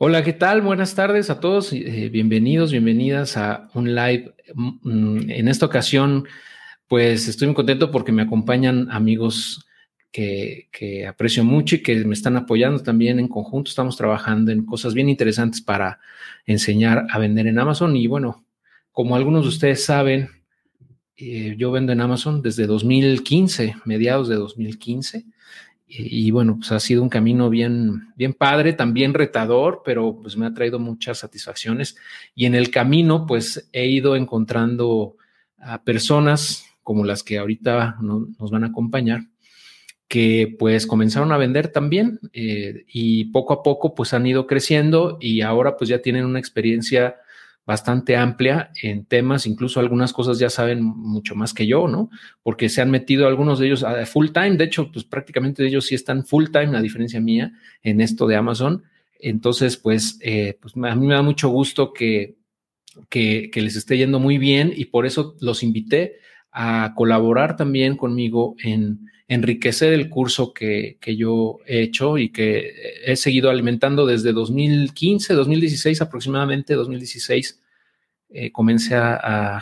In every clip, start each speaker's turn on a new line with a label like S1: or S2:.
S1: Hola, ¿qué tal? Buenas tardes a todos. Eh, bienvenidos, bienvenidas a un live. Mm, en esta ocasión, pues estoy muy contento porque me acompañan amigos que, aprecio mucho y que me están apoyando también en conjunto. Estamos trabajando en cosas bien interesantes para enseñar a vender en Amazon. Y bueno, como algunos de ustedes saben, eh, yo vendo en Amazon desde 2015, mediados de 2015 y, bueno, pues ha sido un camino bien, bien padre, también retador, pero pues me ha traído muchas satisfacciones. Y en el camino, pues he ido encontrando a personas como las que ahorita nos van a acompañar, que pues comenzaron a vender también eh, y poco a poco pues han ido creciendo y ahora pues ya tienen una experiencia bastante amplia en temas, incluso algunas cosas ya saben mucho más que yo, ¿no? Porque se han metido algunos de ellos a full time, de hecho, pues prácticamente ellos sí están full time, a diferencia mía, en esto de Amazon. Entonces, pues, eh, pues a mí me da mucho gusto que, que, les esté yendo muy bien y por eso los invité a colaborar también conmigo en enriquecer el curso que, que, yo he hecho y que he seguido alimentando desde 2015, 2016 aproximadamente, 2016, eh, comencé a,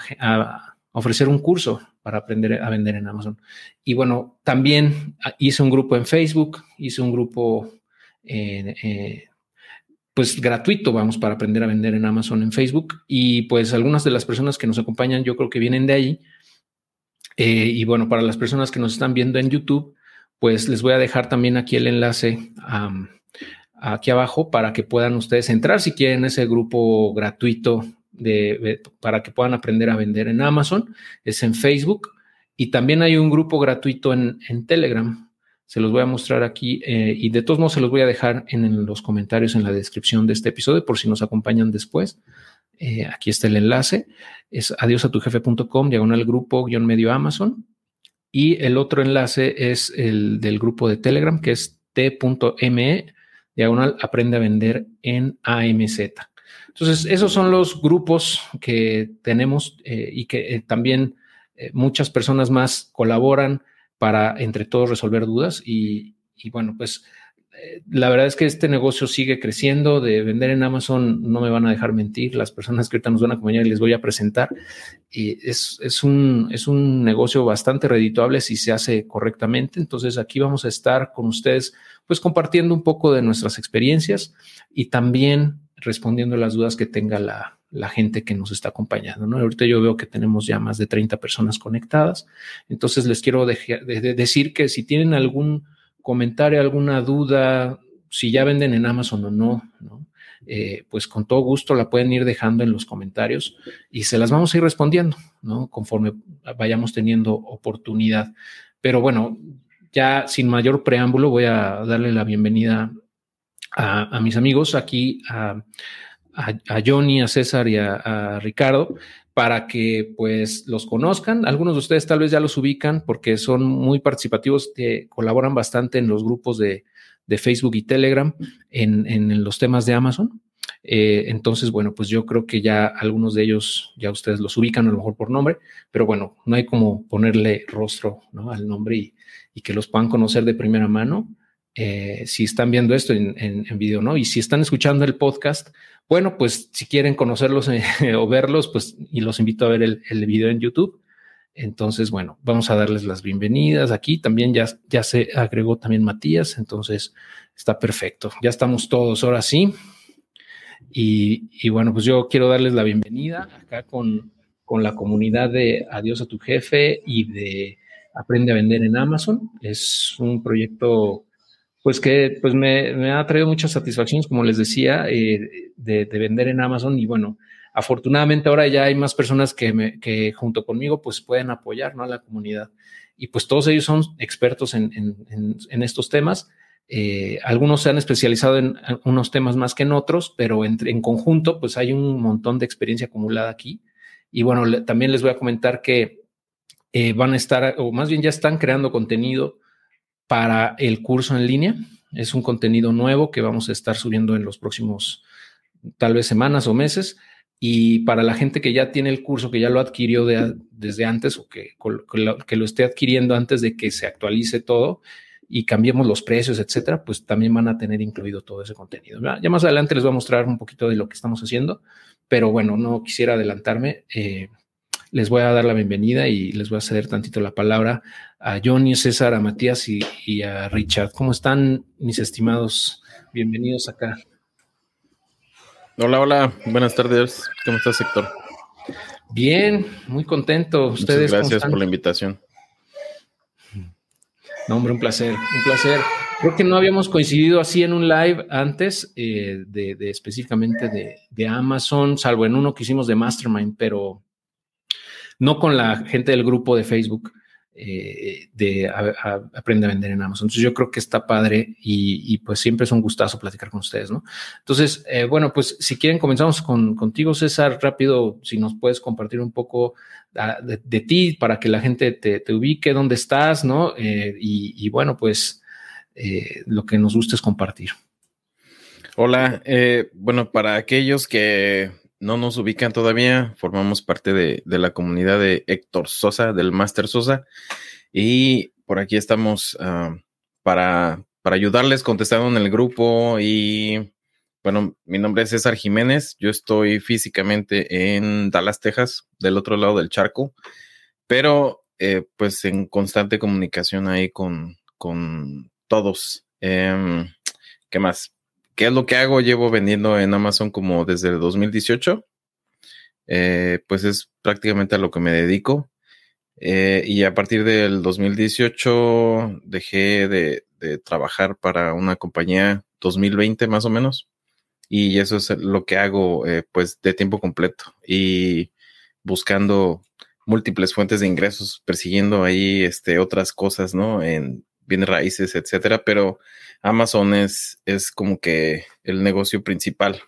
S1: ofrecer un curso para aprender a vender en Amazon. Y bueno, también hice un grupo en Facebook, hice un grupo eh, pues gratuito, vamos, para aprender a vender en Amazon en Facebook. Y pues algunas de las personas que nos acompañan yo creo que vienen de ahí eh, y bueno, para las personas que nos están viendo en YouTube, pues les voy a dejar también aquí el enlace aquí abajo para que puedan ustedes entrar si quieren ese grupo gratuito de, para que puedan aprender a vender en Amazon. Es en Facebook y también hay un grupo gratuito en, Telegram. Se los voy a mostrar aquí eh, y de todos modos se los voy a dejar en los comentarios en la descripción de este episodio por si nos acompañan después. Eh, aquí está el enlace, es adiosatujefe.com, diagonal grupo guion medio Amazon. Y el otro enlace es el del grupo de Telegram, que es t.me, diagonal aprende a vender en AMZ. Entonces, esos son los grupos que tenemos eh, y que eh, también muchas personas más colaboran para entre todos resolver dudas. Y, bueno, pues la verdad es que este negocio sigue creciendo, de vender en Amazon, no me van a dejar mentir, las personas que ahorita nos van a acompañar les voy a presentar, y es, es, un, es un negocio bastante redituable si se hace correctamente. Entonces aquí vamos a estar con ustedes, pues compartiendo un poco de nuestras experiencias y también respondiendo las dudas que tenga la, la gente que nos está acompañando. ¿no? Ahorita yo veo que tenemos ya más de 30 personas conectadas. Entonces les quiero decir que si tienen algún comentario, alguna duda, si ya venden en Amazon o no, ¿no? Eh, pues con todo gusto la pueden ir dejando en los comentarios y se las vamos a ir respondiendo, ¿no? Conforme vayamos teniendo oportunidad. Pero bueno, ya sin mayor preámbulo, voy a darle la bienvenida a, mis amigos aquí, a, a, Johnny, a César y a, Ricardo para que pues los conozcan. Algunos de ustedes tal vez ya los ubican porque son muy participativos, que colaboran bastante en los grupos de, Facebook y Telegram en, los temas de Amazon. Eh, entonces, bueno, pues yo creo que ya algunos de ellos ya ustedes los ubican a lo mejor por nombre, pero bueno, no hay como ponerle rostro al nombre y, y, que los puedan conocer de primera mano. Eh, si están viendo esto en, en, video, ¿no? Y si están escuchando el podcast, bueno, pues si quieren conocerlos eh, o verlos, pues y los invito a ver el, el, video en YouTube. Entonces, bueno, vamos a darles las bienvenidas aquí. También ya, ya se agregó también Matías, entonces está perfecto. Ya estamos todos ahora sí. Y, y bueno, pues yo quiero darles la bienvenida acá con, con la comunidad de Adiós a tu jefe y de Aprende a vender en Amazon. Es un proyecto pues que pues me, ha traído muchas satisfacciones, como les decía, eh, de, vender en Amazon y bueno, afortunadamente ahora ya hay más personas que, que junto conmigo pues pueden apoyar ¿no? a la comunidad y pues todos ellos son expertos en, en, estos temas. Eh, algunos se han especializado en unos temas más que en otros, pero en conjunto pues hay un montón de experiencia acumulada aquí. Y bueno, también les voy a comentar que eh, van a estar, o más bien ya están creando contenido para el curso en línea. Es un contenido nuevo que vamos a estar subiendo en los próximos, tal vez semanas o meses. Y para la gente que ya tiene el curso, que ya lo adquirió desde antes o que, que, lo, esté adquiriendo antes de que se actualice todo, y cambiemos los precios, etcétera, pues también van a tener incluido todo ese contenido. Ya más adelante les voy a mostrar un poquito de lo que estamos haciendo, pero bueno, no quisiera adelantarme. Eh, les voy a dar la bienvenida y les voy a ceder tantito la palabra a Johnny, César, a Matías y, a Richard. ¿Cómo están, mis estimados? Bienvenidos acá.
S2: Hola, hola, buenas tardes. ¿Cómo estás, Héctor?
S1: Bien, muy contento. ¿Ustedes
S2: gracias por la invitación.
S1: No, hombre, un placer, un placer. Creo que no habíamos coincidido así en un live antes eh, de, específicamente de, de, Amazon, salvo en uno que hicimos de Mastermind, pero no con la gente del grupo de Facebook eh, de Aprende a Vender en Amazon. Entonces yo creo que está padre y, pues siempre es un gustazo platicar con ustedes, ¿no? Entonces, eh, bueno, pues si quieren comenzamos con, contigo, César, rápido, si nos puedes compartir un poco ah, de, ti para que la gente te, ubique, dónde estás, ¿no? Eh, y, bueno, pues lo que nos gusta es compartir.
S2: Hola, bueno, para aquellos que no nos ubican todavía, formamos parte de, la comunidad de Héctor Sosa, del Master Sosa, y por aquí estamos ah, para, para ayudarles contestando en el grupo y bueno, mi nombre es César Jiménez, yo estoy físicamente en Dallas, Texas, del otro lado del charco, pero eh, pues en constante comunicación ahí con, con todos. Em, ¿Qué más? ¿Qué es lo que hago? Llevo vendiendo en Amazon como desde el 2018. Eh, pues es prácticamente a lo que me dedico. Eh, y a partir del 2018 dejé de, trabajar para una compañía 2020 más o menos. Y eso es lo que hago eh, pues de tiempo completo y buscando múltiples fuentes de ingresos, persiguiendo ahí este, otras cosas, ¿no? Bienes raíces, etcétera, pero Amazon es, es como que el negocio principal.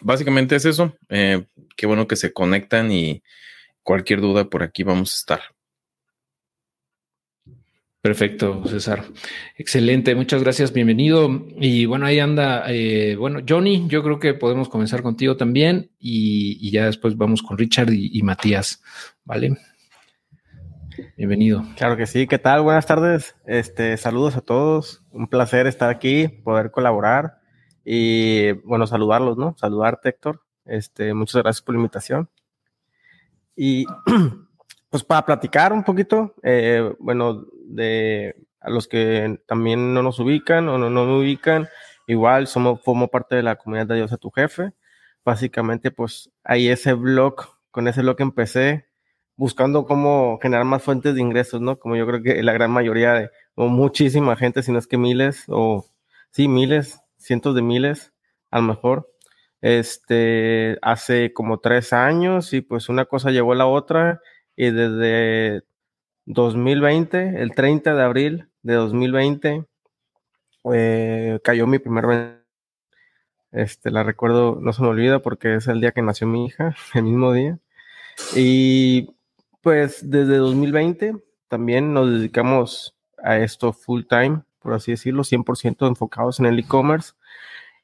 S2: Básicamente es eso. Eh, qué bueno que se conectan y cualquier duda por aquí vamos a estar.
S1: Perfecto, César. Excelente, muchas gracias, bienvenido. Y bueno, ahí anda, eh, bueno, Johnny, yo creo que podemos comenzar contigo también y, ya después vamos con Richard y Matías, ¿vale? Bienvenido.
S3: Claro que sí. ¿Qué tal? Buenas tardes. Este, saludos a todos. Un placer estar aquí, poder colaborar y bueno, saludarlos, ¿no? Saludarte, Héctor. Este, muchas gracias por la invitación. Y pues para platicar un poquito, eh, bueno, de a los que también no nos ubican o no, no me ubican, igual somos, formo parte de la comunidad de Dios a tu jefe. Básicamente, pues ahí ese blog, con ese blog empecé, buscando cómo generar más fuentes de ingresos, ¿no? Como yo creo que la gran mayoría de, o muchísima gente, si no es que miles, o sí, miles, cientos de miles, a lo mejor, este, hace como tres años y pues una cosa llevó a la otra y desde 2020, el 30 de abril de 2020, eh, cayó mi primer este, la recuerdo, no se me olvida porque es el día que nació mi hija, el mismo día. Y pues desde 2020 también nos dedicamos a esto full time, por así decirlo, 100% enfocados en el e-commerce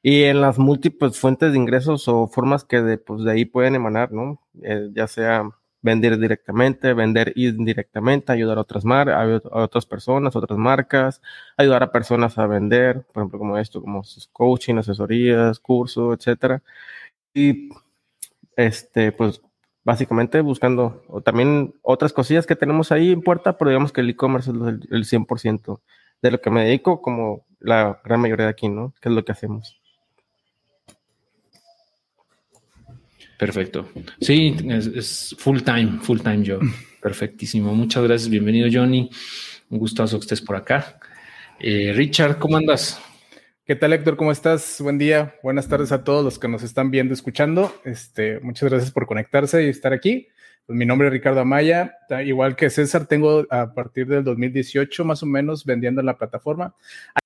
S3: y en las múltiples fuentes de ingresos o formas que de, pues, ahí pueden emanar, ¿no? Eh, ya sea vender directamente, vender indirectamente, ayudar a otras, mar a otras personas, otras marcas, ayudar a personas a vender, por ejemplo, como esto, como coaching, asesorías, cursos, etcétera. Y este, pues básicamente buscando o también otras cosillas que tenemos ahí en puerta, pero digamos que el e-commerce es el, 100% de lo que me dedico, como la gran mayoría de aquí, ¿no? Que es lo que hacemos.
S1: Perfecto. Sí, es, full time, full time job. Perfectísimo. Muchas gracias. Bienvenido, Johnny. Un gustazo que estés por acá. Eh, Richard, ¿cómo andas?
S4: ¿Qué tal, Héctor? ¿Cómo estás? Buen día, buenas tardes a todos los que nos están viendo, escuchando. Este, muchas gracias por conectarse y estar aquí. Pues mi nombre es Ricardo Amaya, igual que César, tengo a partir del 2018 más o menos vendiendo en la plataforma.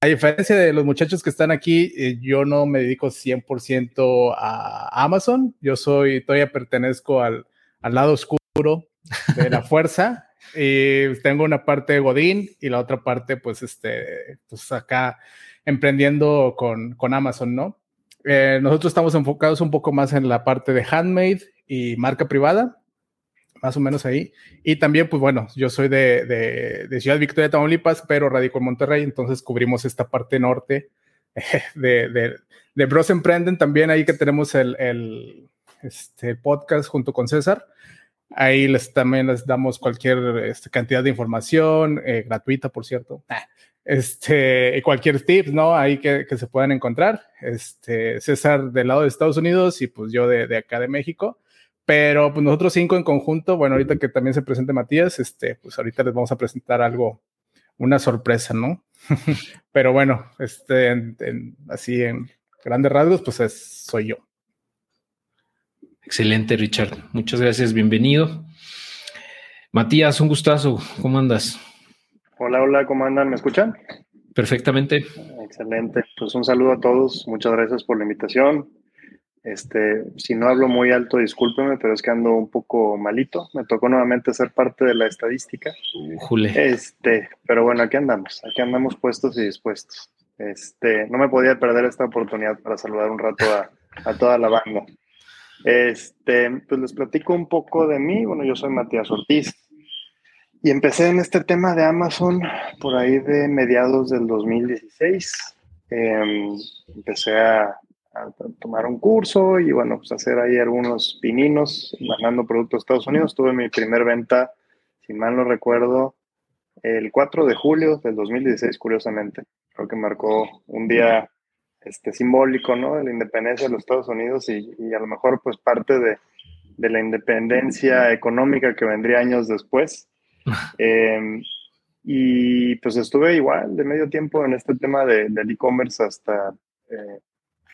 S4: A diferencia de los muchachos que están aquí, eh, yo no me dedico 100% a Amazon, yo soy, todavía pertenezco al, al lado oscuro de la fuerza. y tengo una parte de Godín y la otra parte, pues, este, pues acá emprendiendo con, con Amazon, ¿no? Eh, nosotros estamos enfocados un poco más en la parte de handmade y marca privada, más o menos ahí. Y también, pues bueno, yo soy de, de, Ciudad Victoria, Tamaulipas, pero radico en Monterrey, entonces cubrimos esta parte norte de, de, de Bros Emprenden, también ahí que tenemos el, el este, podcast junto con César. Ahí les, también les damos cualquier este, cantidad de información, eh, gratuita, por cierto. Este, y cualquier tip, ¿no? Ahí que, que, se puedan encontrar. Este, César del lado de Estados Unidos y pues yo de, de, acá de México. Pero pues nosotros cinco en conjunto, bueno, ahorita que también se presente Matías, este, pues ahorita les vamos a presentar algo, una sorpresa, ¿no? Pero bueno, este, en, así en grandes rasgos, pues es, soy yo.
S1: Excelente, Richard. Muchas gracias, bienvenido. Matías, un gustazo. ¿Cómo andas?
S5: Hola, hola, ¿cómo andan? ¿Me escuchan?
S1: Perfectamente.
S5: Excelente. Pues un saludo a todos. Muchas gracias por la invitación. Este, si no hablo muy alto, discúlpeme, pero es que ando un poco malito. Me tocó nuevamente ser parte de la estadística.
S1: Jule.
S5: Este, pero bueno, aquí andamos. Aquí andamos puestos y dispuestos. Este, no me podía perder esta oportunidad para saludar un rato a, a toda la banda. Este, pues les platico un poco de mí. Bueno, yo soy Matías Ortiz y empecé en este tema de Amazon por ahí de mediados del 2016. Em, empecé a, tomar un curso y bueno, pues hacer ahí algunos pininos mandando productos a Estados Unidos. Tuve mi primer venta, si mal no recuerdo, el 4 de julio del 2016, curiosamente. Creo que marcó un día este, simbólico, ¿no? De la independencia de los Estados Unidos y, a lo mejor pues parte de, de, la independencia económica que vendría años después. Em, y pues estuve igual de medio tiempo en este tema de, del e-commerce hasta eh,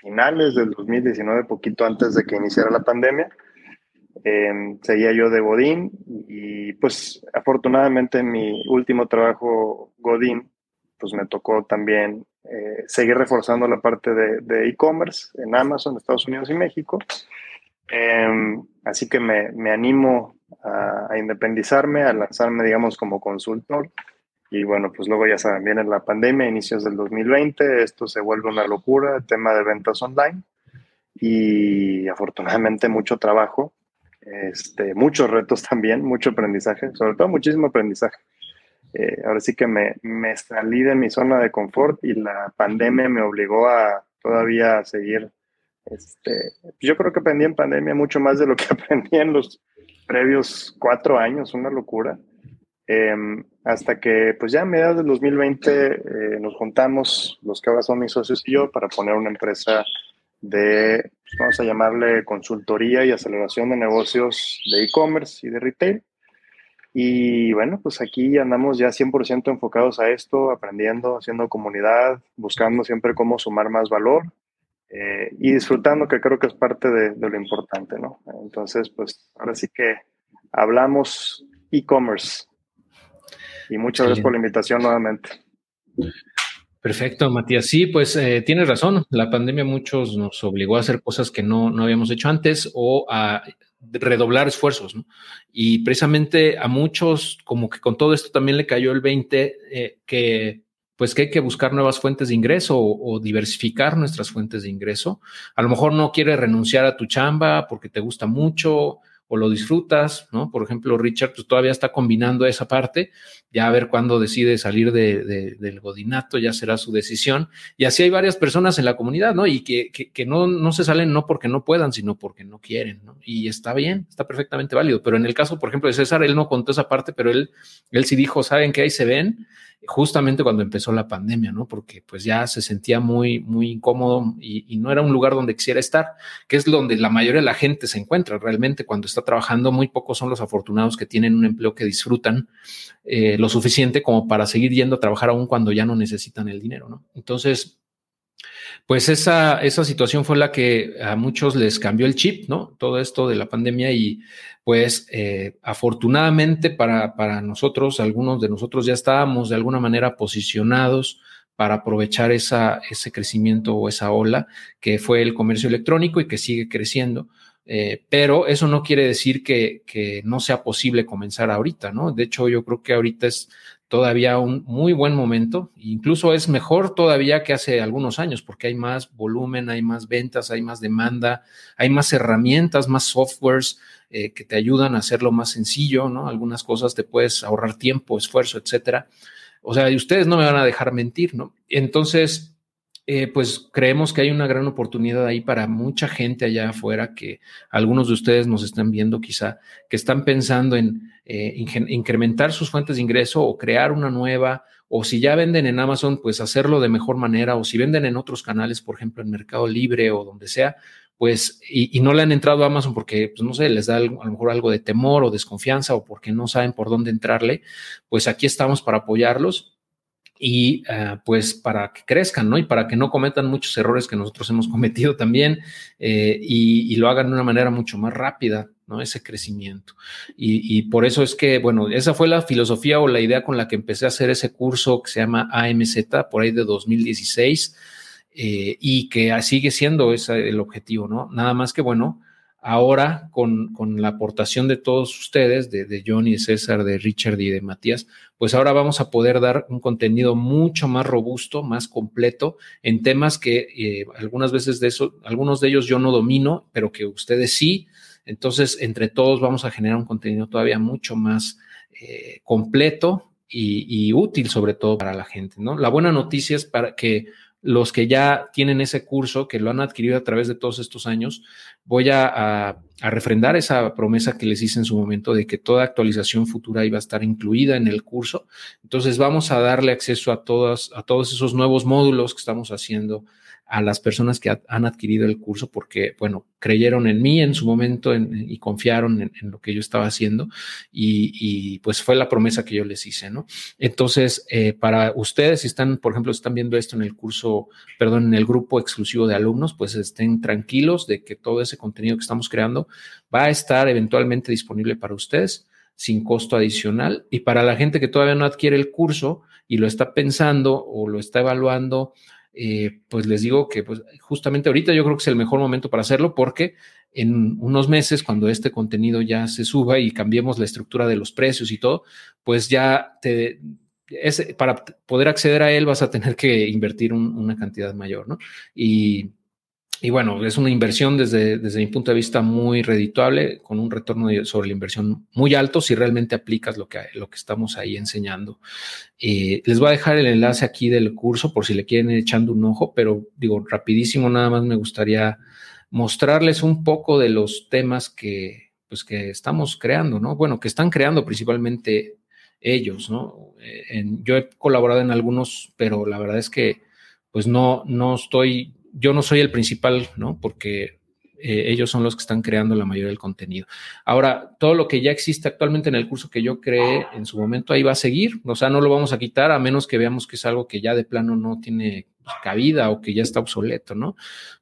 S5: finales del 2019, poquito antes de que iniciara la pandemia. Em, seguía yo de Godín y pues afortunadamente en mi último trabajo Godín, pues me tocó también eh, seguir reforzando la parte de e-commerce en Amazon, Estados Unidos y México. Em, así que me, me animo a, independizarme, a lanzarme, digamos, como consultor. Y bueno, pues luego ya saben, viene la pandemia, inicios del 2020, esto se vuelve una locura, el tema de ventas online. Y afortunadamente mucho trabajo, este, muchos retos también, mucho aprendizaje, sobre todo muchísimo aprendizaje. Eh, ahora sí que me, me, salí de mi zona de confort y la pandemia me obligó a todavía seguir. Este, yo creo que aprendí en pandemia mucho más de lo que aprendí en los previos cuatro años, una locura. Em, hasta que, pues ya a mediados del 2020 eh, nos juntamos, los que ahora son mis socios y yo, para poner una empresa de, pues, vamos a llamarle consultoría y aceleración de negocios de e-commerce y de retail. Y bueno, pues aquí andamos ya 100% enfocados a esto, aprendiendo, haciendo comunidad, buscando siempre cómo sumar más valor eh, y disfrutando, que creo que es parte de, de, lo importante, ¿no? Entonces, pues ahora sí que hablamos e-commerce. Y muchas gracias por la invitación nuevamente.
S1: Perfecto, Matías. Sí, pues eh, tienes razón. La pandemia muchos nos obligó a hacer cosas que no, no habíamos hecho antes o a redoblar esfuerzos, ¿no? Y precisamente a muchos, como que con todo esto también le cayó el 20, eh, que pues que hay que buscar nuevas fuentes de ingreso o, diversificar nuestras fuentes de ingreso. A lo mejor no quieres renunciar a tu chamba porque te gusta mucho o lo disfrutas, ¿no? Por ejemplo, Richard pues, todavía está combinando esa parte, ya a ver cuándo decide salir de, de, del godinato, ya será su decisión. Y así hay varias personas en la comunidad, ¿no? Y que, que, que, no, no se salen no porque no puedan, sino porque no quieren, ¿no? Y está bien, está perfectamente válido. Pero en el caso, por ejemplo, de César, él no contó esa parte, pero él, él sí dijo, ¿saben qué? Ahí se ven justamente cuando empezó la pandemia, ¿no? Porque pues ya se sentía muy, muy incómodo y, no era un lugar donde quisiera estar, que es donde la mayoría de la gente se encuentra realmente cuando está trabajando. Muy pocos son los afortunados que tienen un empleo que disfrutan eh, lo suficiente como para seguir yendo a trabajar aún cuando ya no necesitan el dinero, ¿no? Entonces, pues esa, esa situación fue la que a muchos les cambió el chip, ¿no? Todo esto de la pandemia y pues eh, afortunadamente para, para nosotros, algunos de nosotros ya estábamos de alguna manera posicionados para aprovechar esa, ese crecimiento o esa ola que fue el comercio electrónico y que sigue creciendo. Eh, pero eso no quiere decir que, que, no sea posible comenzar ahorita, ¿no? De hecho, yo creo que ahorita es todavía un muy buen momento, incluso es mejor todavía que hace algunos años, porque hay más volumen, hay más ventas, hay más demanda, hay más herramientas, más softwares eh, que te ayudan a hacerlo más sencillo, ¿no? Algunas cosas te puedes ahorrar tiempo, esfuerzo, etcétera. O sea, y ustedes no me van a dejar mentir, ¿no? Entonces, eh, pues creemos que hay una gran oportunidad ahí para mucha gente allá afuera que algunos de ustedes nos están viendo quizá, que están pensando en eh, incrementar sus fuentes de ingreso o crear una nueva, o si ya venden en Amazon, pues hacerlo de mejor manera, o si venden en otros canales, por ejemplo, en Mercado Libre o donde sea, pues, y, no le han entrado a Amazon porque, pues, no sé, les da a lo mejor algo de temor o desconfianza o porque no saben por dónde entrarle, pues aquí estamos para apoyarlos y uh, pues para que crezcan, ¿no? Y para que no cometan muchos errores que nosotros hemos cometido también eh, y, y, lo hagan de una manera mucho más rápida, ¿no? Ese crecimiento. Y, y, por eso es que, bueno, esa fue la filosofía o la idea con la que empecé a hacer ese curso que se llama AMZ por ahí de 2016 eh, y que sigue siendo ese el objetivo, ¿no? Nada más que, bueno, ahora con, con, la aportación de todos ustedes, de, de Johnny, de César, de Richard y de Matías, pues ahora vamos a poder dar un contenido mucho más robusto, más completo en temas que eh, algunas veces de eso, algunos de ellos yo no domino, pero que ustedes sí. Entonces, entre todos vamos a generar un contenido todavía mucho más eh, completo y, y, útil, sobre todo para la gente, ¿no? La buena noticia es para que los que ya tienen ese curso, que lo han adquirido a través de todos estos años, voy a, refrendar esa promesa que les hice en su momento de que toda actualización futura iba a estar incluida en el curso. Entonces vamos a darle acceso a, todas, a todos esos nuevos módulos que estamos haciendo a las personas que han adquirido el curso porque, bueno, creyeron en mí en su momento en, y confiaron en, lo que yo estaba haciendo y, y, pues fue la promesa que yo les hice, ¿no? Entonces, eh, para ustedes, si están, por ejemplo, están viendo esto en el curso, perdón, en el grupo exclusivo de alumnos, pues estén tranquilos de que todo ese contenido que estamos creando va a estar eventualmente disponible para ustedes sin costo adicional y para la gente que todavía no adquiere el curso y lo está pensando o lo está evaluando, eh, pues les digo que pues, justamente ahorita yo creo que es el mejor momento para hacerlo porque en unos meses, cuando este contenido ya se suba y cambiemos la estructura de los precios y todo, pues ya te, es, para poder acceder a él vas a tener que invertir un, una cantidad mayor, ¿no? Y y bueno, es una inversión desde, desde mi punto de vista muy redituable, con un retorno sobre la inversión muy alto si realmente aplicas lo que, lo que estamos ahí enseñando. Eh, les voy a dejar el enlace aquí del curso por si le quieren echando un ojo, pero digo, rapidísimo, nada más me gustaría mostrarles un poco de los temas que, pues, que estamos creando, ¿no? Bueno, que están creando principalmente ellos, ¿no? Eh, en, yo he colaborado en algunos, pero la verdad es que pues no, no estoy yo no soy el principal, ¿no? Porque eh, ellos son los que están creando la mayoría del contenido. Ahora, todo lo que ya existe actualmente en el curso que yo creé en su momento, ahí va a seguir, o sea, no lo vamos a quitar a menos que veamos que es algo que ya de plano no tiene cabida o que ya está obsoleto, ¿no?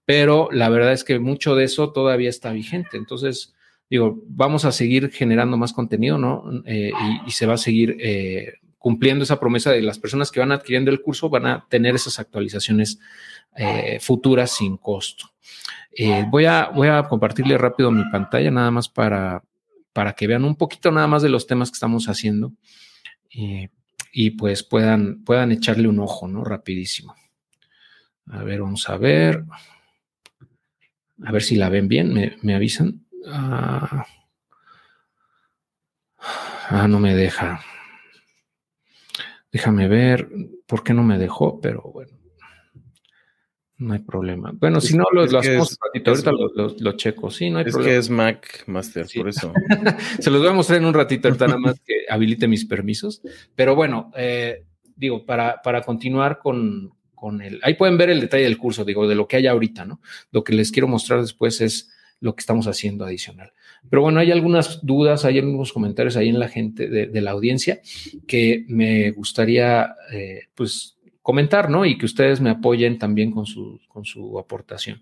S1: Pero la verdad es que mucho de eso todavía está vigente. Entonces, digo, vamos a seguir generando más contenido, ¿no? Eh, y, se va a seguir eh, cumpliendo esa promesa de las personas que van adquiriendo el curso van a tener esas actualizaciones eh, futuras sin costo. Eh, voy, a, voy a compartirle rápido mi pantalla nada más para, para que vean un poquito nada más de los temas que estamos haciendo eh, y pues puedan, puedan echarle un ojo, ¿no? Rapidísimo. A ver, vamos a ver. A ver si la ven bien, me, me avisan. Ah, ah, no me deja. Déjame ver por qué no me dejó, pero bueno. No hay problema. Bueno, es, si no, lo, lo hacemos es, ratito. Ahorita lo, lo, lo, checo. Sí, no hay
S2: es
S1: problema.
S2: que es Mac Master, sí. por eso.
S1: Se los voy a mostrar en un ratito, ahorita nada más que habilite mis permisos. Pero bueno, eh, digo, para, para continuar con, con el. Ahí pueden ver el detalle del curso, digo, de lo que hay ahorita, ¿no? Lo que les quiero mostrar después es lo que estamos haciendo adicional. Pero bueno, hay algunas dudas, hay algunos comentarios ahí en la gente de, de la audiencia que me gustaría, eh, pues, comentar, ¿no? Y que ustedes me apoyen también con su, con su aportación.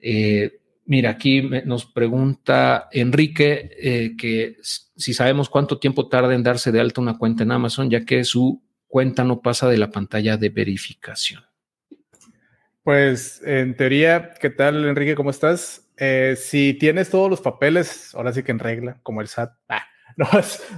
S1: Eh, mira, aquí nos pregunta Enrique eh, que si sabemos cuánto tiempo tarda en darse de alta una cuenta en Amazon, ya que su cuenta no pasa de la pantalla de verificación.
S4: Pues en teoría, ¿qué tal Enrique? ¿Cómo estás? eh, si tienes todos los papeles, ahora sí que en regla, como el SAT, ah,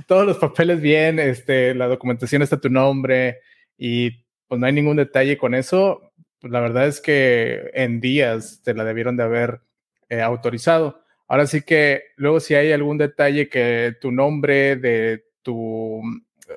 S4: todos los papeles bien, este, la documentación está a tu nombre y pues no hay ningún detalle con eso, pues la verdad es que en días te la debieron de haber eh, autorizado. Ahora sí que luego si hay algún detalle que tu nombre de tu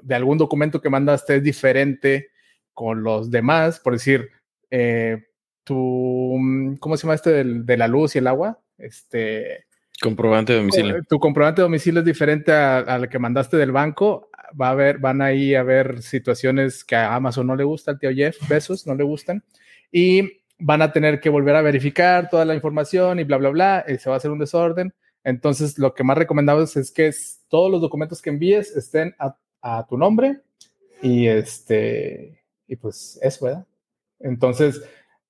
S4: de algún documento que mandaste es diferente con los demás, por decir, eh, tu, ¿cómo se llama este de la luz y el agua? Este,
S2: comprobante de domicilio.
S4: Tu comprobante de domicilio es diferente al que mandaste del banco. Va a haber, van ahí a haber situaciones que a Amazon no le gusta, al tío Jeff Besos no le gustan. Y van a tener que volver a verificar toda la información y bla, bla, bla. Y se va a hacer un desorden. Entonces, lo que más recomendamos es que todos los documentos que envíes estén a, tu nombre y este, y pues eso, ¿verdad? Entonces,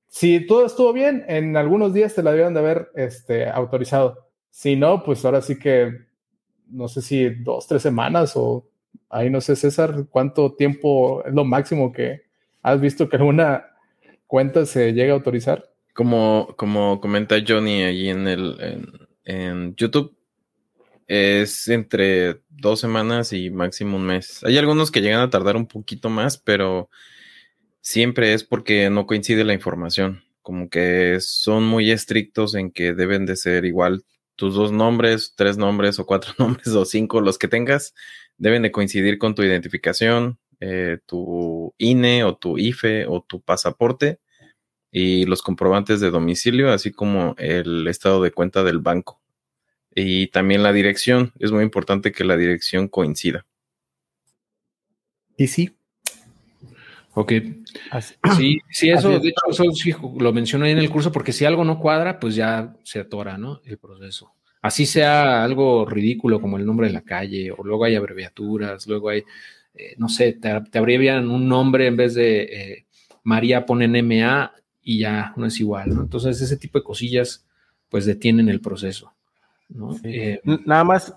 S4: si todo estuvo bien, en algunos días te la debieron de haber este, autorizado. Si no, pues ahora sí que no sé si dos, tres semanas o ahí no sé, César, cuánto tiempo es lo máximo que has visto que alguna cuenta se llega a autorizar.
S2: Como, como comenta Johnny allí en el en YouTube, es entre dos semanas y máximo un mes. Hay algunos que llegan a tardar un poquito más, pero siempre es porque no coincide la información. Como que son muy estrictos en que deben de ser igual tus dos nombres, tres nombres o cuatro nombres o cinco, los que tengas, deben de coincidir con tu identificación, eh, tu INE o tu IFE o tu pasaporte y los comprobantes de domicilio, así como el estado de cuenta del banco. Y también la dirección. Es muy importante que la dirección coincida.
S4: Y sí.
S1: Ok. Sí, sí, eso, de hecho, eso sí lo menciono ahí en el curso, porque si algo no cuadra, pues ya se atora, ¿no? El proceso. Así sea algo ridículo como el nombre de la calle, o luego hay abreviaturas, luego hay, eh, no sé, te, abrevian un nombre en vez de eh, María ponen MA y ya no es igual, ¿no? Entonces, ese tipo de cosillas, pues detienen el proceso.
S3: Eh, nada más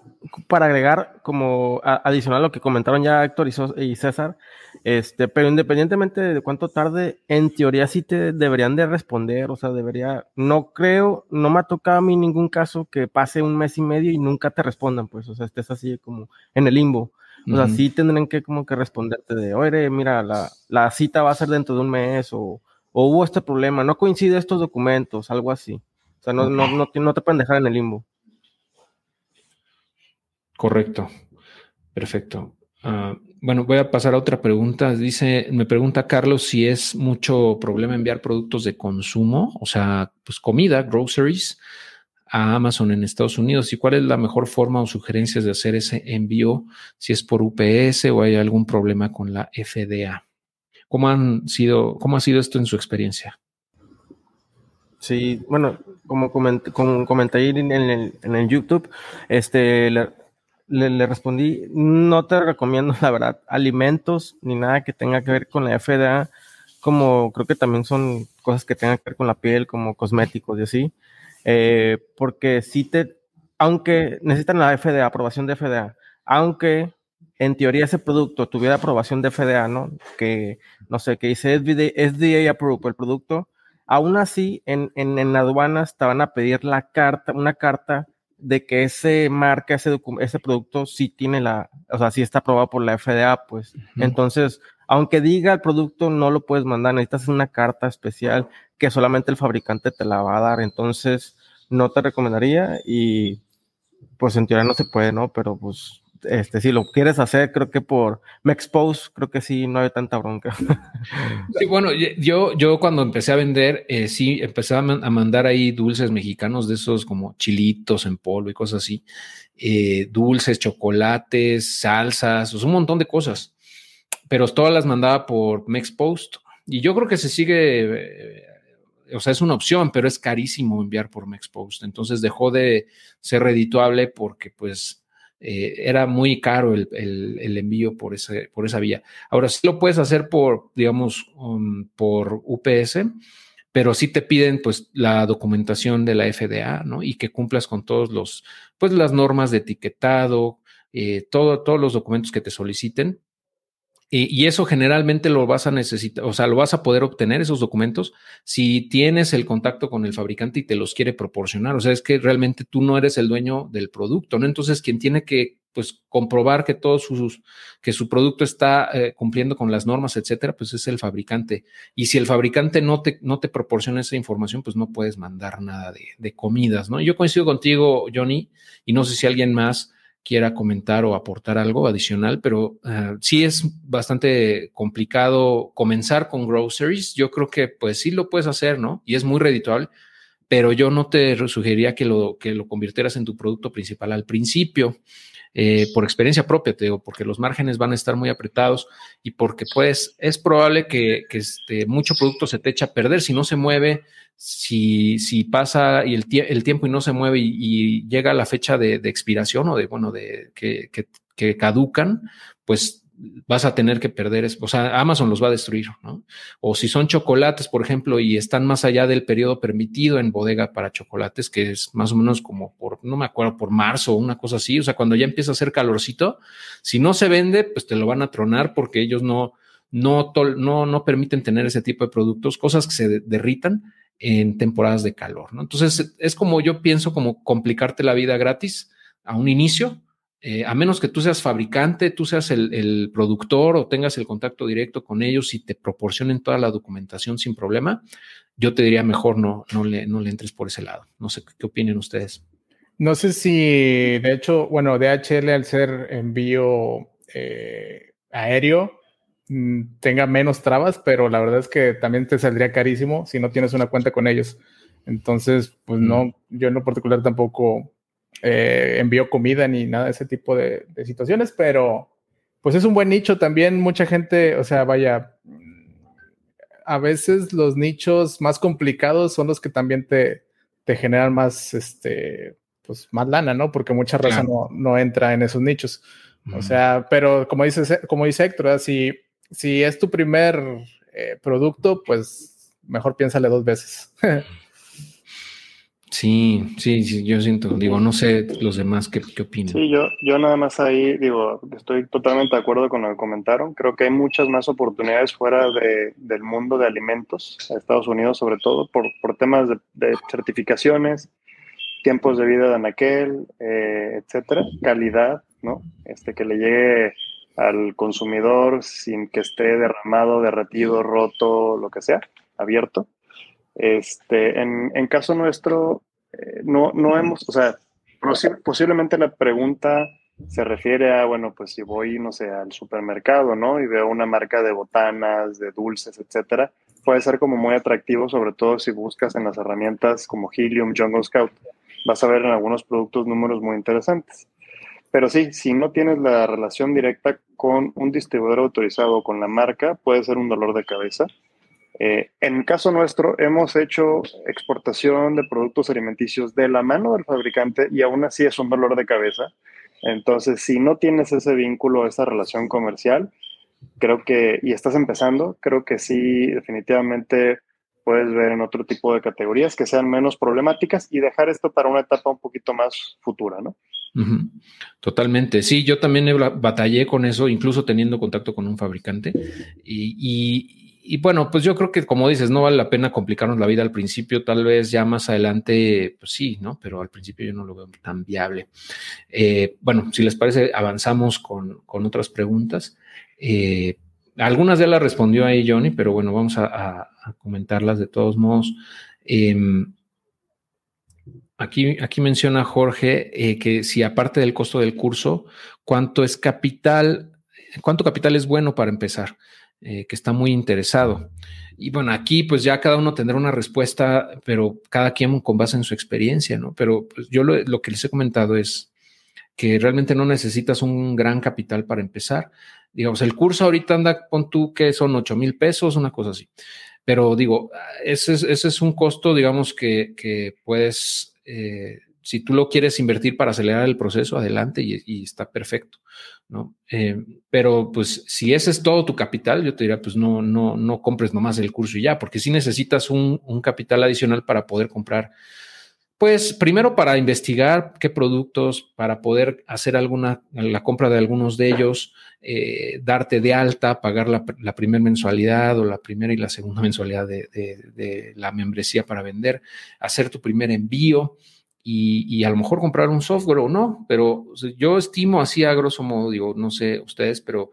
S3: para agregar como adicional a lo que comentaron ya Héctor y, César, este, pero independientemente de cuánto tarde, en teoría sí te deberían de responder, o sea, debería, no creo, no me ha tocado a mí ningún caso que pase un mes y medio y nunca te respondan, pues, o sea, estés así como en el limbo. O sea, sí tendrán que como que responderte de, oye, mira, la, la, cita va a ser dentro de un mes o, o, hubo este problema, no coincide estos documentos, algo así. O sea, no, no, no, no te pueden dejar en el limbo.
S1: Correcto. Perfecto. Ah, bueno, voy a pasar a otra pregunta. Dice, me pregunta Carlos si es mucho problema enviar productos de consumo, o sea, pues comida, groceries, a Amazon en Estados Unidos y cuál es la mejor forma o sugerencias de hacer ese envío, si es por UPS o hay algún problema con la FDA. ¿Cómo han sido, cómo ha sido esto en su experiencia?
S3: Sí, bueno, como comenté, como comenté en el, en el YouTube, este, le, respondí, no te recomiendo, la verdad, alimentos ni nada que tenga que ver con la FDA, como creo que también son cosas que tengan que ver con la piel, como cosméticos y así, eh, porque si te, aunque necesitan la FDA, aprobación de FDA, aunque en teoría ese producto tuviera aprobación de FDA, ¿no? Que, no sé, que dice SDA, SDA approved el producto, aún así en, en, en aduanas te van a pedir la carta, una carta de que ese marca, ese, ese producto sí tiene la, o sea, sí está aprobado por la FDA, pues. Entonces, aunque diga el producto, no lo puedes mandar, necesitas una carta especial que solamente el fabricante te la va a dar. Entonces, no te recomendaría y pues en teoría no se puede, ¿no? Pero pues este, si lo quieres hacer, creo que por Mexpose, creo que sí, no hay tanta bronca.
S1: Sí, bueno, yo, yo cuando empecé a vender, eh, sí, empecé a, mandar ahí dulces mexicanos de esos como chilitos en polvo y cosas así, eh, dulces, chocolates, salsas, un montón de cosas, pero todas las mandaba por Mexpost y yo creo que se sigue, eh, o sea, es una opción, pero es carísimo enviar por Mexpost, entonces dejó de ser redituable porque pues eh, era muy caro el, envío por, ese, por esa vía. Ahora sí lo puedes hacer por, digamos, um, por UPS, pero sí te piden pues la documentación de la FDA, ¿no? Y que cumplas con todos los, pues las normas de etiquetado, eh, todo, todos los documentos que te soliciten. Y eso generalmente lo vas a necesitar, o sea, lo vas a poder obtener esos documentos si tienes el contacto con el fabricante y te los quiere proporcionar. O sea, es que realmente tú no eres el dueño del producto, ¿no? Entonces, quien tiene que, pues, comprobar que todos sus, que su producto está eh, cumpliendo con las normas, etcétera, pues es el fabricante. Y si el fabricante no te, no te proporciona esa información, pues no puedes mandar nada de, de comidas, ¿no? Yo coincido contigo, Johnny, y no sé si alguien más quiera comentar o aportar algo adicional, pero uh, sí es bastante complicado comenzar con groceries. Yo creo que pues sí lo puedes hacer, ¿no? Y es muy redituable, pero yo no te sugeriría que lo, que lo convirtieras en tu producto principal al principio. Eh, por experiencia propia, te digo, porque los márgenes van a estar muy apretados y porque pues es probable que, que este, mucho producto se te echa a perder. Si no se mueve, si, si pasa y el, el, tiempo y no se mueve y, y llega la fecha de, de, expiración o de, bueno, de que, que, que caducan, pues vas a tener que perder, o sea, Amazon los va a destruir, ¿no? O si son chocolates, por ejemplo, y están más allá del periodo permitido en bodega para chocolates, que es más o menos como por, no me acuerdo, por marzo o una cosa así, o sea, cuando ya empieza a hacer calorcito, si no se vende, pues te lo van a tronar porque ellos no, no, no, no permiten tener ese tipo de productos, cosas que se derritan en temporadas de calor, ¿no? Entonces, es como yo pienso, como complicarte la vida gratis a un inicio, eh, a menos que tú seas fabricante, tú seas el, el, productor o tengas el contacto directo con ellos y te proporcionen toda la documentación sin problema, yo te diría mejor no, no, le, no le entres por ese lado. No sé qué opinen ustedes.
S4: No sé si, de hecho, bueno, DHL al ser envío eh, aéreo mm, tenga menos trabas, pero la verdad es que también te saldría carísimo si no tienes una cuenta con ellos. Entonces, pues mm. no, yo en lo particular tampoco eh, envío comida ni nada de ese tipo de, de, situaciones, pero pues es un buen nicho también. Mucha gente, o sea, vaya, a veces los nichos más complicados son los que también te, te generan más, este, pues más lana, ¿no? Porque mucha raza claro. no, no, entra en esos nichos. Mm. O sea, pero como dice, como dice Héctor, si, si es tu primer eh, producto, pues mejor piénsale dos veces.
S1: Sí, sí, sí, yo siento, digo, no sé los demás qué, opinan.
S5: Sí, yo, yo nada más ahí, digo, estoy totalmente de acuerdo con lo que comentaron. Creo que hay muchas más oportunidades fuera de, del mundo de alimentos, Estados Unidos sobre todo, por, por temas de, de, certificaciones, tiempos de vida de anaquel, eh, etcétera, calidad, ¿no? Este, que le llegue al consumidor sin que esté derramado, derretido, roto, lo que sea, abierto. Este, en, caso nuestro, eh, no, no hemos, o sea, posiblemente la pregunta se refiere a, bueno, pues si voy, no sé, al supermercado, ¿no? Y veo una marca de botanas, de dulces, etcétera, puede ser como muy atractivo, sobre todo si buscas en las herramientas como Helium, Jungle Scout. Vas a ver en algunos productos números muy interesantes. Pero sí, si no tienes la relación directa con un distribuidor autorizado con la marca, puede ser un dolor de cabeza. Eh, en caso nuestro, hemos hecho exportación de productos alimenticios de la mano del fabricante y aún así es un dolor de cabeza. Entonces, si no tienes ese vínculo, esa relación comercial, creo que, y estás empezando, creo que sí, definitivamente puedes ver en otro tipo de categorías que sean menos problemáticas y dejar esto para una etapa un poquito más futura, ¿no?
S1: Totalmente. Sí, yo también batallé con eso, incluso teniendo contacto con un fabricante. Y, y, bueno, pues yo creo que como dices, no vale la pena complicarnos la vida al principio, tal vez ya más adelante, pues sí, ¿no? Pero al principio yo no lo veo tan viable. Eh, bueno, si les parece, avanzamos con, con otras preguntas. Eh, algunas ya las respondió ahí Johnny, pero bueno, vamos a, comentarlas de todos modos. Eh, Aquí, aquí, menciona Jorge eh, que si aparte del costo del curso, ¿cuánto es capital? ¿Cuánto capital es bueno para empezar? Eh, que está muy interesado. Y bueno, aquí pues ya cada uno tendrá una respuesta, pero cada quien con base en su experiencia, ¿no? Pero pues, yo lo, lo que les he comentado es que realmente no necesitas un gran capital para empezar. Digamos, el curso ahorita anda con tú que son 8 mil pesos, una cosa así. Pero digo, ese es, ese es un costo, digamos, que, que puedes eh, si tú lo quieres invertir para acelerar el proceso, adelante y, y está perfecto, Eh, pero pues si ese es todo tu capital, yo te diría, pues no, no, no compres nomás el curso y ya, porque si necesitas un, un, capital adicional para poder comprar. Pues primero para investigar qué productos, para poder hacer alguna, la compra de algunos de ellos, eh, darte de alta, pagar la, primera mensualidad o la primera y la segunda mensualidad de, la membresía para vender, hacer tu primer envío y, y, a lo mejor comprar un software o no, pero yo estimo así a grosso modo, digo, no sé ustedes, pero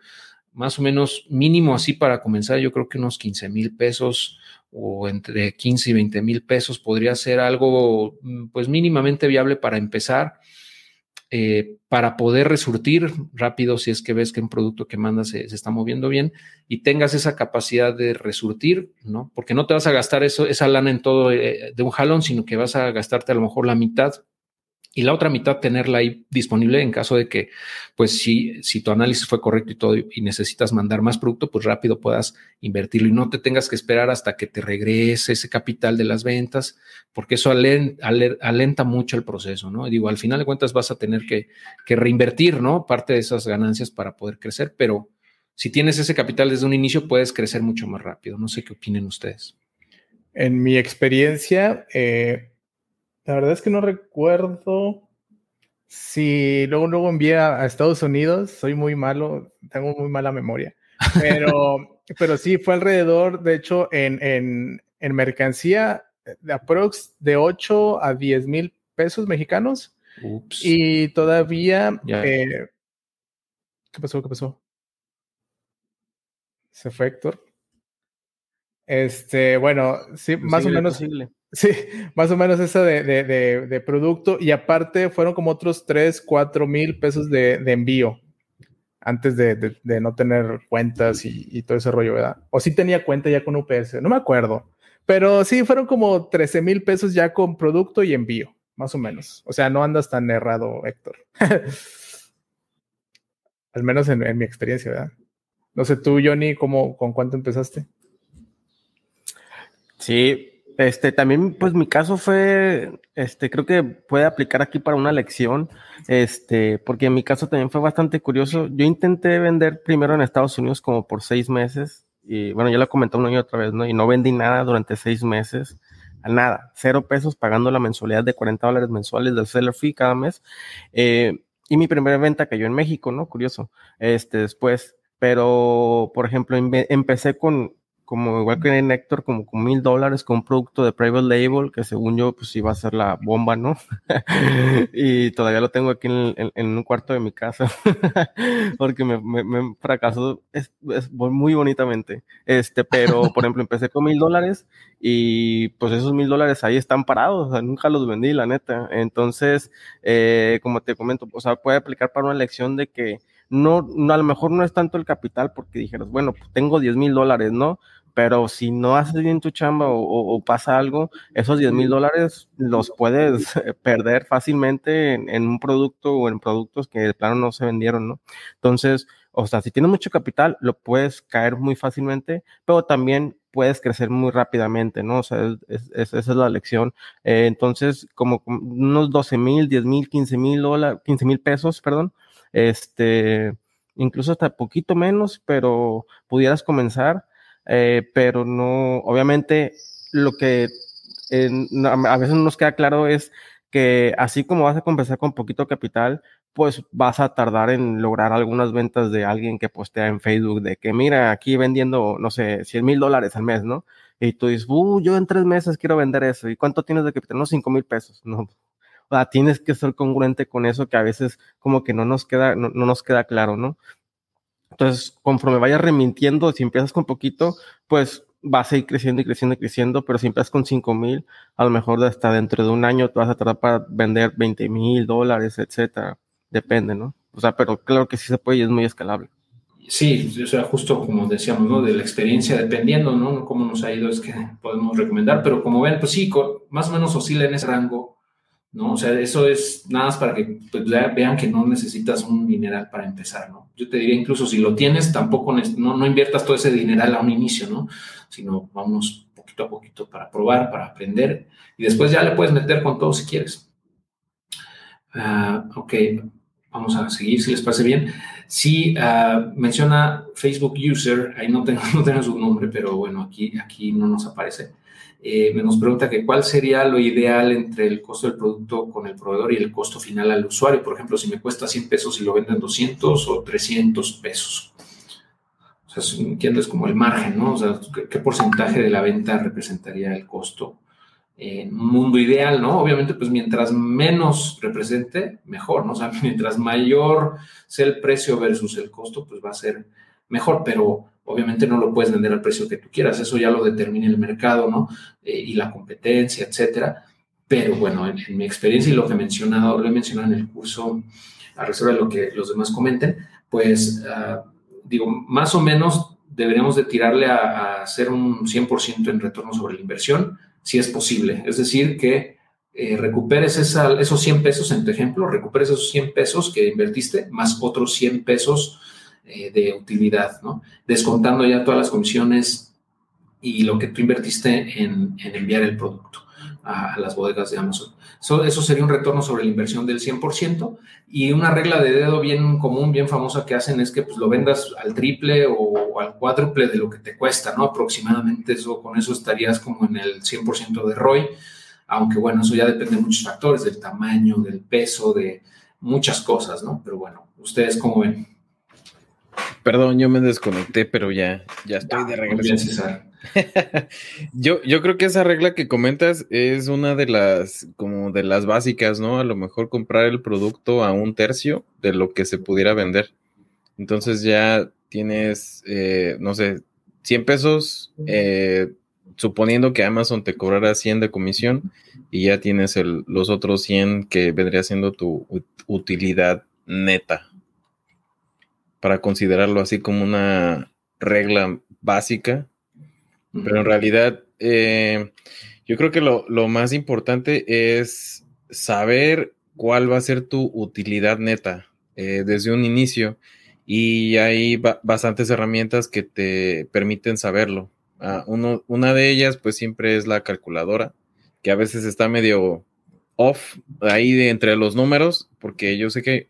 S1: más o menos mínimo así para comenzar, yo creo que unos 15 mil pesos o entre 15 y 20 mil pesos podría ser algo mm, pues mínimamente viable para empezar, eh, para poder resurtir rápido si es que ves que un producto que mandas se, está moviendo bien y tengas esa capacidad de resurtir, ¿no? Porque no te vas a gastar eso, esa lana en todo eh, de un jalón, sino que vas a gastarte a lo mejor la mitad y la otra mitad tenerla ahí disponible en caso de que, pues si, si tu análisis fue correcto y todo y necesitas mandar más producto, pues rápido puedas invertirlo y no te tengas que esperar hasta que te regrese ese capital de las ventas, porque eso alenta, mucho el proceso, ¿no? digo, al final de cuentas vas a tener que, que reinvertir, ¿no? Parte de esas ganancias para poder crecer, pero si tienes ese capital desde un inicio, puedes crecer mucho más rápido. No sé qué opinen ustedes.
S4: En mi experiencia, eh, la verdad es que no recuerdo si luego, luego envié a, Estados Unidos. Soy muy malo, tengo muy mala memoria. Pero, pero sí, fue alrededor, de hecho, en, en, en mercancía de aprox de 8 a 10 mil pesos mexicanos. Ups. Y todavía... Eh, ¿Qué pasó? ¿Qué pasó? Se fue Héctor. Este, bueno, sí, más o menos. Posible. Sí, más o menos eso de, de, de, producto. Y aparte fueron como otros 3, 4 mil pesos de, envío antes de, no tener cuentas y, y, todo ese rollo, ¿verdad? O sí tenía cuenta ya con UPS, no me acuerdo. Pero sí, fueron como 13 mil pesos ya con producto y envío, más o menos. O sea, no andas tan errado, Héctor. Al menos en, en, mi experiencia, ¿verdad? No sé, tú, Johnny, ¿cómo, ¿con cuánto empezaste?
S3: Sí, este, también, pues mi caso fue, este, creo que puede aplicar aquí para una lección, este, porque en mi caso también fue bastante curioso. Yo intenté vender primero en Estados Unidos como por seis meses, y bueno, ya lo comenté una y otra vez, ¿no? Y no vendí nada durante seis meses, nada, cero pesos pagando la mensualidad de 40 dólares mensuales del seller fee cada mes. Eh, y mi primera venta cayó en México, ¿no? Curioso. Este, después, pero, por ejemplo, empecé con, como igual que en Héctor, como con mil dólares con un producto de private label, que según yo, pues iba a ser la bomba, ¿no? y todavía lo tengo aquí en, un cuarto de mi casa, porque me, fracasó es, muy bonitamente. Este, pero, por ejemplo, empecé con mil dólares y pues esos mil dólares ahí están parados, nunca los vendí, la neta. Entonces, eh, como te comento, o sea, puede aplicar para una lección de que no, no, a lo mejor no es tanto el capital porque dijeras, bueno, pues tengo 10 mil dólares, ¿no? Pero si no haces bien tu chamba o, pasa algo, esos 10 mil dólares los puedes perder fácilmente en, un producto o en productos que de plano no se vendieron, ¿no? Entonces, o sea, si tienes mucho capital, lo puedes caer muy fácilmente, pero también puedes crecer muy rápidamente, ¿no? O sea, esa es la lección. Eh, entonces, como unos 12 mil, 10 mil, 15 mil dólares, 15 mil pesos, perdón, este, incluso hasta poquito menos, pero pudieras comenzar eh, pero no, obviamente lo que a veces no nos queda claro es que así como vas a comenzar con poquito capital, pues vas a tardar en lograr algunas ventas de alguien que postea en Facebook de que mira, aquí vendiendo, no sé, 100 mil dólares al mes, ¿no? Y tú dices, uh, yo en tres meses quiero vender eso. ¿Y cuánto tienes de capital? No, 5 mil pesos. No. O sea, tienes que ser congruente con eso que a veces como que no nos queda, no nos queda claro, ¿no? Entonces, conforme vayas remintiendo, si empiezas con poquito, pues vas a ir creciendo y creciendo y creciendo, pero si empiezas con 5 mil, a lo mejor hasta dentro de un año te vas a tardar para vender 20 mil dólares, etcétera. Depende, ¿no? O sea, pero claro que sí se puede y es muy escalable.
S1: Sí, o sea, justo como decíamos, ¿no? De la experiencia, dependiendo, ¿no? Cómo nos ha ido, es que podemos recomendar, pero como ven, pues sí, más o menos oscila en ese rango ¿no? O sea, eso es nada más para que pues, vean que no necesitas un dineral para empezar, ¿no? Yo te diría incluso si lo tienes, tampoco no, no inviertas todo ese dineral a un inicio, ¿no? Sino vamos poquito a poquito para probar, para aprender y después ya le puedes meter con todo si quieres. Ah, ok, vamos a seguir si les parece bien. Sí, ah, menciona Facebook User, ahí no tengo, no tengo su nombre, pero bueno, aquí, aquí no nos aparece. Eh, nos pregunta que cuál sería lo ideal entre el costo del producto con el proveedor y el costo final al usuario. Por ejemplo, si me cuesta 100 pesos y lo venden 200 o 300 pesos. O sea, entiendes como el margen, ¿no? O sea, ¿qué, porcentaje de la venta representaría el costo? Un mundo ideal, ¿no? Obviamente, pues mientras menos represente, mejor, ¿no? O sea, mientras mayor sea el precio versus el costo, pues va a ser mejor, pero obviamente no lo puedes vender al precio que tú quieras, eso ya lo determina el mercado, ¿no? Eh, y la competencia, etcétera. Pero bueno, en, mi experiencia y lo que he mencionado, lo he mencionado en el curso, a reserva de lo que los demás comenten, pues ah, digo, más o menos deberíamos de tirarle a, hacer un 100% en retorno sobre la inversión, si es posible. Es decir, que eh, recuperes esos 100 pesos en tu ejemplo, recuperes esos 100 pesos que invertiste, más otros 100 pesos eh, de utilidad, ¿no? Descontando ya todas las comisiones y lo que tú invertiste en, enviar el producto a, las bodegas de Amazon. Eso, sería un retorno sobre la inversión del 100% y una regla de dedo bien común, bien famosa que hacen es que pues, lo vendas al triple o, al cuádruple de lo que te cuesta, ¿no? Aproximadamente eso, con eso estarías como en el 100% de ROI, aunque bueno, eso ya depende de muchos factores, del tamaño, del peso, de muchas cosas, ¿no? Pero bueno, ¿ustedes cómo ven?
S2: Perdón, yo me desconecté, pero ya, ya estoy de regreso. yo, yo creo que esa regla que comentas es una de las, como de las básicas, ¿no? A lo mejor comprar el producto a un tercio de lo que se pudiera vender. Entonces ya tienes, eh, no sé, 100 pesos, eh, suponiendo que Amazon te cobrara 100 de comisión y ya tienes el, los otros 100 que vendría siendo tu utilidad neta para considerarlo así como una regla básica, pero en realidad eh, yo creo que lo, más importante es saber cuál va a ser tu utilidad neta eh, desde un inicio y hay bastantes herramientas que te permiten saberlo. Ah, una de ellas pues siempre es la calculadora, que a veces está medio off ahí de entre los números, porque yo sé que...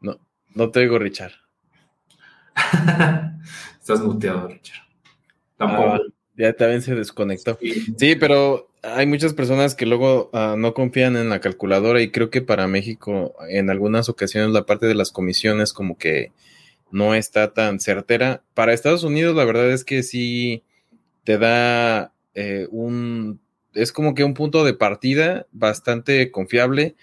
S2: no, no te oigo, Richard.
S1: Estás muteado, Richard.
S2: Tampoco. Ah, ya también se desconectó. Sí. pero hay muchas personas que luego ah, no confían en la calculadora y creo que para México en algunas ocasiones la parte de las comisiones como que no está tan certera. Para Estados Unidos la verdad es que sí te da eh, un... Es como que un punto de partida bastante confiable.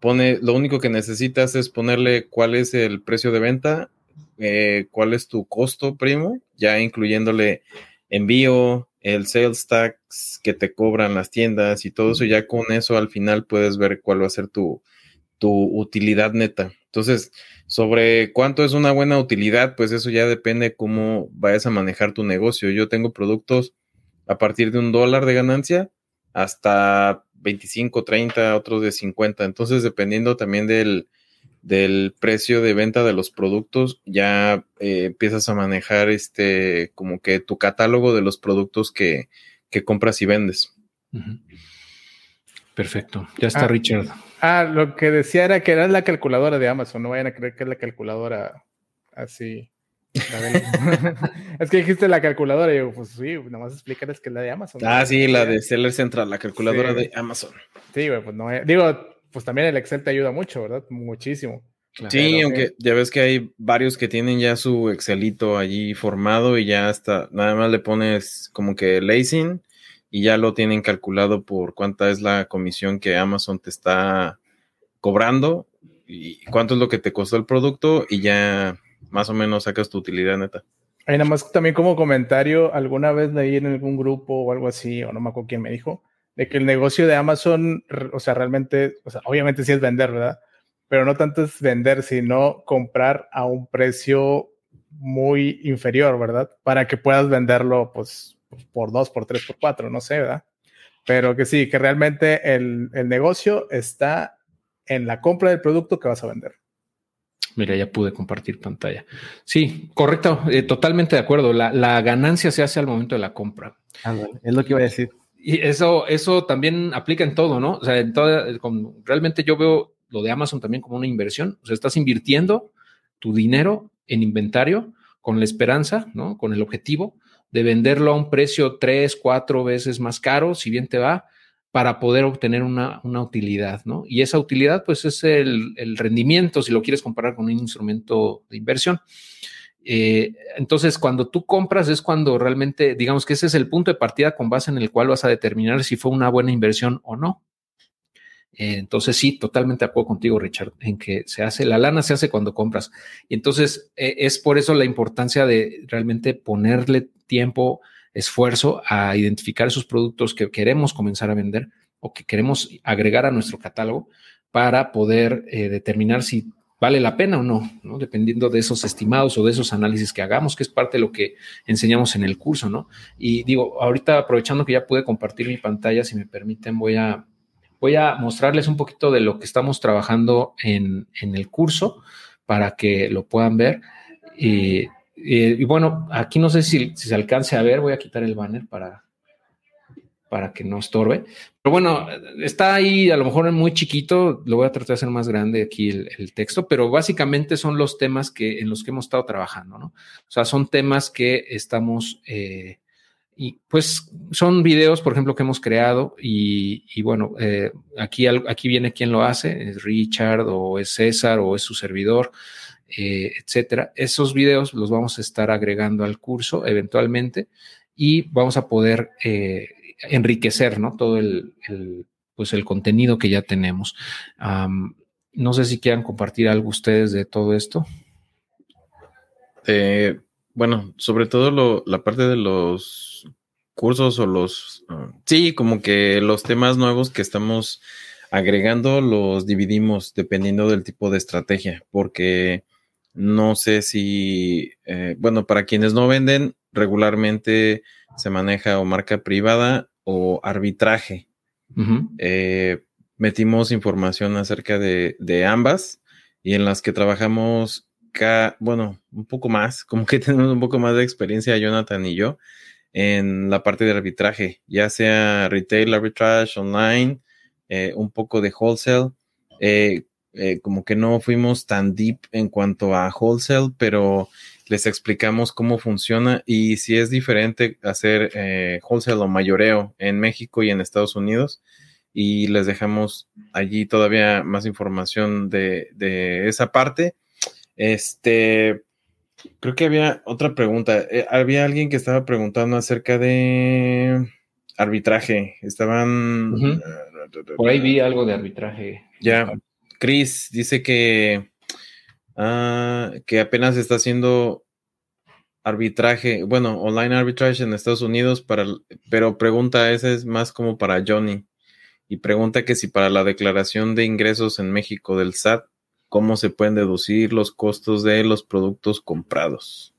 S2: Pone, lo único que necesitas es ponerle cuál es el precio de venta, eh, cuál es tu costo, primo, ya incluyéndole envío, el sales tax que te cobran las tiendas y todo eso, ya con eso al final puedes ver cuál va a ser tu, tu utilidad neta. Entonces, sobre cuánto es una buena utilidad, pues eso ya depende cómo vayas a manejar tu negocio. Yo tengo productos a partir de un dólar de ganancia hasta 25, 30, otros de 50. Entonces, dependiendo también del, del precio de venta de los productos, ya eh, empiezas a manejar este como que tu catálogo de los productos que, compras y vendes.
S1: Perfecto. Ya está
S4: ah,
S1: Richard.
S4: Ah, lo que decía era que era la calculadora de Amazon. No vayan a creer que es la calculadora así. es que dijiste la calculadora y yo, pues sí, nomás explicarles que es la de Amazon.
S2: Ah, sí, la de Seller Central, la calculadora de Amazon.
S4: Sí, güey, pues no. Digo, pues también el Excel te ayuda mucho, ¿verdad? Muchísimo.
S2: Sí, aunque ya ves que hay varios que tienen ya su Excelito allí formado y ya hasta nada más le pones como que lacing y ya lo tienen calculado por cuánta es la comisión que Amazon te está cobrando y cuánto es lo que te costó el producto y ya más o menos sacas tu utilidad neta.
S4: Hay nada más también como comentario, alguna vez leí en algún grupo o algo así, o no me acuerdo quién me dijo, de que el negocio de Amazon, o sea, realmente, o sea, obviamente sí es vender, ¿verdad? Pero no tanto es vender, sino comprar a un precio muy inferior, ¿verdad? Para que puedas venderlo, pues, por dos, por tres, por cuatro, no sé, ¿verdad? Pero que sí, que realmente el, negocio está en la compra del producto que vas a vender.
S1: Mira, ya pude compartir pantalla. Sí, correcto, eh, totalmente de acuerdo. La, la, ganancia se hace al momento de la compra.
S3: es lo que iba a decir.
S1: Y eso, eso también aplica en todo, ¿no? O sea, en realmente yo veo lo de Amazon también como una inversión. O sea, estás invirtiendo tu dinero en inventario con la esperanza, ¿no? Con el objetivo de venderlo a un precio tres, cuatro veces más caro, si bien te va, para poder obtener una, utilidad, ¿no? Y esa utilidad, pues, es el, rendimiento, si lo quieres comparar con un instrumento de inversión. Eh, entonces, cuando tú compras es cuando realmente, digamos que ese es el punto de partida con base en el cual vas a determinar si fue una buena inversión o no. Eh, entonces, sí, totalmente de acuerdo contigo, Richard, en que se hace, la lana se hace cuando compras. Y entonces, eh, es por eso la importancia de realmente ponerle tiempo, esfuerzo a identificar esos productos que queremos comenzar a vender o que queremos agregar a nuestro catálogo para poder determinar si vale la pena o no, no, dependiendo de esos estimados o de esos análisis que hagamos, que es parte de lo que enseñamos en el curso, ¿no? Y digo, ahorita aprovechando que ya pude compartir mi pantalla, si me permiten, voy a, voy a mostrarles un poquito de lo que estamos trabajando en, en el curso para que lo puedan ver. Y y bueno, aquí no sé si, se alcance a ver, voy a quitar el banner para, para que no estorbe. Pero bueno, está ahí a lo mejor muy chiquito, lo voy a tratar de hacer más grande aquí el, texto, pero básicamente son los temas que, en los que hemos estado trabajando, ¿no? O sea, son temas que estamos, eh, y pues son videos, por ejemplo, que hemos creado y, bueno, eh, aquí, aquí viene quién lo hace, es Richard o es César o es su servidor. Eh, etcétera. Esos videos los vamos a estar agregando al curso eventualmente y vamos a poder eh, enriquecer ¿no? todo el, pues el contenido que ya tenemos. no sé si quieran compartir algo ustedes de todo esto.
S2: Eh, bueno, sobre todo la parte de los cursos o los, ah, sí, como que los temas nuevos que estamos agregando los dividimos dependiendo del tipo de estrategia, porque no sé si, eh, bueno, para quienes no venden, regularmente se maneja o marca privada o arbitraje. Eh, metimos información acerca de, ambas y en las que trabajamos, bueno, un poco más, como que tenemos un poco más de experiencia Jonathan y yo en la parte de arbitraje, ya sea retail arbitrage online, eh, un poco de wholesale. Eh, como que no fuimos tan deep en cuanto a wholesale, pero les explicamos cómo funciona y si es diferente hacer eh, wholesale o mayoreo en México y en Estados Unidos. Y les dejamos allí todavía más información de, esa parte. Este, creo que había otra pregunta. Eh, había alguien que estaba preguntando acerca de arbitraje. Estaban.
S1: Por ahí vi algo de arbitraje.
S2: Ya. Chris dice que, ah, que apenas está haciendo arbitraje, bueno, online arbitrage en Estados Unidos, para, pero pregunta, esa es más como para Johnny, y pregunta que si para la declaración de ingresos en México del SAT, ¿cómo se pueden deducir los costos de los productos comprados?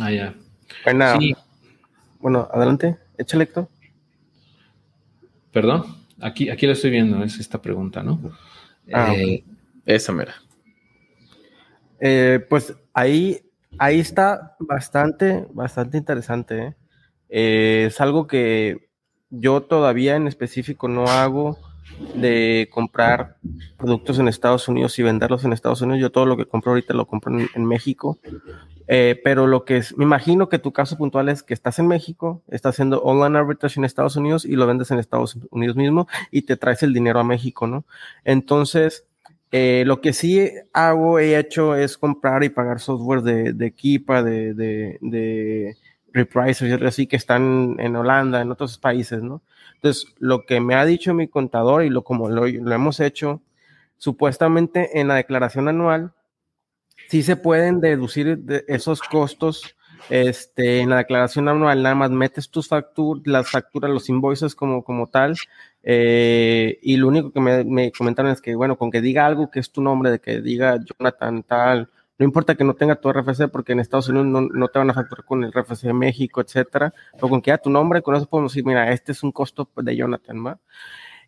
S1: Ah, ya.
S3: Bueno, bueno adelante, échale, Héctor.
S1: Perdón. Aquí, aquí lo estoy viendo, es esta pregunta, ¿no?
S2: Ah, eh, esa mera.
S3: Eh, pues ahí, ahí está bastante, bastante interesante. ¿eh? es algo que yo todavía en específico no hago de comprar productos en Estados Unidos y venderlos en Estados Unidos. Yo todo lo que compro ahorita lo compro en México eh, pero lo que es, me imagino que tu caso puntual es que estás en México, estás haciendo online arbitrage en Estados Unidos y lo vendes en Estados Unidos mismo y te traes el dinero a México, ¿no? Entonces, eh, lo que sí hago, he hecho es comprar y pagar software de, de Kipa, de, de, y así que están en Holanda, en otros países, ¿no? Entonces, lo que me ha dicho mi contador y lo como lo hemos hecho, supuestamente en la declaración anual, sí se pueden deducir esos costos este, en la declaración anual, nada más metes tus facturas, las facturas, los invoices como, como tal, eh, y lo único que me, comentaron es que, bueno, con que diga algo que es tu nombre, de que diga Jonathan tal, no importa que no tenga tu RFC, porque en Estados Unidos no, te van a facturar con el RFC de México, etcétera, o con que diga tu nombre, con eso podemos decir, mira, este es un costo de Jonathan, ¿va?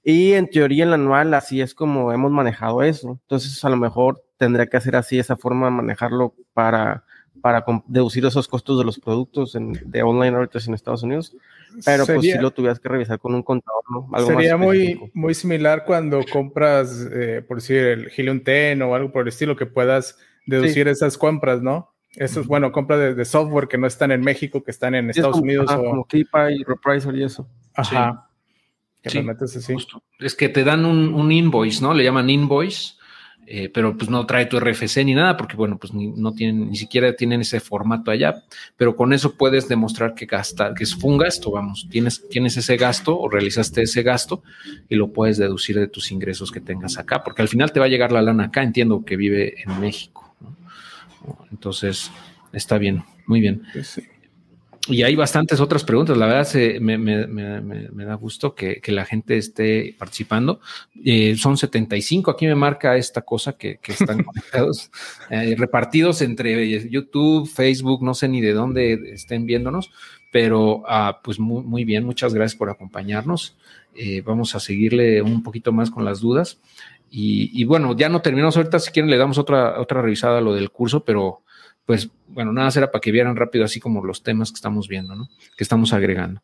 S3: Y en teoría, el anual, así es como hemos manejado eso. Entonces, a lo mejor tendría que hacer así, esa forma de manejarlo para, para deducir esos costos de los productos de online ahorita en Estados Unidos. Pero pues si lo tuvieras que revisar con un contador, ¿no?
S4: sería muy, muy similar cuando compras, eh, por decir, el Helium 10 o algo por el estilo, que puedas deducir esas compras, ¿no? Eso es bueno, compra de, software que no están en México, que están en Estados Unidos. o...
S3: Como Keepa y Reprisor y eso.
S4: Ajá.
S1: Que metes así. Es que te dan un, un, invoice, ¿no? Le llaman invoice eh, pero pues no trae tu RFC ni nada, porque bueno, pues ni, no tienen, ni siquiera tienen ese formato allá, pero con eso puedes demostrar que gasta, que fue un gasto, vamos, tienes, tienes ese gasto o realizaste ese gasto y lo puedes deducir de tus ingresos que tengas acá, porque al final te va a llegar la lana acá, entiendo que vive en México, Entonces, está bien, muy bien. Sí. Y hay bastantes otras preguntas. La verdad me, da gusto que, la gente esté participando. Eh, son 75. Aquí me marca esta cosa que, están conectados, eh, repartidos entre YouTube, Facebook, no sé ni de dónde estén viéndonos, pero ah, pues muy, bien. Muchas gracias por acompañarnos. Eh, vamos a seguirle un poquito más con las dudas. Y, y, bueno, ya no terminamos ahorita. Si quieren, le damos otra, otra revisada a lo del curso, pero pues bueno, nada era para que vieran rápido así como los temas que estamos viendo, ¿no? Que estamos agregando.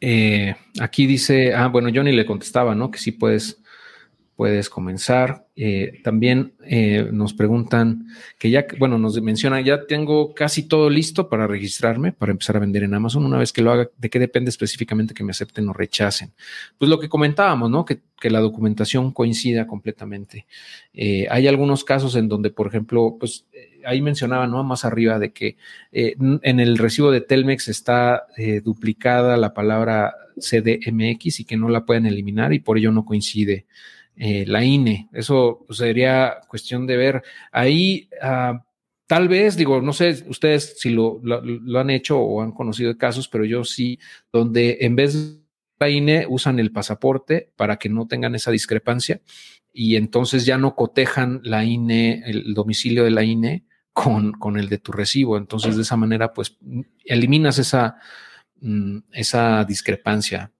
S1: Eh, aquí dice, ah, bueno, Johnny le contestaba, ¿no? Que sí puedes, puedes comenzar. Eh, también eh, nos preguntan que ya, bueno, nos mencionan, ya tengo casi todo listo para registrarme, para empezar a vender en Amazon. Una vez que lo haga, ¿de qué depende específicamente que me acepten o rechacen? Pues lo que comentábamos, ¿no? Que, que la documentación coincida completamente. hay algunos casos en donde, por ejemplo, pues ahí mencionaba, ¿no? Más arriba de que eh, en el recibo de Telmex está eh, duplicada la palabra CDMX y que no la pueden eliminar y por ello no coincide eh, la INE. Eso pues, sería cuestión de ver. Ahí, ah, tal vez, digo, no sé ustedes si lo, lo, han hecho o han conocido casos, pero yo sí, donde en vez de la INE usan el pasaporte para que no tengan esa discrepancia y entonces ya no cotejan la INE, el domicilio de la INE con, con el de tu recibo. Entonces, de esa manera, pues eliminas esa, mm, esa discrepancia.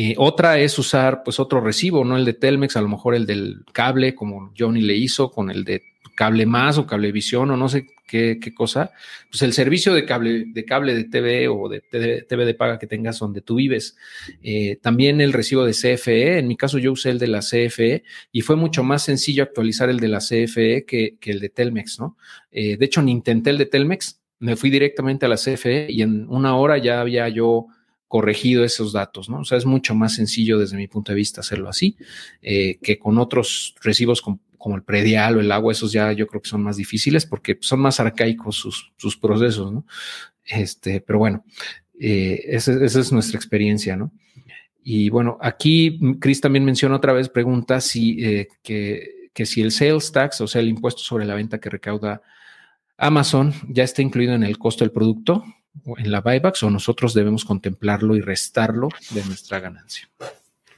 S1: Eh, otra es usar pues otro recibo, no el de Telmex, a lo mejor el del cable, como Johnny le hizo con el de cable más o cablevisión o no sé qué, cosa, pues el servicio de cable, de cable de TV o de TV de paga que tengas donde tú vives. Eh, también el recibo de CFE, en mi caso yo usé el de la CFE y fue mucho más sencillo actualizar el de la CFE que, el de Telmex, ¿no? Eh, de hecho, ni intenté el de Telmex, me fui directamente a la CFE y en una hora ya había yo corregido esos datos, ¿no? O sea, es mucho más sencillo desde mi punto de vista hacerlo así eh, que con otros recibos como el predial o el agua, esos ya yo creo que son más difíciles porque son más arcaicos sus, procesos, ¿no? Este, pero bueno, eh, esa, es nuestra experiencia, ¿no? Y bueno, aquí Chris también menciona otra vez, pregunta si eh, que, que, si el sales tax, o sea, el impuesto sobre la venta que recauda Amazon, ya está incluido en el costo del producto, en la buybacks, o nosotros debemos contemplarlo y restarlo de nuestra ganancia.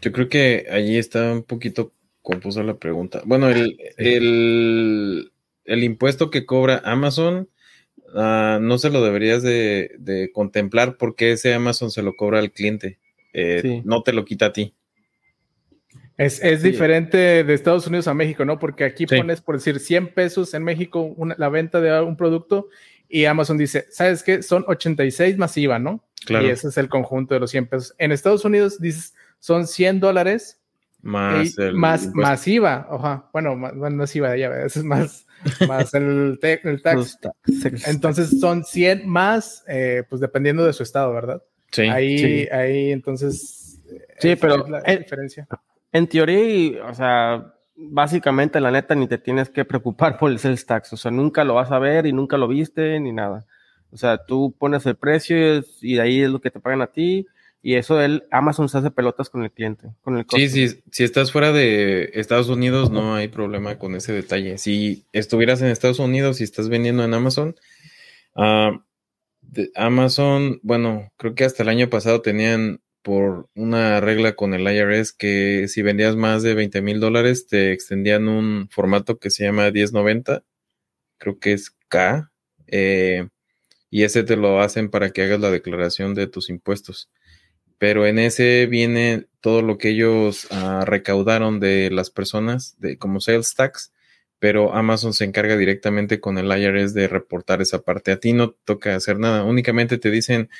S2: Yo creo que allí está un poquito compuso la pregunta. Bueno, el, el, impuesto que cobra Amazon ah, no se lo deberías de, contemplar porque ese Amazon se lo cobra al cliente. Eh, no te lo quita a ti.
S4: Es, es diferente de Estados Unidos a México, ¿no? Porque aquí pones, por decir, 100 pesos en México la venta de un producto y Amazon dice, ¿sabes qué? Son 86 masiva, ¿no? Claro. Y ese es el conjunto de los 100 pesos. En Estados Unidos dices, son 100 dólares
S2: más, el
S4: más masiva, oja, bueno, más, masiva, ya ves, es más, más el, el tax. Entonces son 100 más, eh, pues dependiendo de su estado, ¿verdad?
S2: Sí.
S4: Ahí, ahí entonces.
S3: Sí, pero la en, diferencia. En teoría, o sea, básicamente la neta ni te tienes que preocupar por el sales tax, o sea, nunca lo vas a ver y nunca lo viste ni nada. O sea, tú pones el precio y de ahí es lo que te pagan a ti y eso él, Amazon se hace pelotas con el cliente, con el
S2: Sí, sí, si estás fuera de Estados Unidos no hay problema con ese detalle. Si estuvieras en Estados Unidos y estás vendiendo en Amazon, uh, Amazon, bueno, creo que hasta el año pasado tenían por una regla con el IRS que si vendías más de 20 mil dólares te extendían un formato que se llama 1090, creo que es K, eh, y ese te lo hacen para que hagas la declaración de tus impuestos pero en ese viene todo lo que ellos ah, recaudaron de las personas de como sales tax, pero Amazon se encarga directamente con el IRS de reportar esa parte. A ti no toca hacer nada, únicamente te dicen,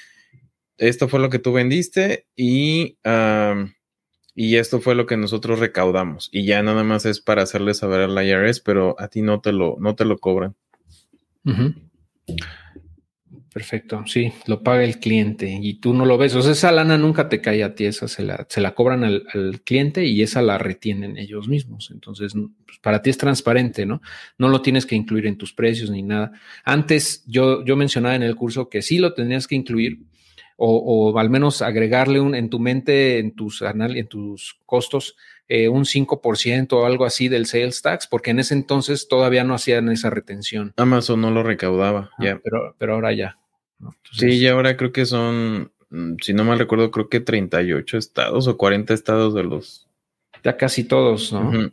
S2: esto fue lo que tú vendiste y, y esto fue lo que nosotros recaudamos. Y ya nada más es para hacerle saber al IRS, pero a ti no te lo, no te lo cobran.
S1: Perfecto, sí, lo paga el cliente y tú no lo ves. O sea, esa lana nunca te cae a ti, esa se la, se la cobran al, cliente y esa la retienen ellos mismos. Entonces, pues, para ti es transparente, ¿no? No lo tienes que incluir en tus precios ni nada. Antes yo, yo mencionaba en el curso que sí lo tenías que incluir o, al menos agregarle un, en tu mente, en tus, en tus costos, eh, un 5% o algo así del sales tax, porque en ese entonces todavía no hacían esa retención.
S2: Amazon no lo recaudaba, ya.
S1: Pero, pero ahora ya.
S2: sí, y ahora creo que son, mm, si no mal recuerdo, creo que 38 estados o 40 estados de los...
S1: Ya casi todos, ¿no?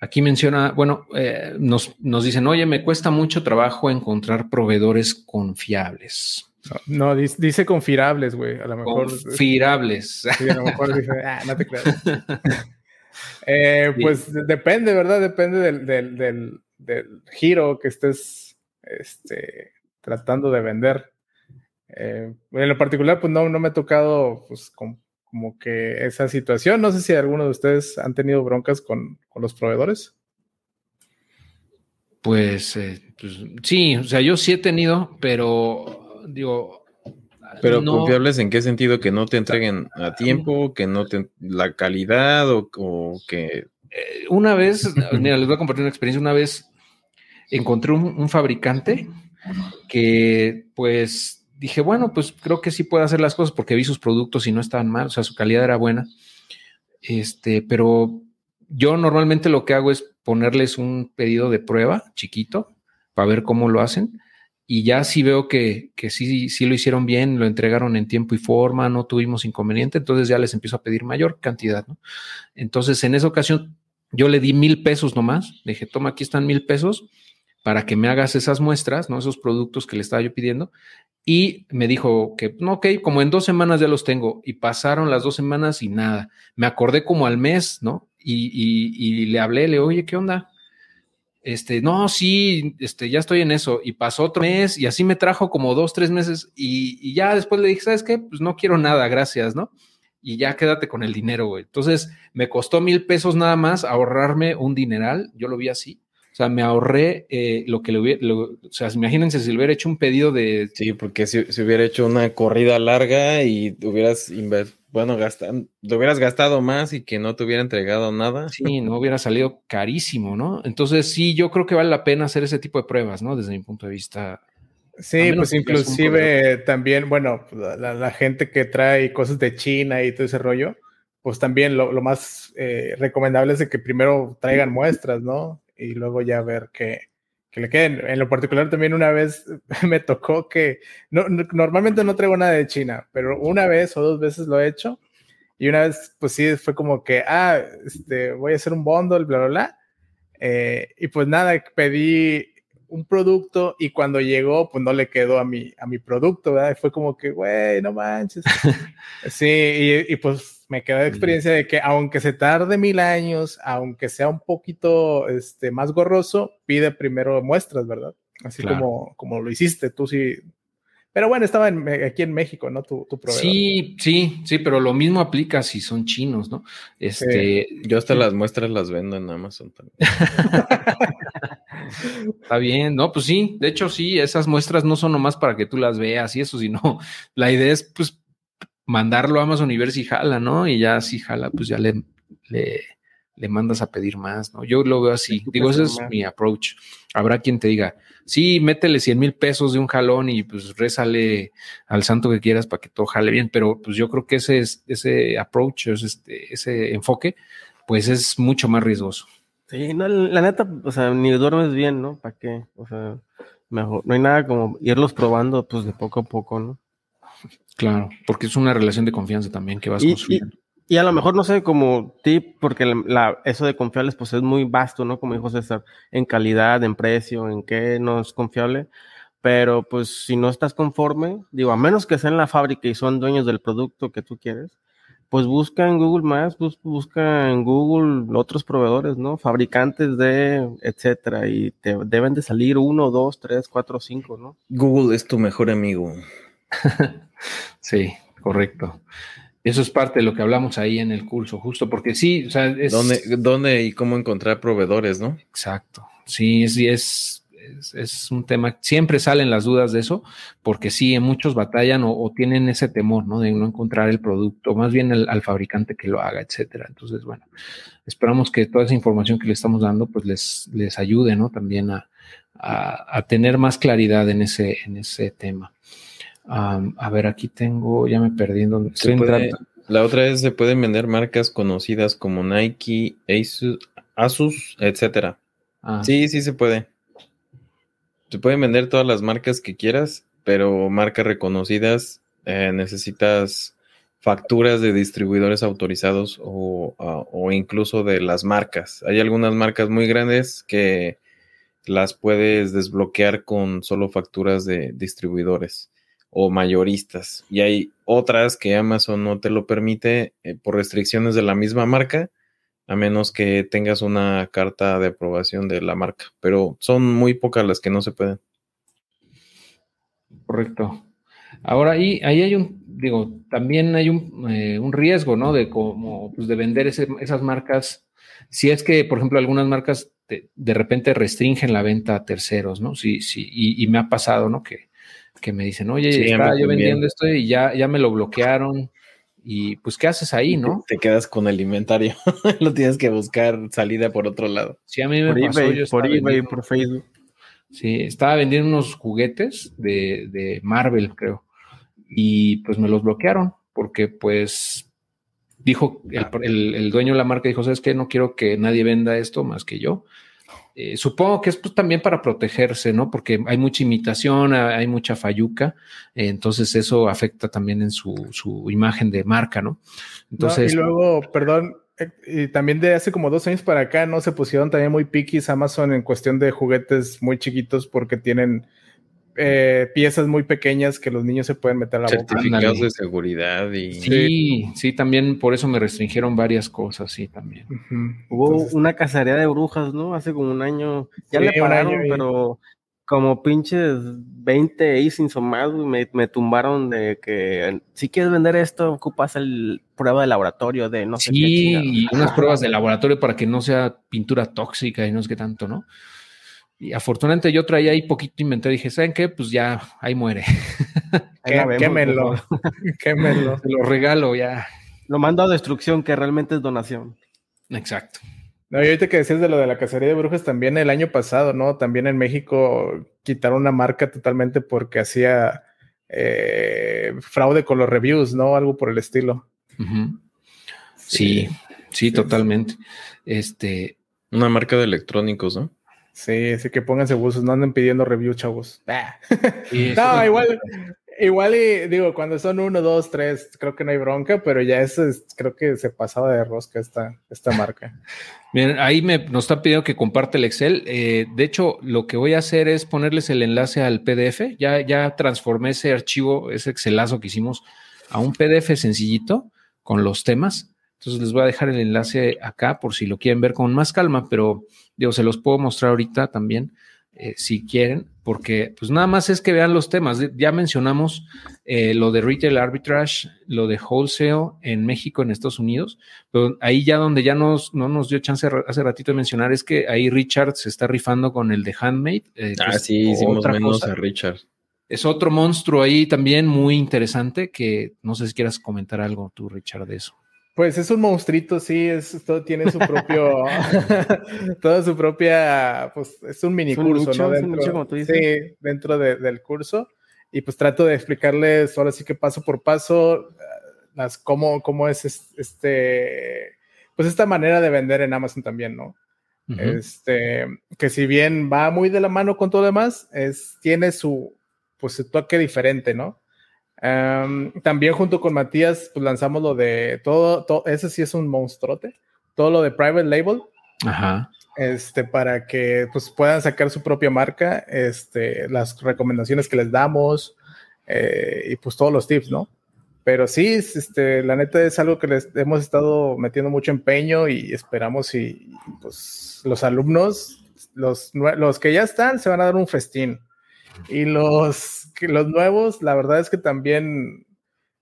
S1: Aquí menciona, bueno, eh, nos, nos dicen, oye, me cuesta mucho trabajo encontrar proveedores confiables.
S4: No, dice, confiables, güey. A lo mejor.
S1: Confiables.
S4: Sí, a lo mejor dice, ah, no te creas. Eh, pues depende, ¿verdad? Depende del, giro que estés este, tratando de vender. Eh, en lo particular, pues no, no me ha tocado pues, como que esa situación. No sé si alguno de ustedes han tenido broncas con, los proveedores.
S1: Pues, eh, pues, sí, o sea, yo sí he tenido, pero digo...
S2: Pero confiables en qué sentido que no te entreguen a tiempo, que no te la calidad o, que
S1: eh, una vez, mira, les voy a compartir una experiencia. Una vez encontré un, fabricante que, pues, dije, bueno, pues creo que sí puede hacer las cosas porque vi sus productos y no estaban mal, o sea, su calidad era buena. Este, pero yo normalmente lo que hago es ponerles un pedido de prueba chiquito para ver cómo lo hacen y ya sí veo que, que sí, sí lo hicieron bien, lo entregaron en tiempo y forma, no tuvimos inconveniente, entonces ya les empiezo a pedir mayor cantidad, ¿no? Entonces, en esa ocasión, yo le di mil pesos nomás, le dije, toma, aquí están mil pesos para que me hagas esas muestras, ¿no? Esos productos que le estaba yo pidiendo. Y me dijo que, no, ok, como en dos semanas ya los tengo. Y pasaron las dos semanas y nada. Me acordé como al mes, ¿no? Y, y, y le hablé, le, oye, ¿qué onda? Este, no, sí, este, ya estoy en eso. Y pasó otro mes y así me trajo como dos, tres meses y, ya después le dije, ¿sabes qué? Pues no quiero nada, gracias, ¿no? Y ya quédate con el dinero, güey. Entonces me costó mil pesos nada más ahorrarme un dineral, yo lo vi así. O sea, me ahorré eh, lo que le hubiera, o sea, imagínense si le hubiera hecho un pedido de...
S2: Sí, porque si, si hubiera hecho una corrida larga y hubieras invertido bueno, gastan, te hubieras gastado más y que no te hubiera entregado nada.
S1: Sí, no hubiera salido carísimo, ¿no? Entonces, sí, yo creo que vale la pena hacer ese tipo de pruebas, ¿no? Desde mi punto de vista.
S4: Sí, pues inclusive también, bueno, la, gente que trae cosas de China y todo ese rollo, pues también lo, más eh, recomendable es de que primero traigan muestras, ¿no? Y luego ya ver qué, que le queden. En lo particular también una vez me tocó que, no, normalmente no traigo nada de China, pero una vez o dos veces lo he hecho. Y una vez, pues sí, fue como que, ah, este, voy a hacer un bundle, bla, bla, bla. Eh, y pues nada, pedí un producto y cuando llegó, pues no le quedó a mi, a mi producto, ¿verdad? Y fue como que, güey, no manches. sí, y, y pues me queda de experiencia de que aunque se tarde mil años, aunque sea un poquito este, más gorroso, pide primero muestras, ¿verdad? Así como, como lo hiciste, tú sí. Pero bueno, estaba aquí en México, ¿no? Tu, tu proveedor.
S1: Sí, sí, sí, pero lo mismo aplica si son chinos, ¿no? Este,
S2: Yo hasta las muestras las vendo en Amazon también.
S1: Está bien, no, pues sí, de hecho sí, esas muestras no son nomás para que tú las veas y eso, sino la idea es pues mandarlo a Amazon y ver si jala, ¿no? Y ya si jala, pues ya le, le, mandas a pedir más, ¿no? Yo lo veo así. Digo, ese es mi approach. Habrá quien te diga, sí, métele 100 mil pesos de un jalón y pues rézale al santo que quieras para que todo jale bien, pero pues yo creo que ese, es, ese approach, este, ese enfoque, pues es mucho más riesgoso.
S3: Sí, no, la neta, o sea, ni duermes bien, ¿no? ¿Para qué? O sea, mejor, no hay nada como irlos probando, pues de poco a poco, ¿no?
S1: Claro, porque es una relación de confianza también que vas construyendo.
S3: Y, a lo mejor, no sé, como tip, porque la, eso de confiables pues es muy vasto, ¿no? Como dijo César, en calidad, en precio, en qué no es confiable. Pero pues si no estás conforme, digo, a menos que sea en la fábrica y son dueños del producto que tú quieres, pues busca en Google más, busca en Google otros proveedores, ¿no? Fabricantes de, etcétera, y te deben de salir uno, dos, tres, cuatro, cinco, ¿no?
S2: Google es tu mejor amigo.
S1: sí, correcto. Eso es parte de lo que hablamos ahí en el curso, justo porque sí, o sea, es...
S2: ¿Dónde, dónde y cómo encontrar proveedores, no?
S1: Exacto. Sí, es, es, es, un tema, siempre salen las dudas de eso, porque sí, muchos batallan o, tienen ese temor, ¿no? De no encontrar el producto, más bien al fabricante que lo haga, etcétera. Entonces, bueno, esperamos que toda esa información que le estamos dando, pues les, les ayude, ¿no? También a, a, tener más claridad en ese, en ese tema a ver, aquí tengo, ya me perdí en donde estoy
S2: La otra es, se pueden vender marcas conocidas como Nike, Asus, Asus etcétera. Ah. Sí, sí se puede. Se pueden vender todas las marcas que quieras, pero marcas reconocidas eh, necesitas facturas de distribuidores autorizados o, o, incluso de las marcas. Hay algunas marcas muy grandes que las puedes desbloquear con solo facturas de distribuidores o mayoristas. Y hay otras que Amazon no te lo permite eh, por restricciones de la misma marca, a menos que tengas una carta de aprobación de la marca. Pero son muy pocas las que no se pueden.
S1: Correcto. Ahora ahí, ahí hay un, digo, también hay un, eh, un riesgo, ¿no? De como, pues de vender esas marcas. Si es que, por ejemplo, algunas marcas de, repente restringen la venta a terceros, ¿no? Sí, sí, y, y me ha pasado, ¿no? Que, que me dicen, oye, estaba yo vendiendo esto y ya, ya me lo bloquearon. Y pues, ¿qué haces ahí, no?
S2: Te quedas con el inventario. lo tienes que buscar salida por otro lado.
S1: Sí, a mí me
S3: por pasó. por eBay, por Facebook.
S1: Sí, estaba vendiendo unos juguetes de, de Marvel, creo. Y pues me los bloquearon porque pues dijo el, el, dueño de la marca dijo, ¿sabes qué? No quiero que nadie venda esto más que yo. Eh, supongo que es pues, también para protegerse, ¿no? Porque hay mucha imitación, hay mucha falluca, eh, entonces eso afecta también en su, su imagen de marca, ¿no?
S4: Entonces. y luego, perdón, eh, y también de hace como dos años para acá, ¿no? Se pusieron también muy piquis Amazon en cuestión de juguetes muy chiquitos porque tienen eh, piezas muy pequeñas que los niños se pueden meter a la
S2: boca. Certificados de seguridad y...
S1: Sí, sí, también por eso me restringieron varias cosas, sí, también.
S3: Hubo una cacería de brujas, ¿no? Hace como un año. Ya le pararon, pero como pinches 20 Asins o más, me, me, tumbaron de que si quieres vender esto, ocupas el prueba de laboratorio de no sé
S1: qué. Sí, unas pruebas de laboratorio para que no sea pintura tóxica y no sé qué tanto, ¿no? Y afortunadamente yo traía ahí poquito inventario. Dije, ¿saben qué? Pues ya, ahí muere.
S4: quémelo. quémelo.
S1: Lo regalo ya.
S3: Lo mando a destrucción, que realmente es donación.
S1: Exacto.
S4: No, y ahorita que decías de lo de la cacería de brujas, también el año pasado, ¿no? También en México quitaron una marca totalmente porque hacía eh, fraude con los reviews, ¿no? Algo por el estilo.
S1: sí, sí, totalmente. Este.
S2: Una marca de electrónicos, ¿no?
S4: Sí, así que pónganse buzos, no anden pidiendo review, chavos. Ah. no, igual, igual y digo, cuando son uno, dos, tres, creo que no hay bronca, pero ya eso es, creo que se pasaba de rosca esta, esta marca.
S1: Bien, ahí me, nos está pidiendo que comparte el Excel. Eh, de hecho, lo que voy a hacer es ponerles el enlace al PDF. Ya, ya transformé ese archivo, ese Excelazo que hicimos, a un PDF sencillito con los temas. Entonces les voy a dejar el enlace acá por si lo quieren ver con más calma, pero Digo, se los puedo mostrar ahorita también, eh, si quieren, porque pues nada más es que vean los temas. Ya mencionamos eh, lo de retail arbitrage, lo de wholesale en México, en Estados Unidos, pero ahí ya donde ya nos, no nos dio chance hace ratito de mencionar es que ahí Richard se está rifando con el de Handmade.
S2: Eh, ah, sí, hicimos menos a Richard.
S1: Es otro monstruo ahí también muy interesante que no sé si quieras comentar algo tú, Richard, de eso.
S4: Pues es un monstruito, sí, es, todo tiene su propio, toda su propia, pues es un mini curso, ¿no? Dentro, Sí, dentro del curso. Y pues trato de explicarles ahora sí que paso por paso las cómo, cómo es este, pues esta manera de vender en Amazon también, ¿no? Este, que si bien va muy de la mano con todo lo demás, es, tiene su, pues su toque diferente, ¿no? También junto con Matías, pues lanzamos lo de todo, todo, ese sí es un monstruote, todo lo de private label.
S1: Ajá.
S4: Este, para que pues puedan sacar su propia marca, este, las recomendaciones que les damos eh, y pues todos los tips, ¿no? Pero sí, este, la neta es algo que les hemos estado metiendo mucho empeño y esperamos y pues los alumnos, los, los que ya están, se van a dar un festín. Y los, los nuevos, la verdad es que también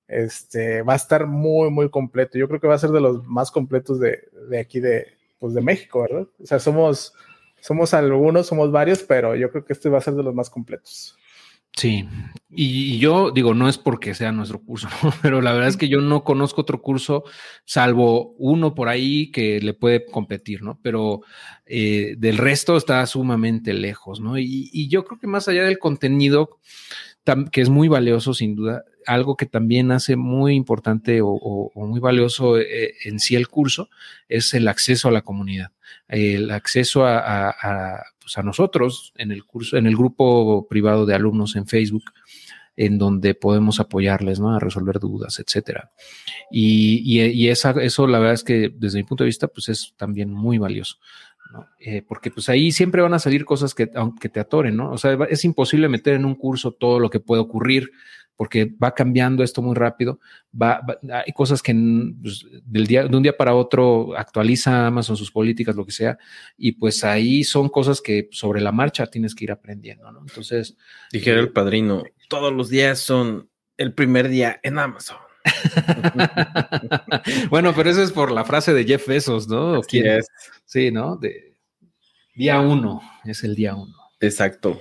S4: este, va a estar muy, muy completo. Yo creo que va a ser de los más completos de, de aquí de, pues de México, ¿verdad? O sea, somos, somos algunos, somos varios, pero yo creo que este va a ser de los más completos.
S1: Sí, y, yo digo, no es porque sea nuestro curso, pero la verdad es que yo no conozco otro curso, salvo uno por ahí que le puede competir, ¿no? Pero eh, del resto está sumamente lejos, ¿no? Y, yo creo que más allá del contenido, que es muy valioso sin duda, algo que también hace muy importante o, muy valioso eh, en sí el curso es el acceso a la comunidad, el acceso a, pues a, nosotros en el curso, en el grupo privado de alumnos en Facebook, en donde podemos apoyarles ¿no? a resolver dudas, etcétera. Y, esa, eso la verdad es que desde mi punto de vista, pues es también muy valioso. Eh, porque pues ahí siempre van a salir cosas que, aunque te atoren, ¿no? O sea, es imposible meter en un curso todo lo que puede ocurrir porque va cambiando esto muy rápido. Va, hay cosas que pues, del día, de un día para otro actualiza Amazon sus políticas, lo que sea, y pues ahí son cosas que sobre la marcha tienes que ir aprendiendo, ¿no? Entonces.
S2: Dijera el eh, padrino, todos los días son el primer día en Amazon.
S1: bueno, pero eso es por la frase de Jeff Bezos, ¿no?
S2: Es.
S1: Sí, ¿no? De día uno, es el día uno.
S2: Exacto.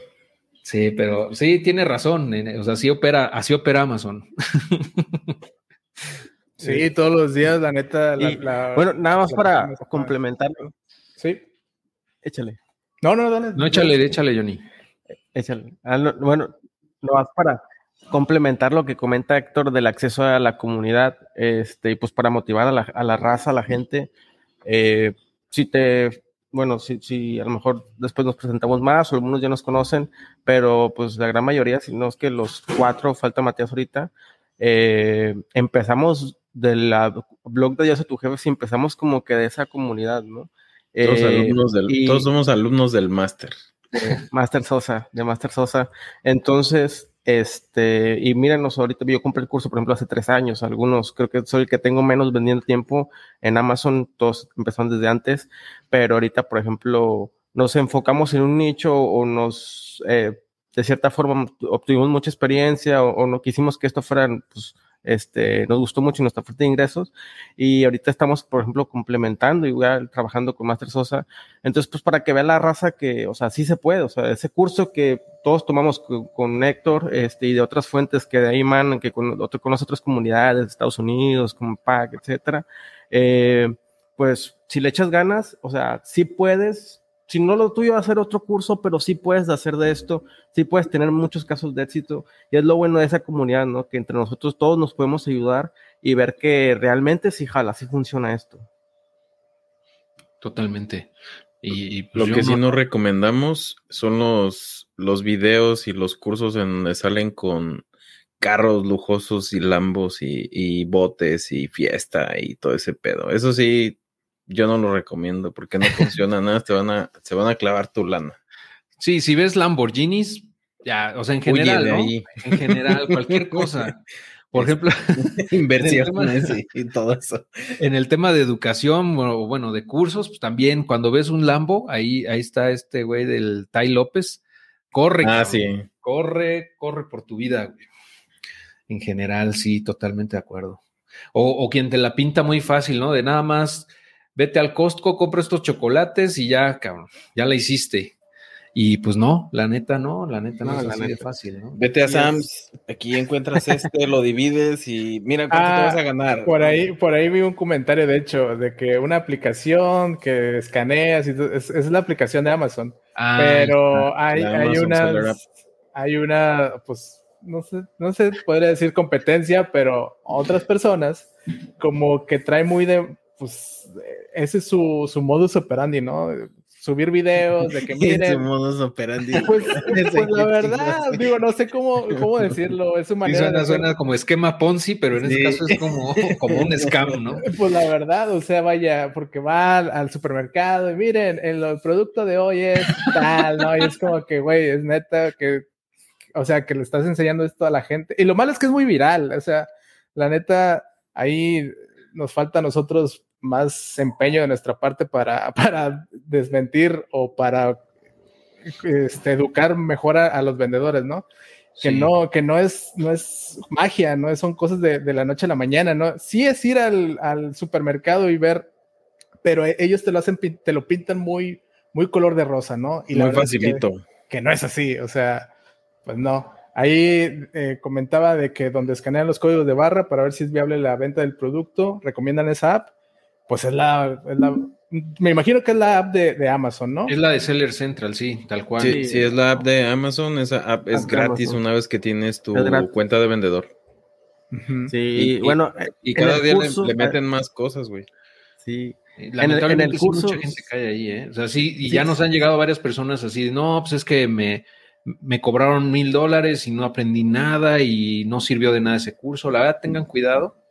S1: Sí, pero sí, tiene razón. O sea, así opera, así opera Amazon.
S4: Sí, todos los días, la neta.
S3: bueno, nada más para complementarlo.
S4: Sí.
S3: Échale.
S4: No, no, dale.
S1: No, échale, échale, Johnny.
S3: Échale. Ah, bueno, no más para complementar lo que comenta Héctor del acceso a la comunidad, este, y pues para motivar a la, a la raza, a la gente. Eh, si te bueno, si, si a lo mejor después nos presentamos más o algunos ya nos conocen, pero pues la gran mayoría, si no es que los cuatro, falta Matías ahorita, eh, empezamos del blog de Yo soy tu jefe, si empezamos como que de esa comunidad, ¿no?
S2: Todos, eh, alumnos del, todos somos alumnos del máster.
S3: Máster Sosa, de Máster Sosa. Entonces, este, y mírenos, ahorita yo compré el curso, por ejemplo, hace tres años, algunos, creo que soy el que tengo menos vendiendo tiempo en Amazon, todos empezaron desde antes, pero ahorita, por ejemplo, nos enfocamos en un nicho o nos, eh, de cierta forma, obtuvimos mucha experiencia o, o no quisimos que esto fuera, pues, este, nos gustó mucho nuestra fuente de ingresos y ahorita estamos, por ejemplo, complementando y trabajando con Master Sosa. Entonces, pues para que vea la raza que, o sea, sí se puede, o sea, ese curso que todos tomamos con, Héctor este, y de otras fuentes que de ahí manan, que con, con otras comunidades de Estados Unidos, como PAC, etcétera, eh, pues si le echas ganas, o sea, sí puedes, si no lo tuyo ser otro curso, pero sí puedes hacer de esto, sí puedes tener muchos casos de éxito. Y es lo bueno de esa comunidad, ¿no? Que entre nosotros todos nos podemos ayudar y ver que realmente sí jala, sí funciona esto.
S1: Totalmente. Y,
S2: pues, lo que sí nos recomendamos son los, los videos y los cursos en donde salen con carros lujosos y lambos y, y botes y fiesta y todo ese pedo. Eso sí, yo no lo recomiendo porque no funciona nada, te van a, se van a clavar tu lana.
S1: Sí, si ves Lamborghinis, ya, o sea, en general, ¿no? En general, cualquier cosa. Por ejemplo,
S2: inversiones y, todo eso.
S1: En el tema de educación o bueno, de cursos, pues también cuando ves un Lambo, ahí, ahí está este güey del Tai López, corre,
S2: ah, sí.
S1: corre, corre por tu vida, güey. En general, sí, totalmente de acuerdo. O, o quien te la pinta muy fácil, ¿no? De nada más vete al Costco, compra estos chocolates y ya, cabrón, ya la hiciste. Y pues no, la neta no, la neta no, es así de fácil, ¿no?
S2: Vete a Sam's, aquí encuentras este, lo divides y mira cuánto te vas a ah, ganar.
S4: Por ahí, por ahí vi un comentario, de hecho, de que una aplicación que escaneas, y es, la aplicación de Amazon. Ah, pero hay, hay una, hay una, pues, no sé, no sé, podría decir competencia, pero otras personas como que trae muy de, pues ese es su, su modus operandi, ¿no? Subir videos de que miren.
S2: su modus operandi.
S4: Pues, pues la verdad, digo, no sé cómo, cómo decirlo. Es su manera.
S1: suena, como esquema Ponzi, pero en este caso es como, como un scam, ¿no?
S4: Pues la verdad, o sea, vaya, porque va al, supermercado y miren, el, producto de hoy es tal, ¿no? Y es como que, güey, es neta que, o sea, que le estás enseñando esto a la gente. Y lo malo es que es muy viral, o sea la neta, ahí nos falta a nosotros más empeño de nuestra parte para, para desmentir o para este, educar mejor a, los vendedores, ¿no? Que no, que no es, no es magia, no son cosas de, la noche a la mañana, ¿no? Sí es ir al, supermercado y ver, pero e, ellos te lo hacen, te lo pintan muy, muy color de rosa, ¿no?
S2: Y muy facilito.
S4: Que, no es así, o sea, pues no. Ahí eh, comentaba de que donde escanean los códigos de barra para ver si es viable la venta del producto, recomiendan esa app. Pues es la, me imagino que es la app de, Amazon, ¿no?
S1: Es la de Seller Central, sí, tal cual.
S2: Sí, sí, es la app de Amazon. Esa app es gratis una vez que tienes tu cuenta de vendedor.
S3: Sí, y, bueno.
S2: Y cada día le, meten más cosas, güey.
S3: Sí.
S1: Lamentablemente en el, curso, mucha gente cae ahí, ¿eh? O sea, sí, y ya nos han llegado varias personas así, no, pues es que me, me cobraron mil dólares y no aprendí nada y no sirvió de nada ese curso. La verdad, tengan cuidado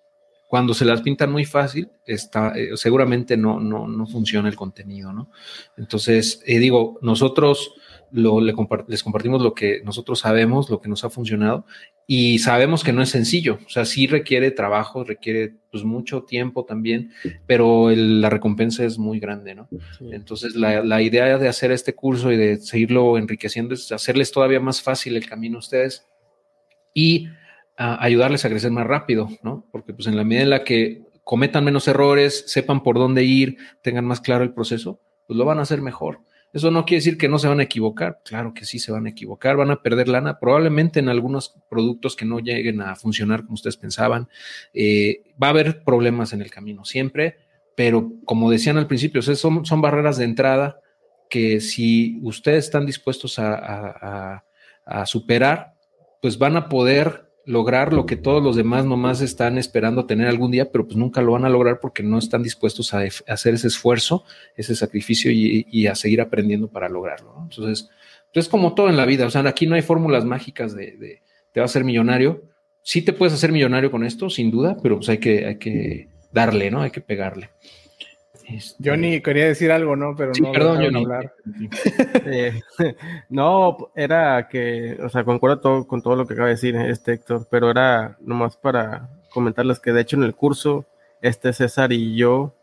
S1: cuando se las pintan muy fácil, está, eh, seguramente no, no, no, funciona el contenido, ¿no? Entonces, eh, digo, nosotros lo, les compartimos lo que nosotros sabemos, lo que nos ha funcionado, y sabemos que no es sencillo, o sea, sí requiere trabajo, requiere pues mucho tiempo también, pero la recompensa es muy grande, ¿no? Entonces, la, la, idea de hacer este curso y de seguirlo enriqueciendo es hacerles todavía más fácil el camino a ustedes y ayudarles a crecer más rápido, ¿no? Porque pues en la medida en la que cometan menos errores, sepan por dónde ir, tengan más claro el proceso, pues lo van a hacer mejor. Eso no quiere decir que no se van a equivocar, claro que sí se van a equivocar, van a perder lana, probablemente en algunos productos que no lleguen a funcionar como ustedes pensaban. Eh, va a haber problemas en el camino siempre, pero como decían al principio, son, son barreras de entrada que si ustedes están dispuestos a superar, pues van a poder lograr lo que todos los demás nomás están esperando tener algún día, pero pues nunca lo van a lograr porque no están dispuestos a, hacer ese esfuerzo, ese sacrificio y, a seguir aprendiendo para lograrlo. Entonces, pues es como todo en la vida, o sea, aquí no hay fórmulas mágicas de, te va a ser millonario. Sí te puedes hacer millonario con esto, sin duda, pero pues hay que, hay que darle, ¿no? Hay que pegarle.
S4: Este, Johnny quería decir algo, ¿no? Pero no
S1: perdón, Johnny.
S3: Hablar. Eh, no, era que, o sea, concuerdo todo, con todo lo que acaba de decir este Héctor, pero era nomás para comentarles que de hecho en el curso, este César y yo,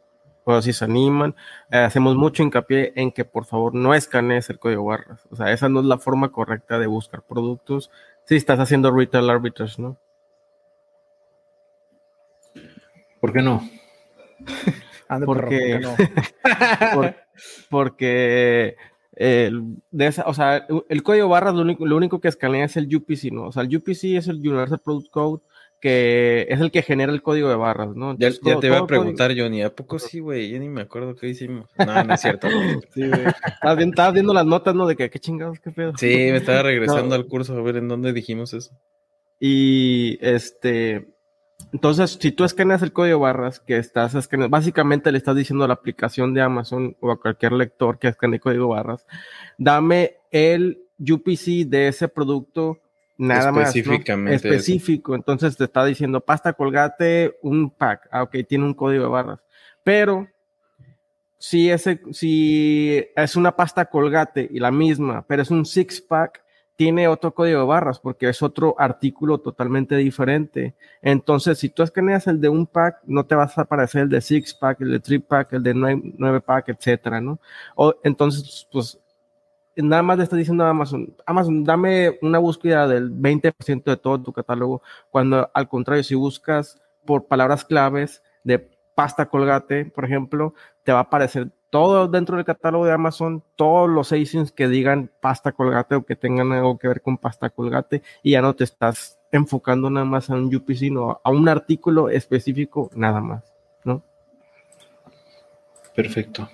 S3: o si se animan, eh, hacemos mucho hincapié en que por favor no escanees el código barras. O sea, esa no es la forma correcta de buscar productos si estás haciendo retail arbitrage, ¿no?
S1: ¿Por qué no?
S3: porque, porque de esa, o sea, el código barras lo único, lo único que escanea es el UPC, ¿no? O sea, el UPC es el Universal Product Code que es el que genera el código de barras, ¿no?
S2: ya, te iba a preguntar, Johnny, ¿a poco sí, güey? Yo ni me acuerdo qué hicimos. No, no es cierto.
S3: sí, güey. Estabas, viendo las notas, ¿no? De que, qué chingados, qué pedo.
S2: Sí, me estaba regresando al curso a ver en dónde dijimos eso.
S3: Y este, entonces, si tú escaneas el código barras que estás escaneando, básicamente le estás diciendo a la aplicación de Amazon o a cualquier lector que escanee código barras, dame el UPC de ese producto nada más específico. Entonces te está diciendo pasta colgate un pack. Ah, ok, tiene un código de barras. Pero si, ese, si es una pasta colgate y la misma, pero es un six pack, tiene otro código de barras porque es otro artículo totalmente diferente. Entonces, si tú escaneas el de un pack, no te vas a aparecer el de six pack, el de three pack, el de nueve, pack, etcétera, ¿no? O, entonces, pues, nada más le está diciendo a Amazon, Amazon, dame una búsqueda del 20% de todo tu catálogo, cuando al contrario, si buscas por palabras claves de pasta colgate, por ejemplo, te va a aparecer todo dentro del catálogo de Amazon, todos los ASINs que digan pasta colgate o que tengan algo que ver con pasta colgate y ya no te estás enfocando nada más a un UPC, sino a un artículo específico nada más, ¿no?
S1: Perfecto.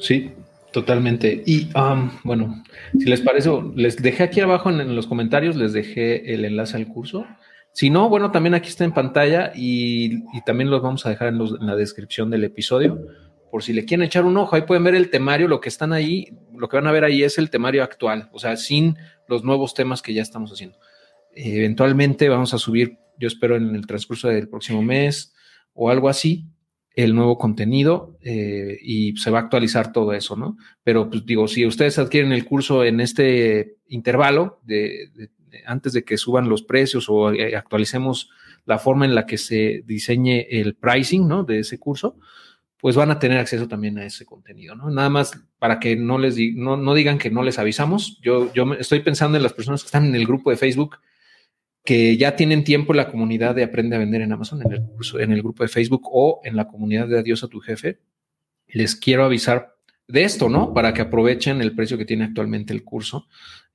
S1: Sí, totalmente. Y um, bueno, si les parece, les dejé aquí abajo en, los comentarios, les dejé el enlace al curso. Si no, bueno, también aquí está en pantalla y, también los vamos a dejar en, en la descripción del episodio por si le quieren echar un ojo, ahí pueden ver el temario, lo que están ahí, lo que van a ver ahí es el temario actual, o sea, sin los nuevos temas que ya estamos haciendo. eventualmente vamos a subir, yo espero en el transcurso del próximo mes o algo así, el nuevo contenido eh, y se va a actualizar todo eso, ¿no? Pero pues digo, si ustedes adquieren el curso en este intervalo de, antes de que suban los precios o eh, actualicemos la forma en la que se diseñe el pricing, ¿no? De ese curso, pues van a tener acceso también a ese contenido, ¿no? Nada más para que no les no, no digan que no les avisamos. Yo, yo estoy pensando en las personas que están en el grupo de Facebook que ya tienen tiempo en la comunidad de Aprende a Vender en Amazon, en el, curso, en el grupo de Facebook o en la comunidad de Adiós a tu jefe, les quiero avisar de esto, ¿no? Para que aprovechen el precio que tiene actualmente el curso,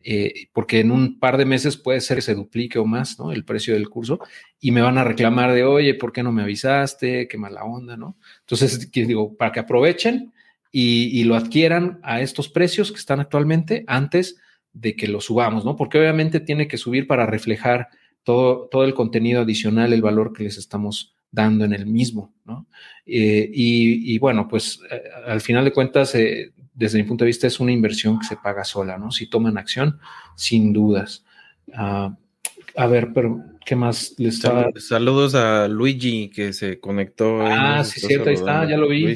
S1: eh, porque en un par de meses puede ser que se duplique o más, ¿no? El precio del curso y me van a reclamar de, oye, ¿por qué no me avisaste? Qué mala onda, ¿no? Entonces, digo, para que aprovechen y, y lo adquieran a estos precios que están actualmente antes de que lo subamos, ¿no? Porque obviamente tiene que subir para reflejar todo, todo el contenido adicional, el valor que les estamos dando en el mismo, ¿no? Eh, y, bueno, pues eh, al final de cuentas, eh, desde mi punto de vista, es una inversión que se paga sola, ¿no? Si toman acción, sin dudas. Ah, a ver, pero ¿qué más les está?
S2: Saludos a Luigi que se conectó.
S1: Ah, sí, cierto, ahí está, ya lo vi.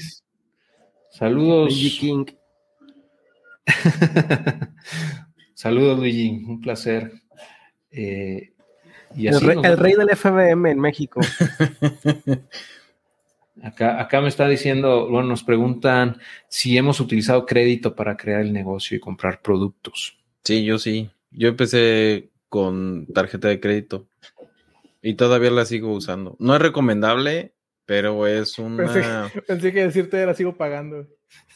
S1: Saludos.
S3: Luigi King.
S1: Saludos, Luigi, un placer. Eh,
S3: el, rey, del FBM en México.
S1: Acá, acá me está diciendo, bueno, nos preguntan si hemos utilizado crédito para crear el negocio y comprar productos.
S2: Sí, yo sí. Yo empecé con tarjeta de crédito y todavía la sigo usando. No es recomendable, pero es una.
S4: Pensé, que decirte la sigo pagando.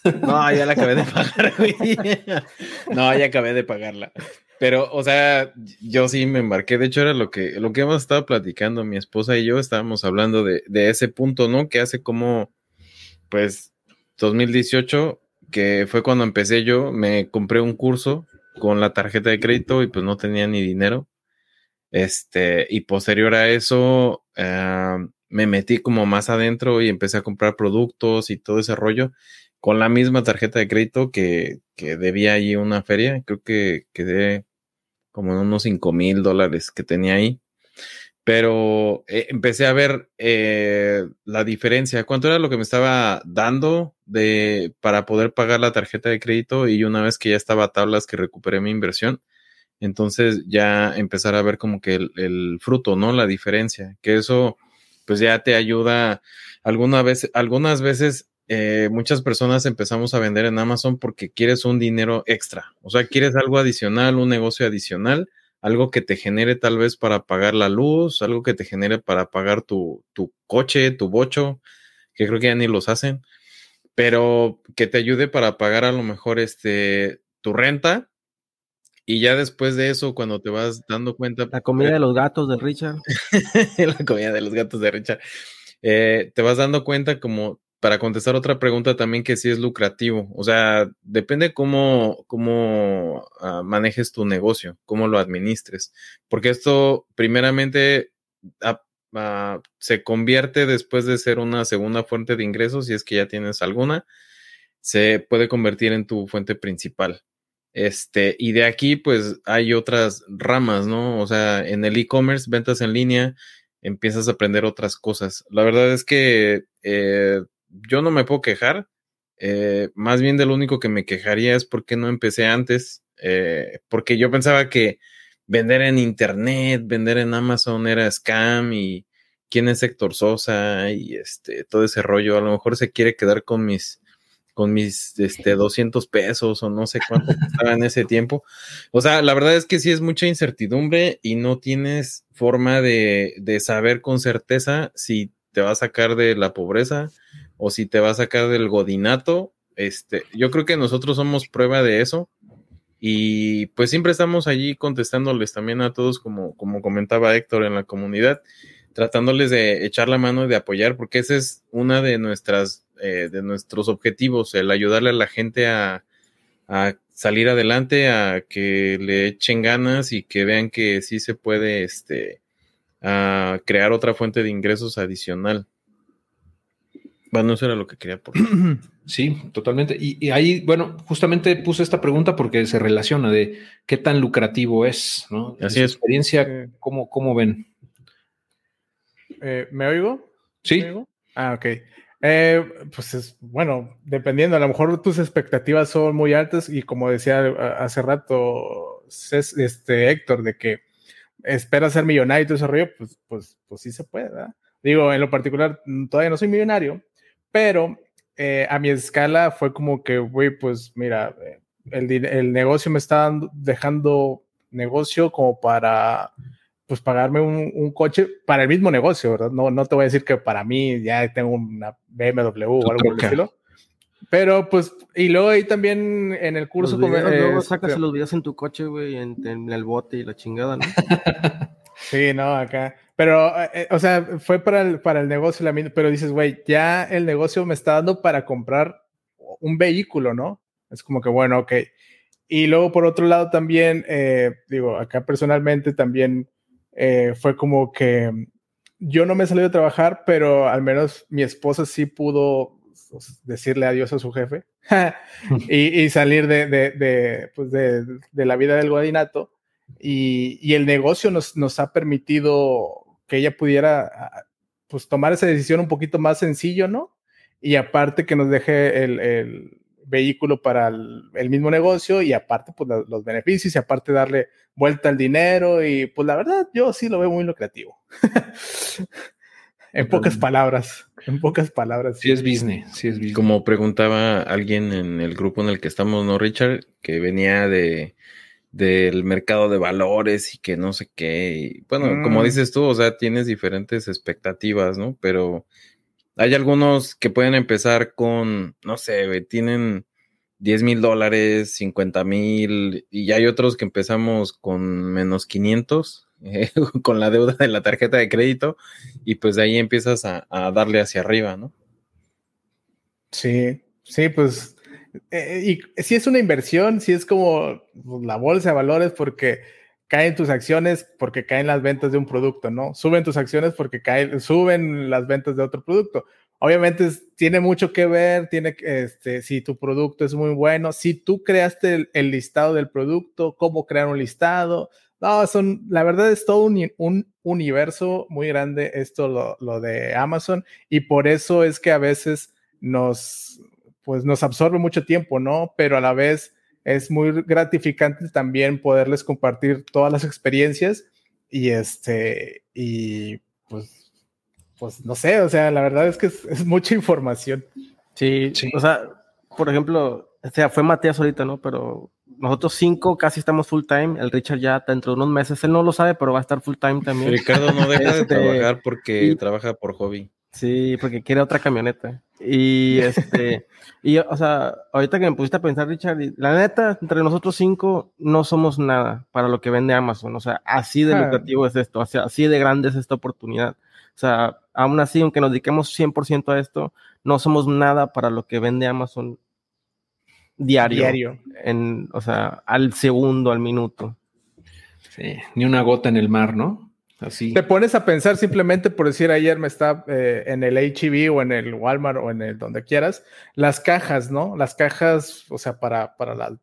S2: No, ya la acabé de pagar, No, ya acabé de pagarla. Pero, o sea, yo sí me embarqué. De hecho, era lo que, lo que hemos estado platicando, mi esposa y yo estábamos hablando de, de ese punto, ¿no? Que hace como, pues, 2018, que fue cuando empecé yo, me compré un curso con la tarjeta de crédito y pues no tenía ni dinero. Este, y posterior a eso, eh, me metí como más adentro y empecé a comprar productos y todo ese rollo con la misma tarjeta de crédito que, que debía ahí una feria. Creo que quedé como unos 5 mil dólares que tenía ahí. Pero eh, empecé a ver eh, la diferencia, cuánto era lo que me estaba dando de, para poder pagar la tarjeta de crédito y una vez que ya estaba a tablas que recuperé mi inversión, entonces ya empezar a ver como que el, el fruto, ¿no? La diferencia, que eso pues ya te ayuda alguna vez, algunas veces eh, muchas personas empezamos a vender en Amazon porque quieres un dinero extra, o sea, quieres algo adicional, un negocio adicional, algo que te genere tal vez para pagar la luz, algo que te genere para pagar tu, tu coche, tu bocho, que creo que ya ni los hacen, pero que te ayude para pagar a lo mejor este, tu renta. Y ya después de eso, cuando te vas dando cuenta.
S3: La comida de los gatos de Richard.
S2: la comida de los gatos de Richard. Eh, te vas dando cuenta como para contestar otra pregunta también que sí es lucrativo. O sea, depende cómo, cómo ah, manejes tu negocio, cómo lo administres. Porque esto, primeramente, ah, ah, se convierte después de ser una segunda fuente de ingresos, si es que ya tienes alguna, se puede convertir en tu fuente principal. Este, y de aquí, pues hay otras ramas, ¿no? O sea, en el e-commerce, ventas en línea, empiezas a aprender otras cosas. La verdad es que eh, yo no me puedo quejar. Eh, más bien de lo único que me quejaría es por qué no empecé antes. Eh, porque yo pensaba que vender en internet, vender en Amazon era scam y quién es Héctor Sosa y este todo ese rollo. A lo mejor se quiere quedar con mis con mis este 200 pesos o no sé cuánto estaba en ese tiempo. O sea, la verdad es que sí es mucha incertidumbre y no tienes forma de, de saber con certeza si te va a sacar de la pobreza o si te va a sacar del godinato. Este, yo creo que nosotros somos prueba de eso. Y pues siempre estamos allí contestándoles también a todos, como, como comentaba Héctor en la comunidad, tratándoles de echar la mano y de apoyar, porque ese es una de nuestras, eh, de nuestros objetivos, el ayudarle a la gente a, a salir adelante, a que le echen ganas y que vean que sí se puede, este, a crear otra fuente de ingresos adicional. Bueno, eso era lo que quería por
S1: Sí, totalmente. Y, ahí, bueno, justamente puse esta pregunta porque se relaciona de qué tan lucrativo es, ¿no?
S2: Así es.
S1: experiencia, ¿cómo, ¿cómo, ven?
S4: Eh, ¿Me oigo?
S1: Sí.
S4: Ah, ok. Eh, pues es, bueno, dependiendo, a lo mejor tus expectativas son muy altas y como decía hace rato este Héctor, de que espera ser millonario y todo ese rollo, pues, pues, pues sí se puede, ¿verdad? Digo, en lo particular, mm, todavía no soy millonario, pero eh, a mi escala fue como que, güey, pues mira, eh, el, el, negocio me está dejando negocio como para pues pagarme un, un, coche para el mismo negocio, ¿verdad? No, no te voy a decir que para mí ya tengo una BMW o algo por el estilo. Pero pues, y luego ahí también en el curso...
S3: Los videos, luego sacas los videos en tu coche, güey, en, en, el bote y la chingada, ¿no?
S4: sí, no, acá. Pero, eh, o sea, fue para el, para el negocio, la, pero dices, güey, ya el negocio me está dando para comprar un vehículo, ¿no? Es como que, bueno, ok. Y luego, por otro lado, también, eh, digo, acá personalmente también eh, fue como que yo no me salido a trabajar, pero al menos mi esposa sí pudo pues, decirle adiós a su jefe y, salir de, de, de, pues de, la vida del guadinato. Y, y el negocio nos, nos, ha permitido que ella pudiera pues tomar esa decisión un poquito más sencillo, ¿no? Y aparte que nos deje el, el vehículo para el, mismo negocio y aparte pues los beneficios y aparte darle vuelta al dinero y pues la verdad yo sí lo veo muy lucrativo. en pocas palabras, en pocas palabras.
S1: Sí es business, sí es business.
S2: Como preguntaba alguien en el grupo en el que estamos, ¿no, Richard? Que venía de del mercado de valores y que no sé qué. bueno, como mm. dices tú, o sea, tienes diferentes expectativas, ¿no? Pero hay algunos que pueden empezar con, no sé, tienen 10 mil dólares, 50 mil, y hay otros que empezamos con menos 500, eh, con la deuda de la tarjeta de crédito, y pues de ahí empiezas a, darle hacia arriba, ¿no?
S4: Sí, sí, pues, eh, y si es una inversión, si es como la bolsa de valores, porque caen tus acciones porque caen las ventas de un producto, ¿no? Suben tus acciones porque caen, suben las ventas de otro producto. Obviamente tiene mucho que ver, tiene este, si tu producto es muy bueno, si tú creaste el, listado del producto, cómo crear un listado. No, son, la verdad es todo un, un universo muy grande esto, lo, lo, de Amazon, y por eso es que a veces nos, pues nos absorbe mucho tiempo, ¿no? Pero a la vez es muy gratificante también poderles compartir todas las experiencias y este, y pues, pues no sé, o sea, la verdad es que es, mucha información.
S3: Sí, sí, o sea, por ejemplo, o sea, fue Matías ahorita, ¿no? Pero nosotros cinco casi estamos full time. El Richard ya dentro de unos meses, él no lo sabe, pero va a estar full time también.
S2: Ricardo no deja de este, trabajar porque trabaja por hobby.
S3: Sí, porque quiere otra camioneta. Y este, y o sea, ahorita que me pusiste a pensar, Richard, la neta, entre nosotros cinco no somos nada para lo que vende Amazon. O sea, así de ah. lucrativo es esto, así de grande es esta oportunidad. O sea, aún así, aunque nos dediquemos 100% a esto, no somos nada para lo que vende Amazon diario. Diario. En, o sea, al segundo, al minuto.
S1: Sí, ni una gota en el mar, ¿no?
S4: Te pones a pensar simplemente por decir ayer me está eh, en el HEB o en el Walmart o en el donde quieras, las cajas, ¿no? Las cajas, o sea, para, para la,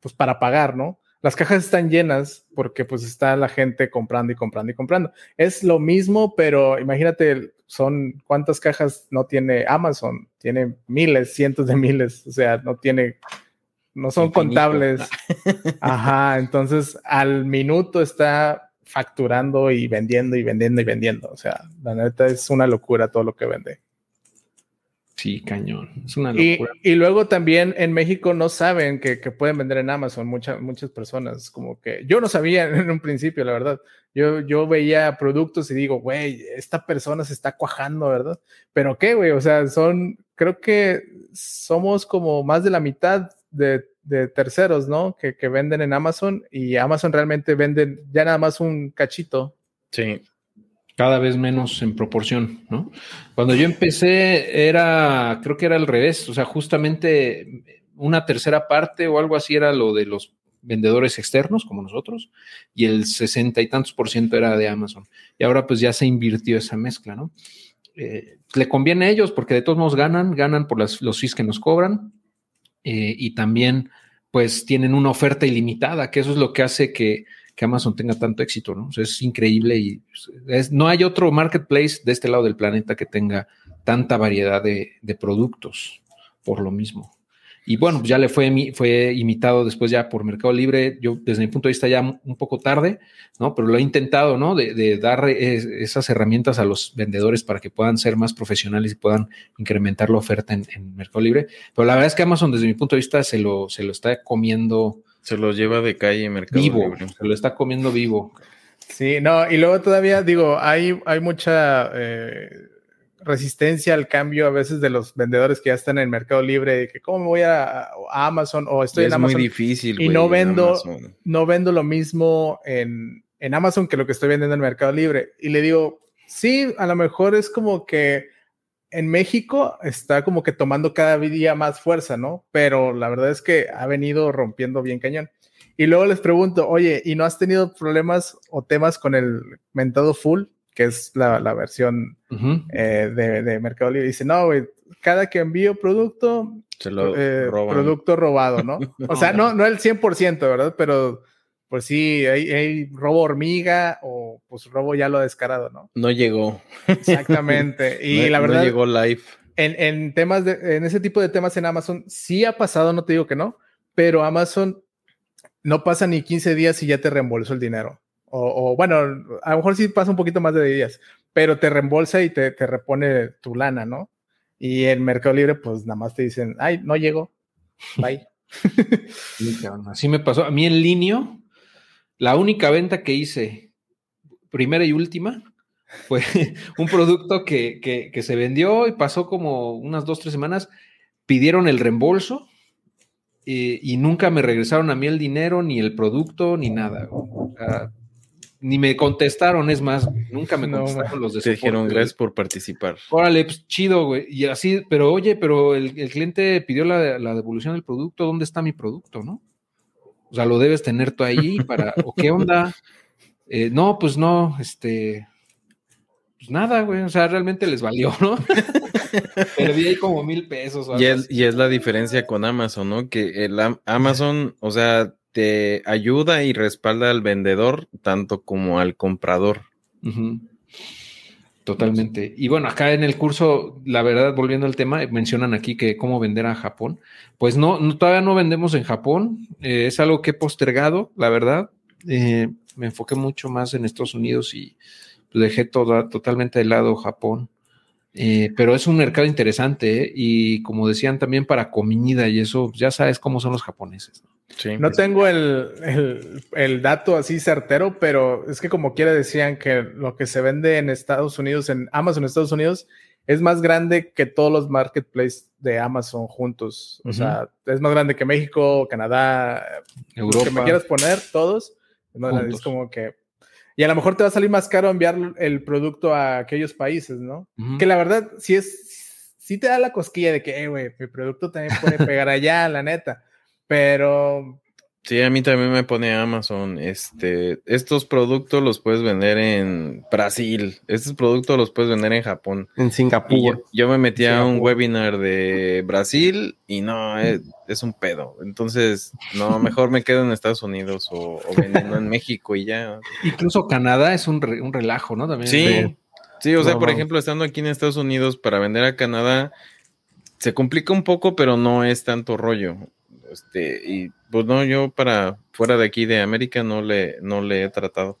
S4: pues para pagar, ¿no? Las cajas están llenas porque pues está la gente comprando y comprando y comprando. Es lo mismo, pero imagínate, son cuántas cajas no tiene Amazon, tiene miles, cientos de miles, o sea, no tiene, no son contables. Ajá, entonces al minuto está facturando y vendiendo y vendiendo y vendiendo. O sea, la neta es una locura todo lo que vende.
S1: Sí, cañón. Es una
S4: locura. Y, luego también en México no saben que, pueden vender en Amazon muchas, muchas personas. Como que yo no sabía en un principio, la verdad. Yo, yo veía productos y digo, güey, esta persona se está cuajando, ¿verdad? Pero qué, güey, o sea, son, creo que somos como más de la mitad de de terceros, ¿no? Que, que, venden en Amazon y Amazon realmente venden ya nada más un cachito.
S1: Sí, cada vez menos en proporción, ¿no? Cuando yo empecé era, creo que era al revés, o sea, justamente una tercera parte o algo así era lo de los vendedores externos como nosotros y el sesenta y tantos por ciento era de Amazon. Y ahora pues ya se invirtió esa mezcla, ¿no? Eh, le conviene a ellos porque de todos modos ganan, ganan por las, los fees que nos cobran, eh, y también pues tienen una oferta ilimitada, que eso es lo que hace que, Amazon tenga tanto éxito, ¿no? es increíble y pues, no hay otro marketplace de este lado del planeta que tenga tanta variedad de, productos por lo mismo. Y bueno, pues ya le fue, fue imitado después ya por Mercado Libre. Yo, desde mi punto de vista, ya un poco tarde, ¿no? Pero lo he intentado, ¿no? De, dar esas herramientas a los vendedores para que puedan ser más profesionales y puedan incrementar la oferta en, Mercado Libre. Pero la verdad es que Amazon, desde mi punto de vista, se lo, se lo está comiendo.
S2: Se lo lleva de calle Mercado
S1: vivo, Se lo está comiendo vivo.
S4: Sí, no, y luego todavía digo, hay, hay mucha eh, resistencia al cambio a veces de los vendedores que ya están en el Mercado Libre, de que cómo me voy a, Amazon o estoy en Amazon.
S2: Es muy difícil.
S4: Y no vendo, no vendo lo mismo en, en Amazon que lo que estoy vendiendo en el Mercado Libre. Y le digo, sí, a lo mejor es como que en México está como que tomando cada día más fuerza, ¿no? Pero la verdad es que ha venido rompiendo bien cañón. Y luego les pregunto, oye, ¿y no has tenido problemas o temas con el mentado full? Que es la, versión eh, de, Mercado Libre. Dice, no, güey, cada que envío producto,
S2: eh,
S4: producto robado, ¿no? O sea, no, no el 100%, ¿verdad? Pero pues sí, hay, robo hormiga o pues robo ya lo descarado, ¿no?
S2: No llegó.
S4: Exactamente. Y la verdad...
S2: No llegó live.
S4: En, en, temas de, en ese tipo de temas en Amazon sí ha pasado, no te digo que no, pero Amazon no pasa ni 15 días y ya te reembolsó el dinero. O, bueno, a lo mejor sí pasa un poquito más de días, pero te reembolsa y te, te repone tu lana, ¿no? Y en Mercado Libre, pues nada más te dicen, ay, no llego, bye.
S1: Así me pasó. A mí en línea, la única venta que hice, primera y última, fue un producto que, que, se vendió y pasó como unas dos, tres semanas, pidieron el reembolso y, y, nunca me regresaron a mí el dinero, ni el producto, ni nada. O sea, ni me contestaron, es más, nunca me contestaron los de
S2: Te dijeron gracias por participar.
S1: Órale, pues chido, güey. Y así, pero oye, pero el, cliente pidió la, devolución del producto, ¿dónde está mi producto, no? O sea, lo debes tener tú ahí para, ¿o qué onda? Eh, no, pues no, este, pues nada, güey, o sea, realmente les valió, ¿no? Perdí ahí como mil pesos.
S2: y, es, y es la diferencia con Amazon, ¿no? Que el Amazon, o sea, te ayuda y respalda al vendedor tanto como al comprador.
S1: Totalmente. Y bueno, acá en el curso, la verdad, volviendo al tema, mencionan aquí que cómo vender a Japón. Pues no, todavía no vendemos en Japón. Eh, es algo que he postergado, la verdad. Eh, me enfoqué mucho más en Estados Unidos y dejé toda, totalmente de lado Japón. Eh, pero es un mercado interesante y como decían también para comida y eso, ya sabes cómo son los japoneses.
S4: no tengo el, el, dato así certero, pero es que como quiera decían que lo que se vende en Estados Unidos, en Amazon Estados Unidos, es más grande que todos los marketplaces de Amazon juntos. O sea, es más grande que México, Canadá, Europa. que me quieras poner, todos. Es como que y a lo mejor te va a salir más caro enviar el producto a aquellos países, ¿no? Que la verdad, sí es, sí te da la cosquilla de que, eh, güey, mi producto también puede pegar allá, la neta. Pero
S2: Sí, a mí también me pone Amazon. Este, estos productos los puedes vender en Brasil. Estos productos los puedes vender en Japón.
S3: En Singapur.
S2: Yo, me metí a un webinar de Brasil y no, es, un pedo. Entonces, no, mejor me quedo en Estados Unidos o, vendiendo en México y ya.
S1: Incluso Canadá es un, un relajo, ¿no? También.
S2: Sí, sí, o sea, por ejemplo, estando aquí en Estados Unidos para vender a Canadá, se complica un poco, pero no es tanto rollo. Este, y pues no, yo para fuera de aquí de América no le, no le he tratado.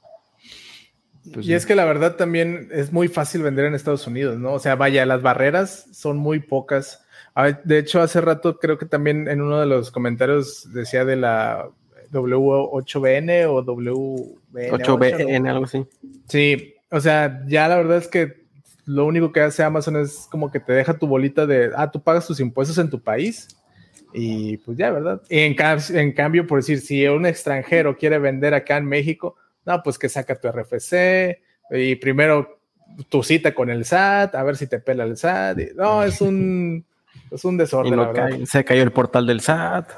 S4: Pues y es que la verdad también es muy fácil vender en Estados Unidos, ¿no? O sea, vaya, las barreras son muy pocas. De hecho, hace rato creo que también en uno de los comentarios decía de la W8BN o WBN.
S3: 8BN, algo así.
S4: Sí, o sea, ya la verdad es que lo único que hace Amazon es como que te deja tu bolita de, ah, tú pagas tus impuestos en tu país y pues ya, ¿verdad? En, en cambio, por decir, si un extranjero quiere vender acá en México, no, pues que saca tu RFC y primero tu cita con el SAT, a ver si te pela el SAT. no, es un, es un desorden.
S3: se cayó el portal del SAT.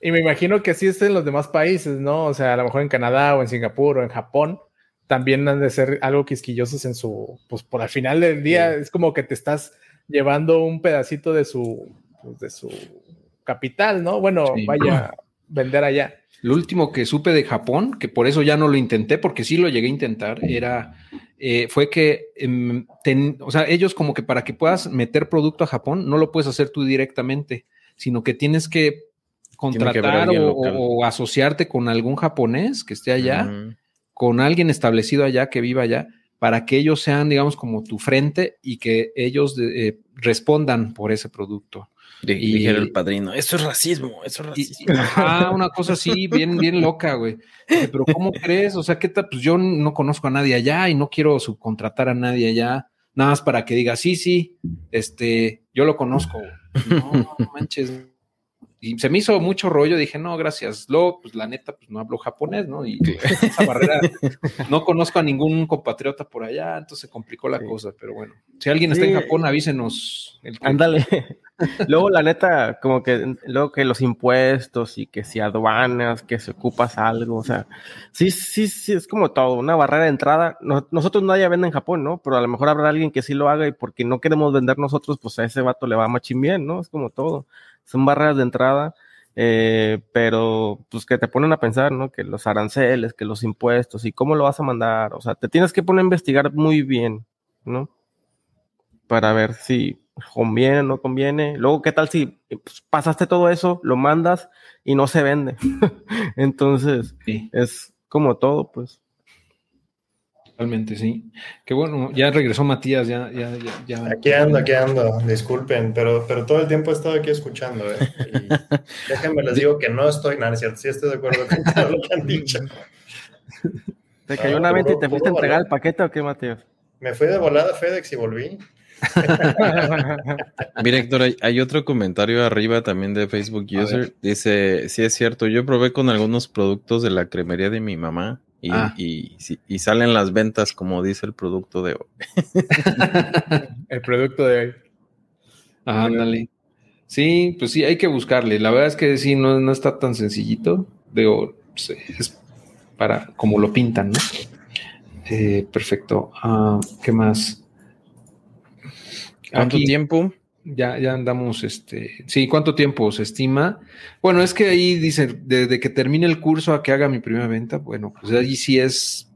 S4: Y me imagino que así es en los demás países, ¿no? O sea, a lo mejor en Canadá o en Singapur o en Japón también han de ser algo quisquillosos en su, pues por al final del día es como que te estás llevando un pedacito de su, pues, de su capital, ¿no? Bueno, vaya a vender allá.
S1: Lo último que supe de Japón, que por eso ya no lo intenté, porque sí lo llegué a intentar, era, eh, fue que, em, o sea, ellos como que para que puedas meter producto a Japón, no lo puedes hacer tú directamente. sino que tienes que contratar o, asociarte con algún japonés que esté allá, con alguien establecido allá que viva allá, para que ellos sean, digamos, como tu frente y que ellos eh, respondan por ese producto.
S2: Y dijera el padrino, eso es racismo, eso es racismo.
S1: ah, una cosa así, bien, bien loca, güey. Pero ¿cómo crees? O sea, ¿qué tal? Pues yo no conozco a nadie allá y no quiero subcontratar a nadie allá, nada más para que diga, sí, sí, este, yo lo conozco. No, no manches, y se me hizo mucho rollo, dije, no, gracias. Luego, pues la neta, pues no hablo japonés, ¿no? Y esa barrera, no conozco a ningún compatriota por allá, entonces se complicó la cosa, pero bueno, si alguien está en Japón, avísenos.
S3: Ándale. luego, la neta, como que, luego que los impuestos y que si aduanas, que si ocupas algo, o sea, sí, sí, sí, es como todo, una barrera de entrada. nosotros nadie vende en Japón, ¿no? Pero a lo mejor habrá alguien que sí lo haga y porque no queremos vender nosotros, pues a ese vato le va machín bien, ¿no? Es como todo son barreras de entrada, eh, pero pues que te ponen a pensar, ¿no? Que los aranceles, que los impuestos y cómo lo vas a mandar, o sea, te tienes que poner a investigar muy bien, ¿no? Para ver si conviene o no conviene. Luego, ¿qué tal si pues, pasaste todo eso, lo mandas y no se vende? Entonces, es como todo, pues.
S1: Totalmente, sí. Qué bueno, ya regresó Matías, ya, ya, ya,
S5: Aquí ando, aquí ando, disculpen, pero, pero todo el tiempo he estado aquí escuchando, ¿eh? Y déjenme les digo que no estoy, nada, es cierto, sí estoy de acuerdo con todo lo que han dicho.
S3: ¿Te cayó una venta y te fuiste a entregar el paquete o qué, Matías?
S5: Me fui de volada a FedEx y volví.
S2: Mira, Héctor, hay, otro comentario arriba también de Facebook User. Dice, sí es cierto, yo probé con algunos productos de la cremería de mi mamá Ah. Y, y, salen las ventas como dice el producto de hoy.
S4: el producto de hoy.
S1: Ándale. Sí, pues sí, hay que buscarle. La verdad es que sí, no, no está tan sencillito. Digo, pues, es para como lo pintan, ¿no? Eh, perfecto. Ah, ¿Qué más?
S2: ¿Cuánto tiempo?
S1: Ya, ya andamos, este, sí, ¿cuánto tiempo se estima? Bueno, es que ahí dice, desde que termine el curso a que haga mi primera venta, bueno, pues ahí sí es,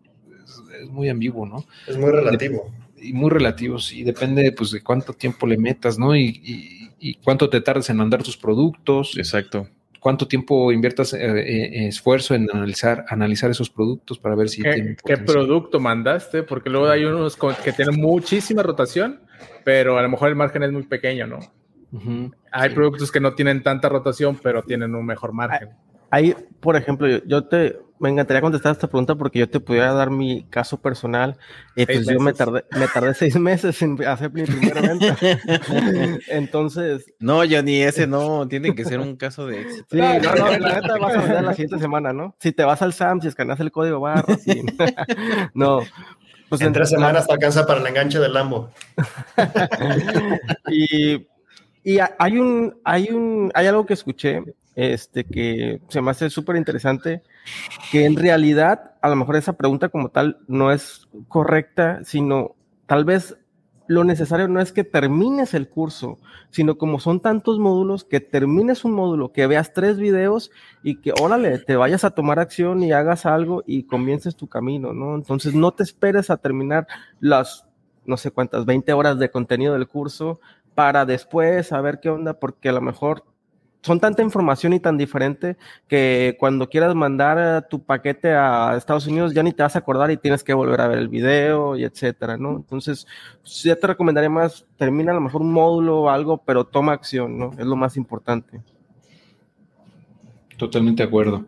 S1: es, muy ambiguo, ¿no?
S5: Es muy relativo.
S1: y muy relativo, sí, depende pues de cuánto tiempo le metas, ¿no? Y, cuánto te tardes en mandar tus productos.
S2: Exacto.
S1: Cuánto tiempo inviertas eh, eh, esfuerzo en analizar, analizar esos productos para ver si...
S4: ¿Qué, ¿qué producto mandaste? Porque luego hay unos que tienen muchísima rotación pero a lo mejor el margen es muy pequeño, ¿no? Hay productos que no tienen tanta rotación, pero tienen un mejor margen.
S3: Hay, por ejemplo, yo, te, me encantaría contestar esta pregunta porque yo te pudiera dar mi caso personal. Y pues yo me tardé, me tardé seis meses en hacer mi primera venta. Entonces.
S2: No, ni ese no, tiene que ser un caso de éxito.
S3: Sí, no, no, la neta vas a vender la siguiente semana, ¿no? Si te vas al SAM, si escaneas el código barra, sí. no,
S5: pues en tres semanas te alcanza para el enganche del Lambo.
S3: y, hay un, hay un, hay algo que escuché, este, que se me hace súper interesante, que en realidad, a lo mejor esa pregunta como tal no es correcta, sino tal vez lo necesario no es que termines el curso, sino como son tantos módulos, que termines un módulo, que veas tres videos y que, órale, te vayas a tomar acción y hagas algo y comiences tu camino, ¿no? Entonces no te esperes a terminar las, no sé cuántas, 20 horas de contenido del curso para después saber qué onda, porque a lo mejor son tanta información y tan diferente que cuando quieras mandar tu paquete a Estados Unidos ya ni te vas a acordar y tienes que volver a ver el video y etcétera, ¿no? Entonces, pues, ya te recomendaría más, termina a lo mejor un módulo o algo, pero toma acción, ¿no? Es lo más importante.
S1: Totalmente de acuerdo.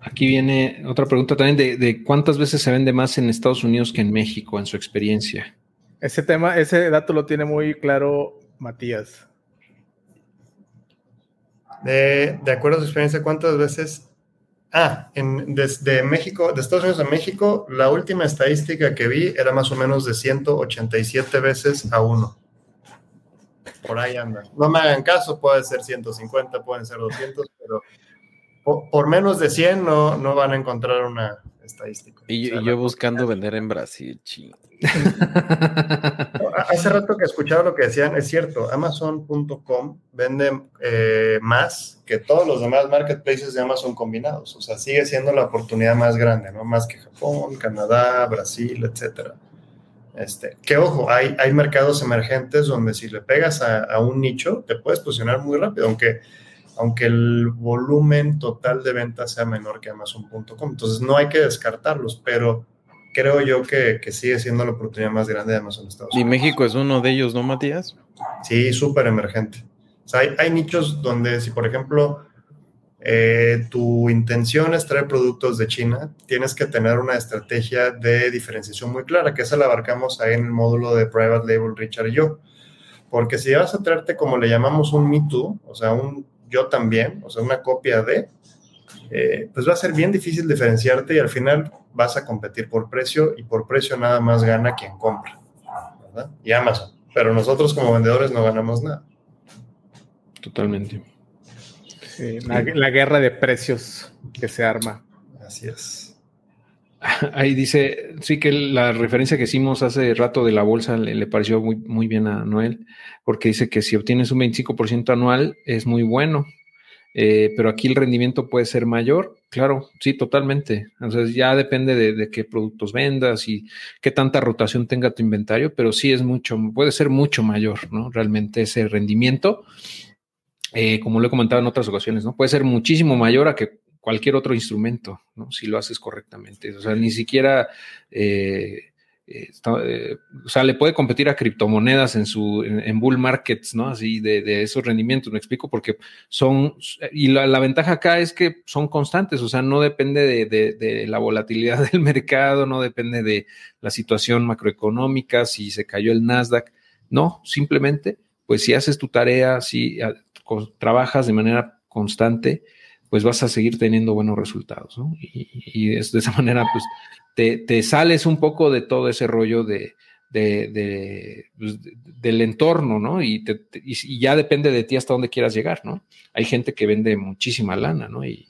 S1: aquí viene otra pregunta también de, de cuántas veces se vende más en Estados Unidos que en México, en su experiencia.
S4: Ese tema, ese dato lo tiene muy claro Matías.
S5: De, acuerdo a su experiencia, ¿cuántas veces? Ah, en, desde México, de Estados Unidos a México, la última estadística que vi era más o menos de 187 veces a uno. Por ahí anda. No me hagan caso, puede ser 150, pueden ser 200, pero por, menos de 100 no, no van a encontrar una estadística.
S2: Y, yo buscando vender en Brasil, ching.
S5: Hace rato que escuchaba lo que decían, es cierto, Amazon.com vende eh, más que todos los demás marketplaces de Amazon combinados. O sea, sigue siendo la oportunidad más grande, ¿no? Más que Japón, Canadá, Brasil, etcétera. Este, que ojo, hay, hay mercados emergentes donde si le pegas a, un nicho, te puedes posicionar muy rápido, aunque, aunque el volumen total de ventas sea menor que Amazon.com. Entonces no hay que descartarlos, pero creo yo que, que, sigue siendo la oportunidad más grande de Amazon Estados
S2: Unidos. Y México es uno de ellos, ¿no, Matías?
S5: Sí, súper emergente. O sea, hay, hay nichos donde si, por ejemplo, eh, tu intención es traer productos de China, tienes que tener una estrategia de diferenciación muy clara, que esa la abarcamos ahí en el módulo de Private Label Richard y yo. Porque si vas a traerte como le llamamos un Me Too, o sea, un yo también, o sea, una copia de, eh, pues va a ser bien difícil diferenciarte y al final vas a competir por precio y por precio nada más gana quien compra, ¿verdad? Y Amazon. Pero nosotros como vendedores no ganamos nada.
S1: Totalmente
S4: la, guerra de precios que se arma.
S5: Así es.
S1: Ahí dice, sí que la referencia que hicimos hace rato de la bolsa le, pareció muy, muy bien a Noel, porque dice que si obtienes un 25% anual es muy bueno, eh, pero aquí el rendimiento puede ser mayor. Claro, sí, totalmente. Entonces ya depende de, qué productos vendas y qué tanta rotación tenga tu inventario, pero sí es mucho, puede ser mucho mayor, ¿no? Realmente ese rendimiento. Eh, como lo he comentado en otras ocasiones, ¿no? Puede ser muchísimo mayor a que cualquier otro instrumento, ¿no? Si lo haces correctamente. O sea, ni siquiera, eh, eh, o sea, le puede competir a criptomonedas en su, en, bull markets, ¿no? Así de, esos rendimientos, me explico, porque son, y la, ventaja acá es que son constantes, o sea, no depende de, de la volatilidad del mercado, no depende de la situación macroeconómica, si se cayó el Nasdaq, no, simplemente pues si haces tu tarea, si trabajas de manera constante, pues vas a seguir teniendo buenos resultados, ¿no? Y, de esa manera, pues, te, sales un poco de todo ese rollo de, pues, del entorno, ¿no? Y, ya depende de ti hasta dónde quieras llegar, ¿no? Hay gente que vende muchísima lana, ¿no? Y,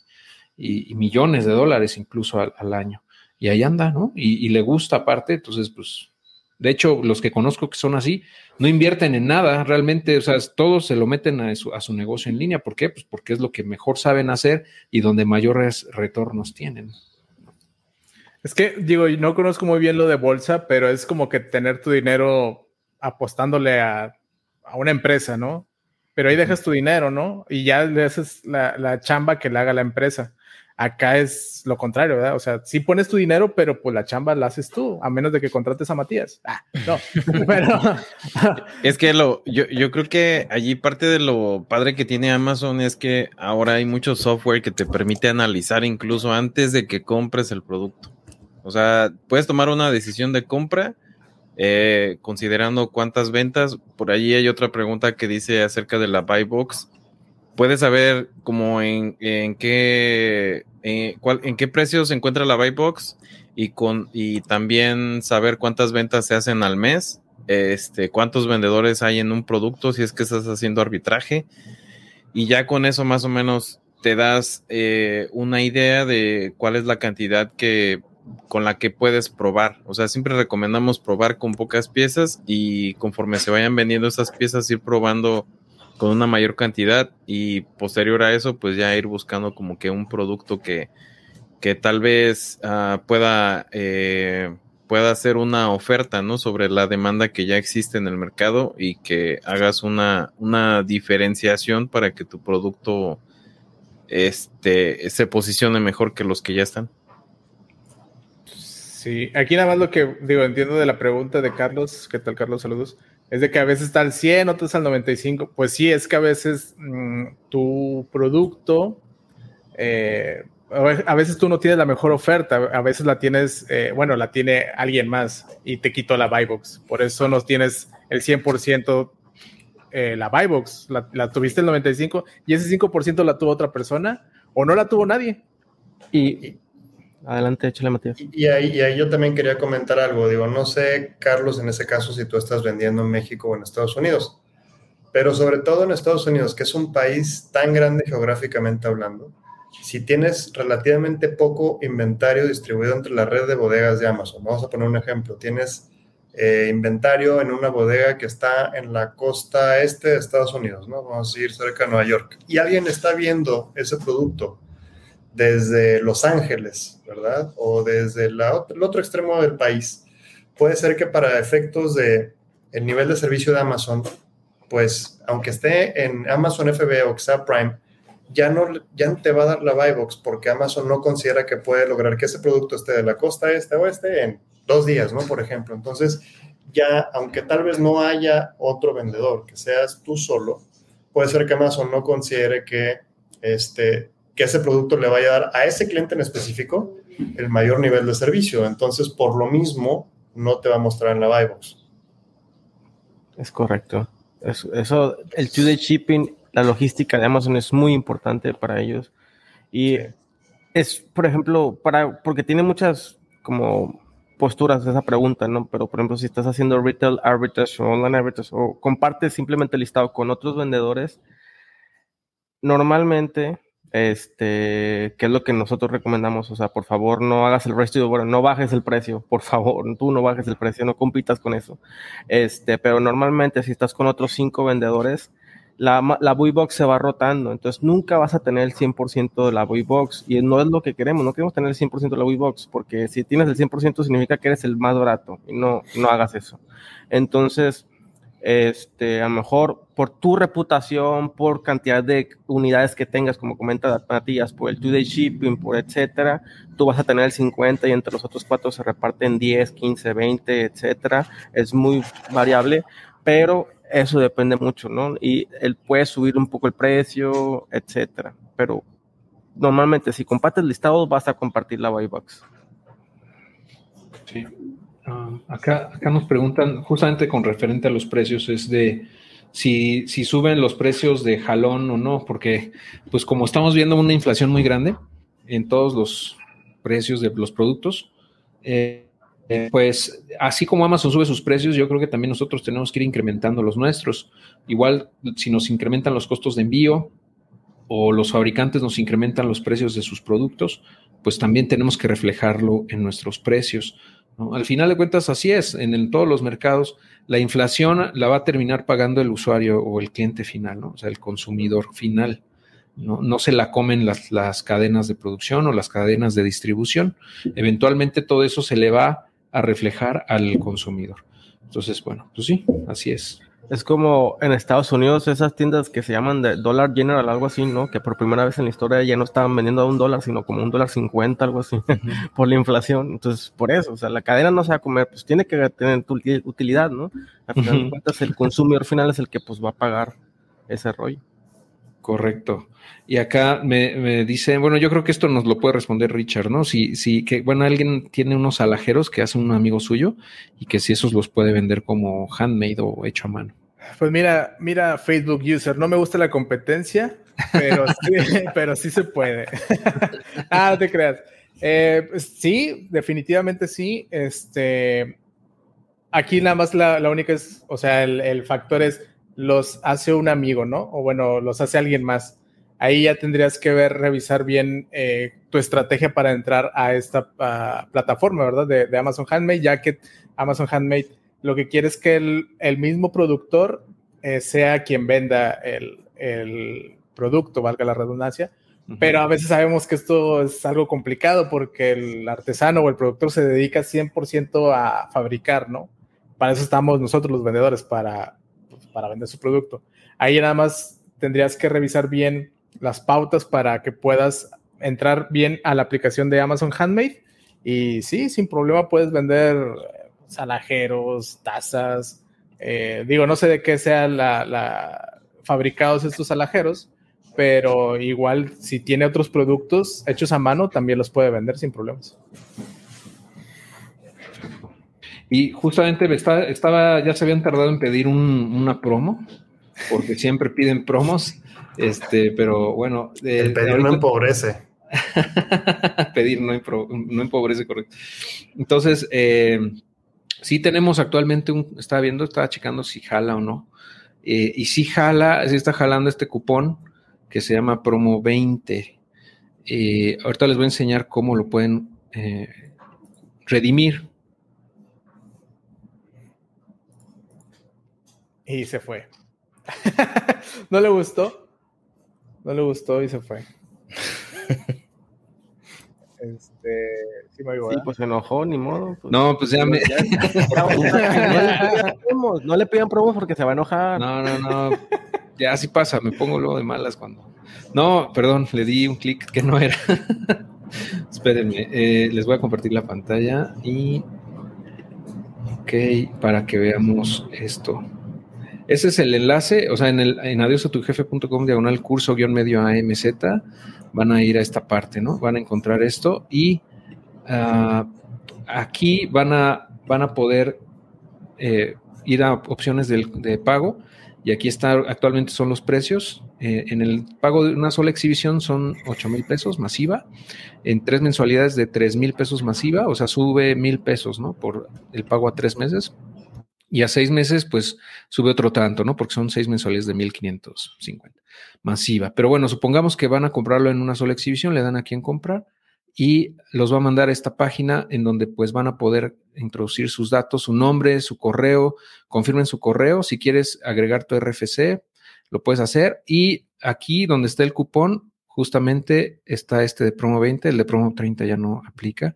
S1: millones de dólares incluso al, al, año. Y ahí anda, ¿no? Y, le gusta aparte, entonces, pues, de hecho, los que conozco que son así, no invierten en nada, realmente, o sea, todos se lo meten a su, a su negocio en línea. ¿Por qué? Pues porque es lo que mejor saben hacer y donde mayores retornos tienen.
S4: Es que, digo, no conozco muy bien lo de bolsa, pero es como que tener tu dinero apostándole a, una empresa, ¿no? Pero ahí dejas tu dinero, ¿no? Y ya le haces la, la chamba que le haga la empresa. Acá es lo contrario, ¿verdad? O sea, sí pones tu dinero, pero pues la chamba la haces tú, a menos de que contrates a Matías. Ah, no, pero...
S2: es que lo, yo, yo creo que allí parte de lo padre que tiene Amazon es que ahora hay mucho software que te permite analizar incluso antes de que compres el producto. O sea, puedes tomar una decisión de compra eh, considerando cuántas ventas. Por allí hay otra pregunta que dice acerca de la buy box. Puedes saber como en, en qué cuál, en qué precio se encuentra la buy box y con y también saber cuántas ventas se hacen al mes, este, cuántos vendedores hay en un producto si es que estás haciendo arbitraje. Y ya con eso más o menos te das eh, una idea de cuál es la cantidad que con la que puedes probar. O sea, siempre recomendamos probar con pocas piezas y conforme se vayan vendiendo esas piezas ir probando con una mayor cantidad y posterior a eso pues ya ir buscando como que un producto que, que tal vez uh, pueda eh, pueda hacer una oferta no sobre la demanda que ya existe en el mercado y que hagas una, una diferenciación para que tu producto este se posicione mejor que los que ya están.
S4: Sí, aquí nada más lo que digo, entiendo de la pregunta de Carlos, ¿qué tal Carlos? Saludos es de que a veces está al 100, otros al 95. Pues sí, es que a veces mm, tu producto, eh, a veces tú no tienes la mejor oferta, a veces la tienes, eh, bueno, la tiene alguien más y te quitó la buy box. Por eso no tienes el 100% eh, la buy box, la, la, tuviste el 95 y ese 5% la tuvo otra persona o no la tuvo nadie.
S3: Y, Adelante, échale, Matías.
S5: Y, ahí, ahí, yo también quería comentar algo. Digo, no sé, Carlos, en ese caso, si tú estás vendiendo en México o en Estados Unidos, pero sobre todo en Estados Unidos, que es un país tan grande geográficamente hablando, si tienes relativamente poco inventario distribuido entre la red de bodegas de Amazon, vamos a poner un ejemplo, tienes eh, inventario en una bodega que está en la costa este de Estados Unidos, ¿no? Vamos a ir cerca de Nueva York, y alguien está viendo ese producto desde Los Ángeles, ¿verdad? O desde el otro extremo del país.
S6: puede ser que para efectos de el nivel de servicio de Amazon, pues aunque esté en Amazon FB o que Prime, ya no, ya te va a dar la buy box porque Amazon no considera que puede lograr que ese producto esté de la costa este oeste en dos días, ¿no? Por ejemplo. Entonces, ya, aunque tal vez no haya otro vendedor, que seas tú solo, puede ser que Amazon no considere que, este, que ese producto le vaya a dar a ese cliente en específico el mayor nivel de servicio. Entonces, por lo mismo, no te va a mostrar en la buy box.
S3: Es correcto. Eso, el two-day shipping, la logística de Amazon es muy importante para ellos. Y es, por ejemplo, para, porque tiene muchas como posturas esa pregunta, ¿no? Pero, por ejemplo, si estás haciendo retail arbitrage o online arbitrage o compartes simplemente el listado con otros vendedores, normalmente este, ¿qué es lo que nosotros recomendamos? O sea, por favor, no hagas el resto, bueno, no bajes el precio, por favor, tú no bajes el precio, no compitas con eso. Este, pero normalmente si estás con otros cinco vendedores, la, la Box se va rotando, entonces nunca vas a tener el 100% de la Box y no es lo que queremos, no queremos tener el 100% de la Box porque si tienes el 100% significa que eres el más barato y no, no hagas eso. Entonces, este, a lo mejor por tu reputación, por cantidad de unidades que tengas, como comenta Matías, por el two-day shipping, por etcétera, tú vas a tener el 50 y entre los otros cuatro se reparten 10, 15, 20, etcétera. Es muy variable, pero eso depende mucho, ¿no? Y él puede subir un poco el precio, etcétera. Pero normalmente, si compartes listados, vas a compartir la buy box.
S1: Sí. Ah, acá, acá nos preguntan, justamente con referente a los precios, es de si, si suben los precios de jalón o no, porque pues como estamos viendo una inflación muy grande en todos los precios de los productos, eh, eh, pues así como Amazon sube sus precios, yo creo que también nosotros tenemos que ir incrementando los nuestros. Igual si nos incrementan los costos de envío o los fabricantes nos incrementan los precios de sus productos, pues también tenemos que reflejarlo en nuestros precios. Al final de cuentas, así es. En, todos los mercados, la inflación la va a terminar pagando el usuario o el cliente final, o sea, el consumidor final. No, no se la comen las, las, cadenas de producción o las cadenas de distribución. Eventualmente todo eso se le va a reflejar al consumidor. Entonces, bueno, pues sí, así es.
S3: Es como en Estados Unidos esas tiendas que se llaman de Dollar General, algo así, ¿no? Que por primera vez en la historia ya no estaban vendiendo a un dólar, sino como un dólar cincuenta, algo así, por la inflación. Entonces, por eso, o sea, la cadena no se va a comer, pues tiene que tener utilidad, ¿no? Al final de cuentas, el consumidor final es el que pues va a pagar ese rollo.
S1: Correcto. Y acá me, me dicen, bueno, yo creo que esto nos lo puede responder Richard, ¿no? Si, si que, bueno, alguien tiene unos alajeros que hace un amigo suyo y que si esos los puede vender como handmade o hecho a mano.
S4: Pues mira, mira, Facebook user, no me gusta la competencia, pero sí, pero sí se puede. ah, no te creas. Eh, pues sí, definitivamente sí. Este, aquí nada más la, única es, o sea, el factor es los hace un amigo, ¿no? O bueno, los hace alguien más. Ahí ya tendrías que ver, revisar bien eh, tu estrategia para entrar a esta plataforma, ¿verdad? De, Amazon Handmade, ya que Amazon Handmade lo que quiere es que el, mismo productor eh, sea quien venda el, producto, valga la redundancia. Pero a veces sabemos que esto es algo complicado porque el artesano o el productor se dedica 100% a fabricar, ¿no? Para eso estamos nosotros los vendedores, para para vender su producto. Ahí nada más tendrías que revisar bien las pautas para que puedas entrar bien a la aplicación de Amazon Handmade y sí, sin problema puedes vender salajeros, tazas. Eh, digo, no sé de qué sean la, fabricados estos salajeros, pero igual si tiene otros productos hechos a mano, también los puede vender sin problemas.
S1: Y justamente estaba, ya se habían tardado en pedir una promo, porque siempre piden promos, este, pero bueno.
S6: El pedir no empobrece.
S1: pedir no, empobrece, correcto. Entonces, eh, sí tenemos actualmente un, estaba viendo, estaba checando si jala o no. Eh, y si jala, sí está jalando este cupón que se llama promo 20. Eh, ahorita les voy a enseñar cómo lo pueden redimir.
S4: Y se fue. no le gustó. No le gustó y se fue. Este, sí, me
S3: sí, pues se enojó, ni modo. Pues,
S1: no, pues ya me.
S3: no, le pidan promos porque se va a enojar.
S1: No, no, no. Ya así pasa, me pongo luego de malas cuando. No, perdón, le di un clic que no era. Espérenme, eh, les voy a compartir la pantalla y. Ok, para que veamos esto. Ese es el enlace, o sea, en, el, en adiosatujefe.com diagonal curso guion medio AMZ van a ir a esta parte, ¿no? Van a encontrar esto y uh, aquí van a, van a poder eh, ir a opciones de, de, pago y aquí está, actualmente son los precios. Eh, en el pago de una sola exhibición son 8 mil pesos masiva, en tres mensualidades de 3 mil pesos masiva, o sea, sube mil pesos, ¿no? Por el pago a tres meses. Y a seis meses, pues sube otro tanto, ¿no? Porque son seis mensuales de 1550 masiva. Pero bueno, supongamos que van a comprarlo en una sola exhibición, le dan aquí en comprar y los va a mandar a esta página en donde pues van a poder introducir sus datos, su nombre, su correo, confirmen su correo. Si quieres agregar tu RFC, lo puedes hacer. Y aquí donde está el cupón, justamente está este de promo 20, el de promo 30 ya no aplica.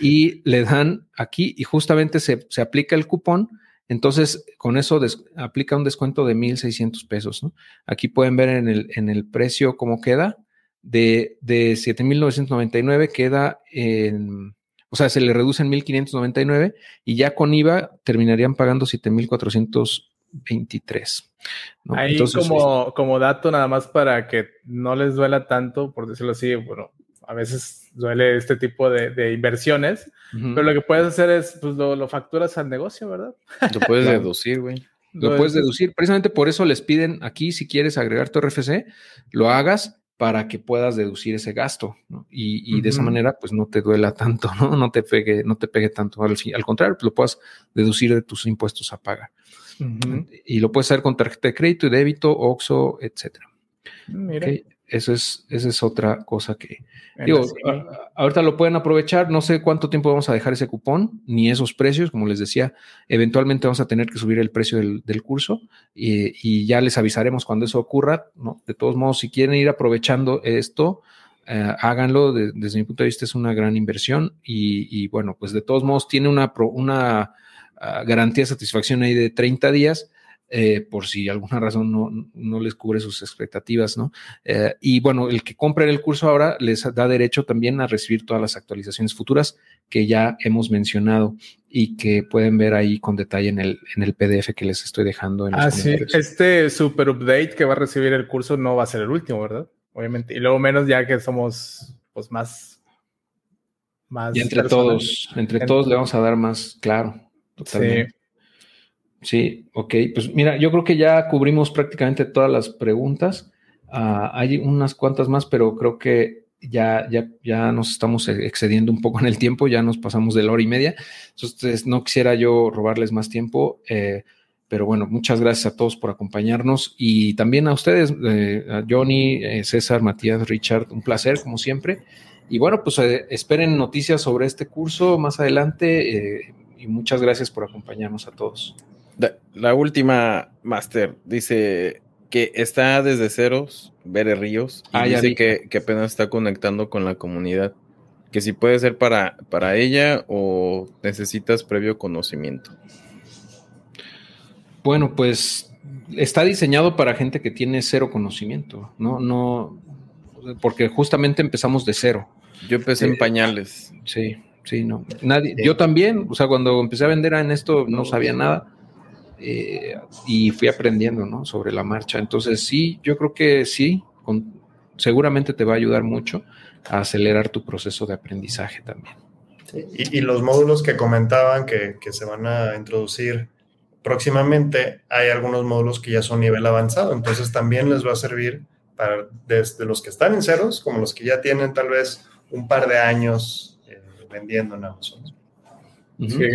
S1: Y le dan aquí y justamente se, se aplica el cupón entonces, con eso aplica un descuento de 1,600 pesos. ¿no? Aquí pueden ver en el, en el precio cómo queda. De, de 7,999 queda en, o sea, se le reduce en 1,599 y ya con IVA terminarían pagando 7,423.
S4: ¿no? Ahí como, como dato nada más para que no les duela tanto, por decirlo así, bueno, a veces duele este tipo de, inversiones, pero lo que puedes hacer es, pues lo, facturas al negocio, ¿verdad?
S2: Lo puedes deducir, güey.
S1: Lo, puedes deducir. Precisamente por eso les piden aquí, si quieres agregar tu RFC, lo hagas para que puedas deducir ese gasto, ¿no? Y, de esa manera, pues no te duela tanto, ¿no? No te pegue, no te pegue tanto. Al, al contrario, pues, lo puedas deducir de tus impuestos a pagar. Y lo puedes hacer con tarjeta de crédito y débito, OXO, etcétera. Mira. Eso es, esa es otra cosa que digo, ahorita lo pueden aprovechar. No sé cuánto tiempo vamos a dejar ese cupón, ni esos precios. Como les decía, eventualmente vamos a tener que subir el precio del, curso y, ya les avisaremos cuando eso ocurra. ¿no? De todos modos, si quieren ir aprovechando esto, eh, háganlo. desde mi punto de vista, es una gran inversión y, bueno, pues de todos modos tiene una, una ah, garantía de satisfacción ahí de 30 días eh, por si alguna razón no, les cubre sus expectativas, ¿no? Eh, y bueno, el que compre el curso ahora les da derecho también a recibir todas las actualizaciones futuras que ya hemos mencionado y que pueden ver ahí con detalle en el, en el PDF que les estoy dejando. En
S4: ah, sí, este super update que va a recibir el curso no va a ser el último, ¿verdad? Obviamente. Y luego menos ya que somos pues más...
S1: más y entre todos, entre, todos le vamos a dar más, claro. Totalmente. Sí, ok. Pues mira, yo creo que ya cubrimos prácticamente todas las preguntas. Ah, hay unas cuantas más, pero creo que ya, ya, ya nos estamos excediendo un poco en el tiempo, ya nos pasamos de la hora y media. Entonces, no quisiera yo robarles más tiempo, eh, pero bueno, muchas gracias a todos por acompañarnos y también a ustedes, eh, a Johnny, eh, César, Matías, Richard, un placer como siempre. Y bueno, pues esperen noticias sobre este curso más adelante y muchas gracias por acompañarnos a todos.
S2: La, última, Master, dice que está desde ceros, Bere Ríos, y ah, dice que, que, apenas está conectando con la comunidad. Que si puede ser para, para ella o necesitas previo conocimiento.
S1: Bueno, pues está diseñado para gente que tiene cero conocimiento, ¿no? No, porque justamente empezamos de cero.
S2: Yo empecé en eh, pañales.
S1: Sí, sí, no. Nadie, yo también, o sea, cuando empecé a vender en esto no sabía nada eh, y fui aprendiendo, ¿no? Sobre la marcha. Entonces, sí, yo creo que sí, seguramente te va a ayudar mucho a acelerar tu proceso de aprendizaje también.
S6: y, los módulos que comentaban que, que, se van a introducir próximamente, hay algunos módulos que ya son nivel avanzado, entonces también les va a servir para desde los que están en ceros, como los que ya tienen tal vez un par de años eh, vendiendo en Amazon.
S4: Sí,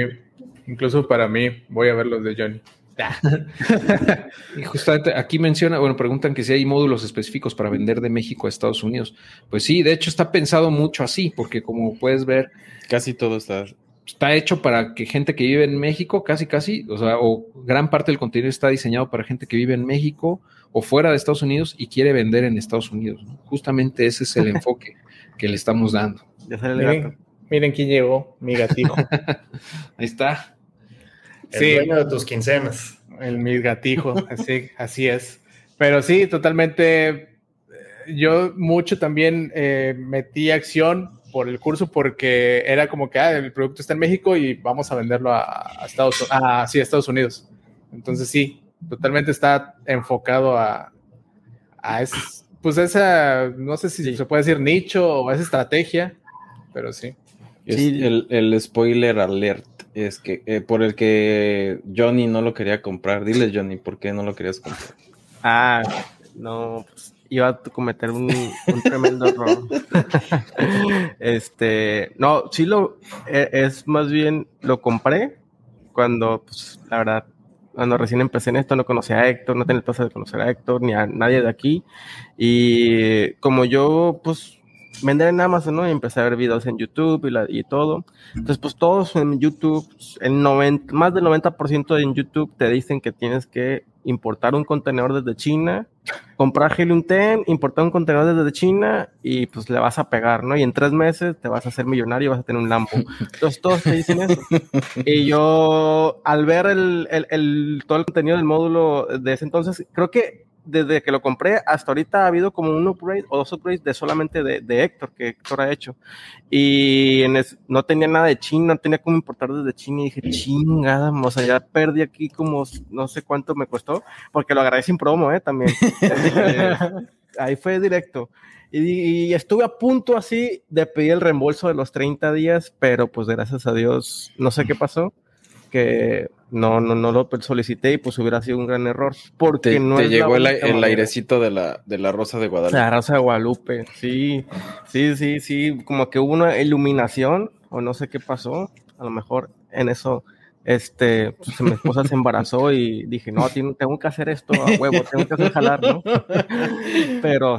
S4: Incluso para mí, voy a ver los de Johnny.
S1: y justamente aquí menciona, bueno, preguntan que si hay módulos específicos para vender de México a Estados Unidos. Pues sí, de hecho está pensado mucho así, porque como puedes ver,
S2: casi todo está
S1: está hecho para que gente que vive en México, casi casi, o sea, o gran parte del contenido está diseñado para gente que vive en México o fuera de Estados Unidos y quiere vender en Estados Unidos. Justamente ese es el enfoque que le estamos dando.
S4: Ya sale el gato. miren quién llegó, mi gatijo.
S1: Ahí está.
S6: El
S4: Sí.
S6: dueño de tus quincenas.
S4: El mi gatijo, así, así es. Pero sí, totalmente. eh, Yo mucho también eh, metí acción por el curso porque era como que ah, el producto está en México y vamos a venderlo a, a Estados, a, sí, a Estados Unidos. Entonces sí, totalmente está enfocado a, a es- pues esa, no sé si
S3: Sí.
S4: se puede decir nicho o esa estrategia, pero sí.
S2: Es
S3: Sí.
S2: el, el spoiler alert es que eh, por el que Johnny no lo quería comprar. Dile, Johnny, ¿por qué no lo querías comprar?
S3: Ah, no, pues iba a cometer un, un tremendo error. este, no, sí lo, e- es más bien, lo compré cuando, pues, la verdad, cuando recién empecé en esto, no conocía a Héctor, no tenía el placer de conocer a Héctor, ni a nadie de aquí. Y como yo, pues, vender en Amazon, ¿no? Y empecé a ver videos en YouTube y, la- y todo. Entonces, pues todos en YouTube, el 90, más del 90% en YouTube te dicen que tienes que importar un contenedor desde China, comprar Helium 10, importar un contenedor desde China y pues le vas a pegar, ¿no? Y en tres meses te vas a hacer millonario y vas a tener un Lambo. Entonces todos te dicen eso. Y yo, al ver el, el- el- todo el contenido del módulo de ese entonces, creo que desde que lo compré hasta ahorita ha habido como un upgrade o dos upgrades de solamente de, de Héctor, que Héctor ha hecho. Y en es- no tenía nada de China, no tenía cómo importar desde China y dije, chingada, o sea, ya perdí aquí como no sé cuánto me costó, porque lo agarré sin promo, ¿eh? También. Este, ahí fue directo. Y, y estuve a punto así de pedir el reembolso de los 30 días, pero pues gracias a Dios, no sé qué pasó, que no, no, no lo solicité y pues hubiera sido un gran error. Porque
S2: Te,
S3: no
S2: te llegó el, el airecito de la, de la rosa de Guadalupe.
S3: La Rosa de Guadalupe, sí, sí, sí, sí, como que hubo una iluminación o no sé qué pasó, a lo mejor en eso, este, pues, mi esposa se embarazó y dije, no, tengo que hacer esto a huevo, tengo que hacer jalar, ¿no? Pero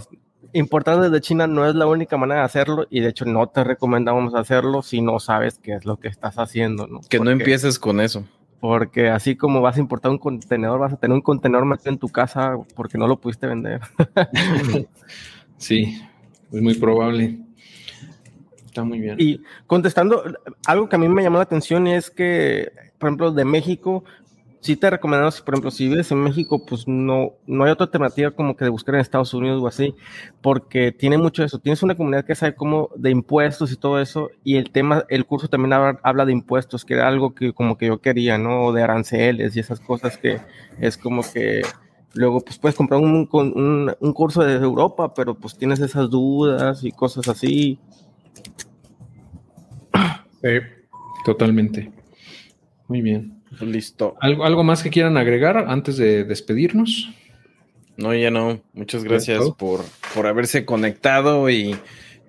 S3: importar desde China no es la única manera de hacerlo y de hecho no te recomendamos hacerlo si no sabes qué es lo que estás haciendo, ¿no?
S2: que no empieces con eso.
S3: Porque así como vas a importar un contenedor, vas a tener un contenedor metido en tu casa porque no lo pudiste vender.
S1: Sí, es muy probable. Está muy bien.
S3: Y contestando, algo que a mí me llamó la atención es que, por ejemplo, de México, sí te recomendamos, por ejemplo, si vives en México, pues no, no hay otra alternativa como que de buscar en Estados Unidos o así, porque tiene mucho eso. Tienes una comunidad que sabe cómo de impuestos y todo eso, y el tema, el curso también habla, de impuestos, que era algo que como que yo quería, ¿no? De aranceles y esas cosas que es como que luego pues puedes comprar un, un, un curso de Europa, pero pues tienes esas dudas y cosas así.
S4: Sí.
S1: Totalmente. Muy bien.
S2: Listo.
S1: ¿Algo, ¿Algo más que quieran agregar antes de despedirnos?
S2: No, ya no. Muchas gracias por, por haberse conectado y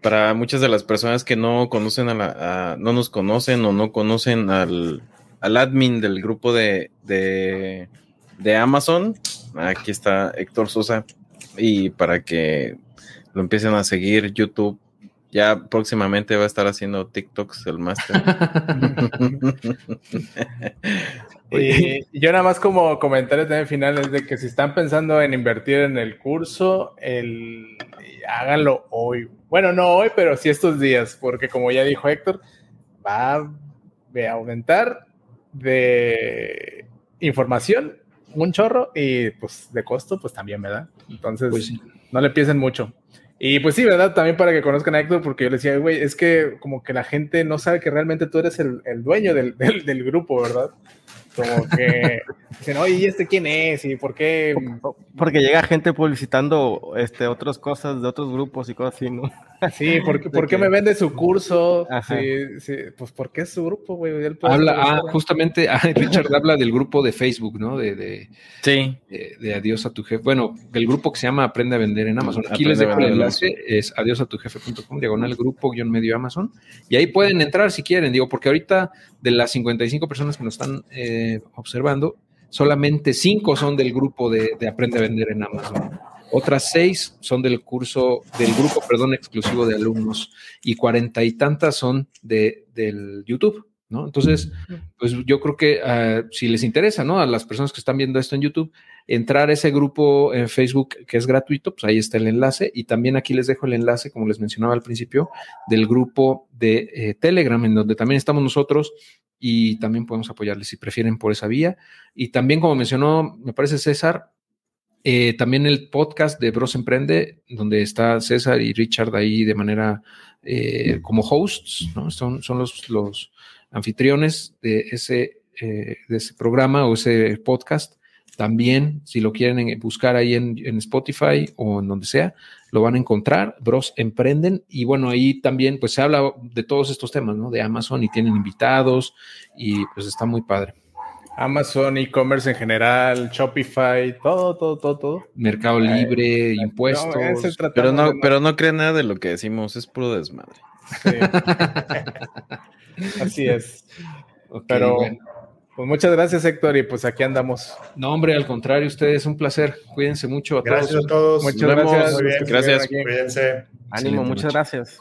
S2: para muchas de las personas que no conocen a la, a- no nos conocen o no conocen al, al admin del grupo de, de, de Amazon, aquí está Héctor Sosa y para que lo empiecen a seguir YouTube. Ya próximamente va a estar haciendo TikToks el máster.
S4: Y yo nada más como comentario también final es de que si están pensando en invertir en el curso, el, háganlo hoy. Bueno, no hoy, pero sí estos días, porque como ya dijo Héctor, va a aumentar de información un chorro y pues de costo pues también, ¿verdad? Entonces
S1: Pues sí.
S4: no le piensen mucho. Y pues sí, ¿verdad? También para que conozcan a Héctor, porque yo le decía, güey, es que como que la gente no sabe que realmente tú eres el, el dueño del, del, del grupo, ¿verdad? Como que dicen, oye, ¿y este quién es? ¿Y por qué?
S3: Porque llega gente publicitando este, otras cosas de otros grupos y cosas así, ¿no?
S4: Sí, ¿por qué,
S3: De
S4: ¿por qué
S3: que-
S4: me vende su curso? Sí, sí, pues porque es su grupo, güey.
S1: Habla, ah, justamente, ah, Richard habla del grupo de Facebook, ¿no? De, de,
S2: Sí,
S1: de- de Adiós a tu jefe. Bueno, del grupo que se llama Aprende a vender en Amazon. Aquí
S2: Aprende
S1: les dejo el enlace, es adiosatujefe.com, diagonal grupo guion medio Amazon. Y ahí pueden entrar si quieren, digo, porque ahorita de las 55 personas que nos están eh, observando, solamente 5 son del grupo de, de Aprende a vender en Amazon. Otras seis son del curso, del grupo, perdón, exclusivo de alumnos y cuarenta y tantas son de, del YouTube. ¿No? Entonces, pues yo creo que ah, si les interesa, ¿no? A las personas que están viendo esto en YouTube, entrar a ese grupo en Facebook que es gratuito, pues ahí está el enlace. Y también aquí les dejo el enlace, como les mencionaba al principio, del grupo de eh, Telegram, en donde también estamos nosotros y también podemos apoyarles si prefieren por esa vía. Y también, como mencionó, me parece César, eh, también el podcast de Bros Emprende, donde está César y Richard ahí de manera eh, como hosts, ¿no? Son, son los, los anfitriones de ese, de ese programa o ese podcast. También, si lo quieren buscar ahí en, Spotify o en donde sea, lo van a encontrar. Bros Emprenden. Y bueno, ahí también pues se habla de todos estos temas, ¿no? De Amazon y tienen invitados y pues está muy padre.
S4: Amazon, e-commerce en general, Shopify, todo, todo, todo, todo.
S1: Mercado Libre, impuestos.
S2: pero no, pero no creen nada de lo que decimos, es puro desmadre.
S4: Así es. pero pues muchas gracias, Héctor, y pues aquí andamos.
S1: No, hombre, al contrario, ustedes, un placer. Cuídense mucho
S6: a gracias todos. a todos.
S4: Muchas gracias.
S2: Muy bien, gracias.
S6: Cuídense.
S3: Ánimo, muchas gracias.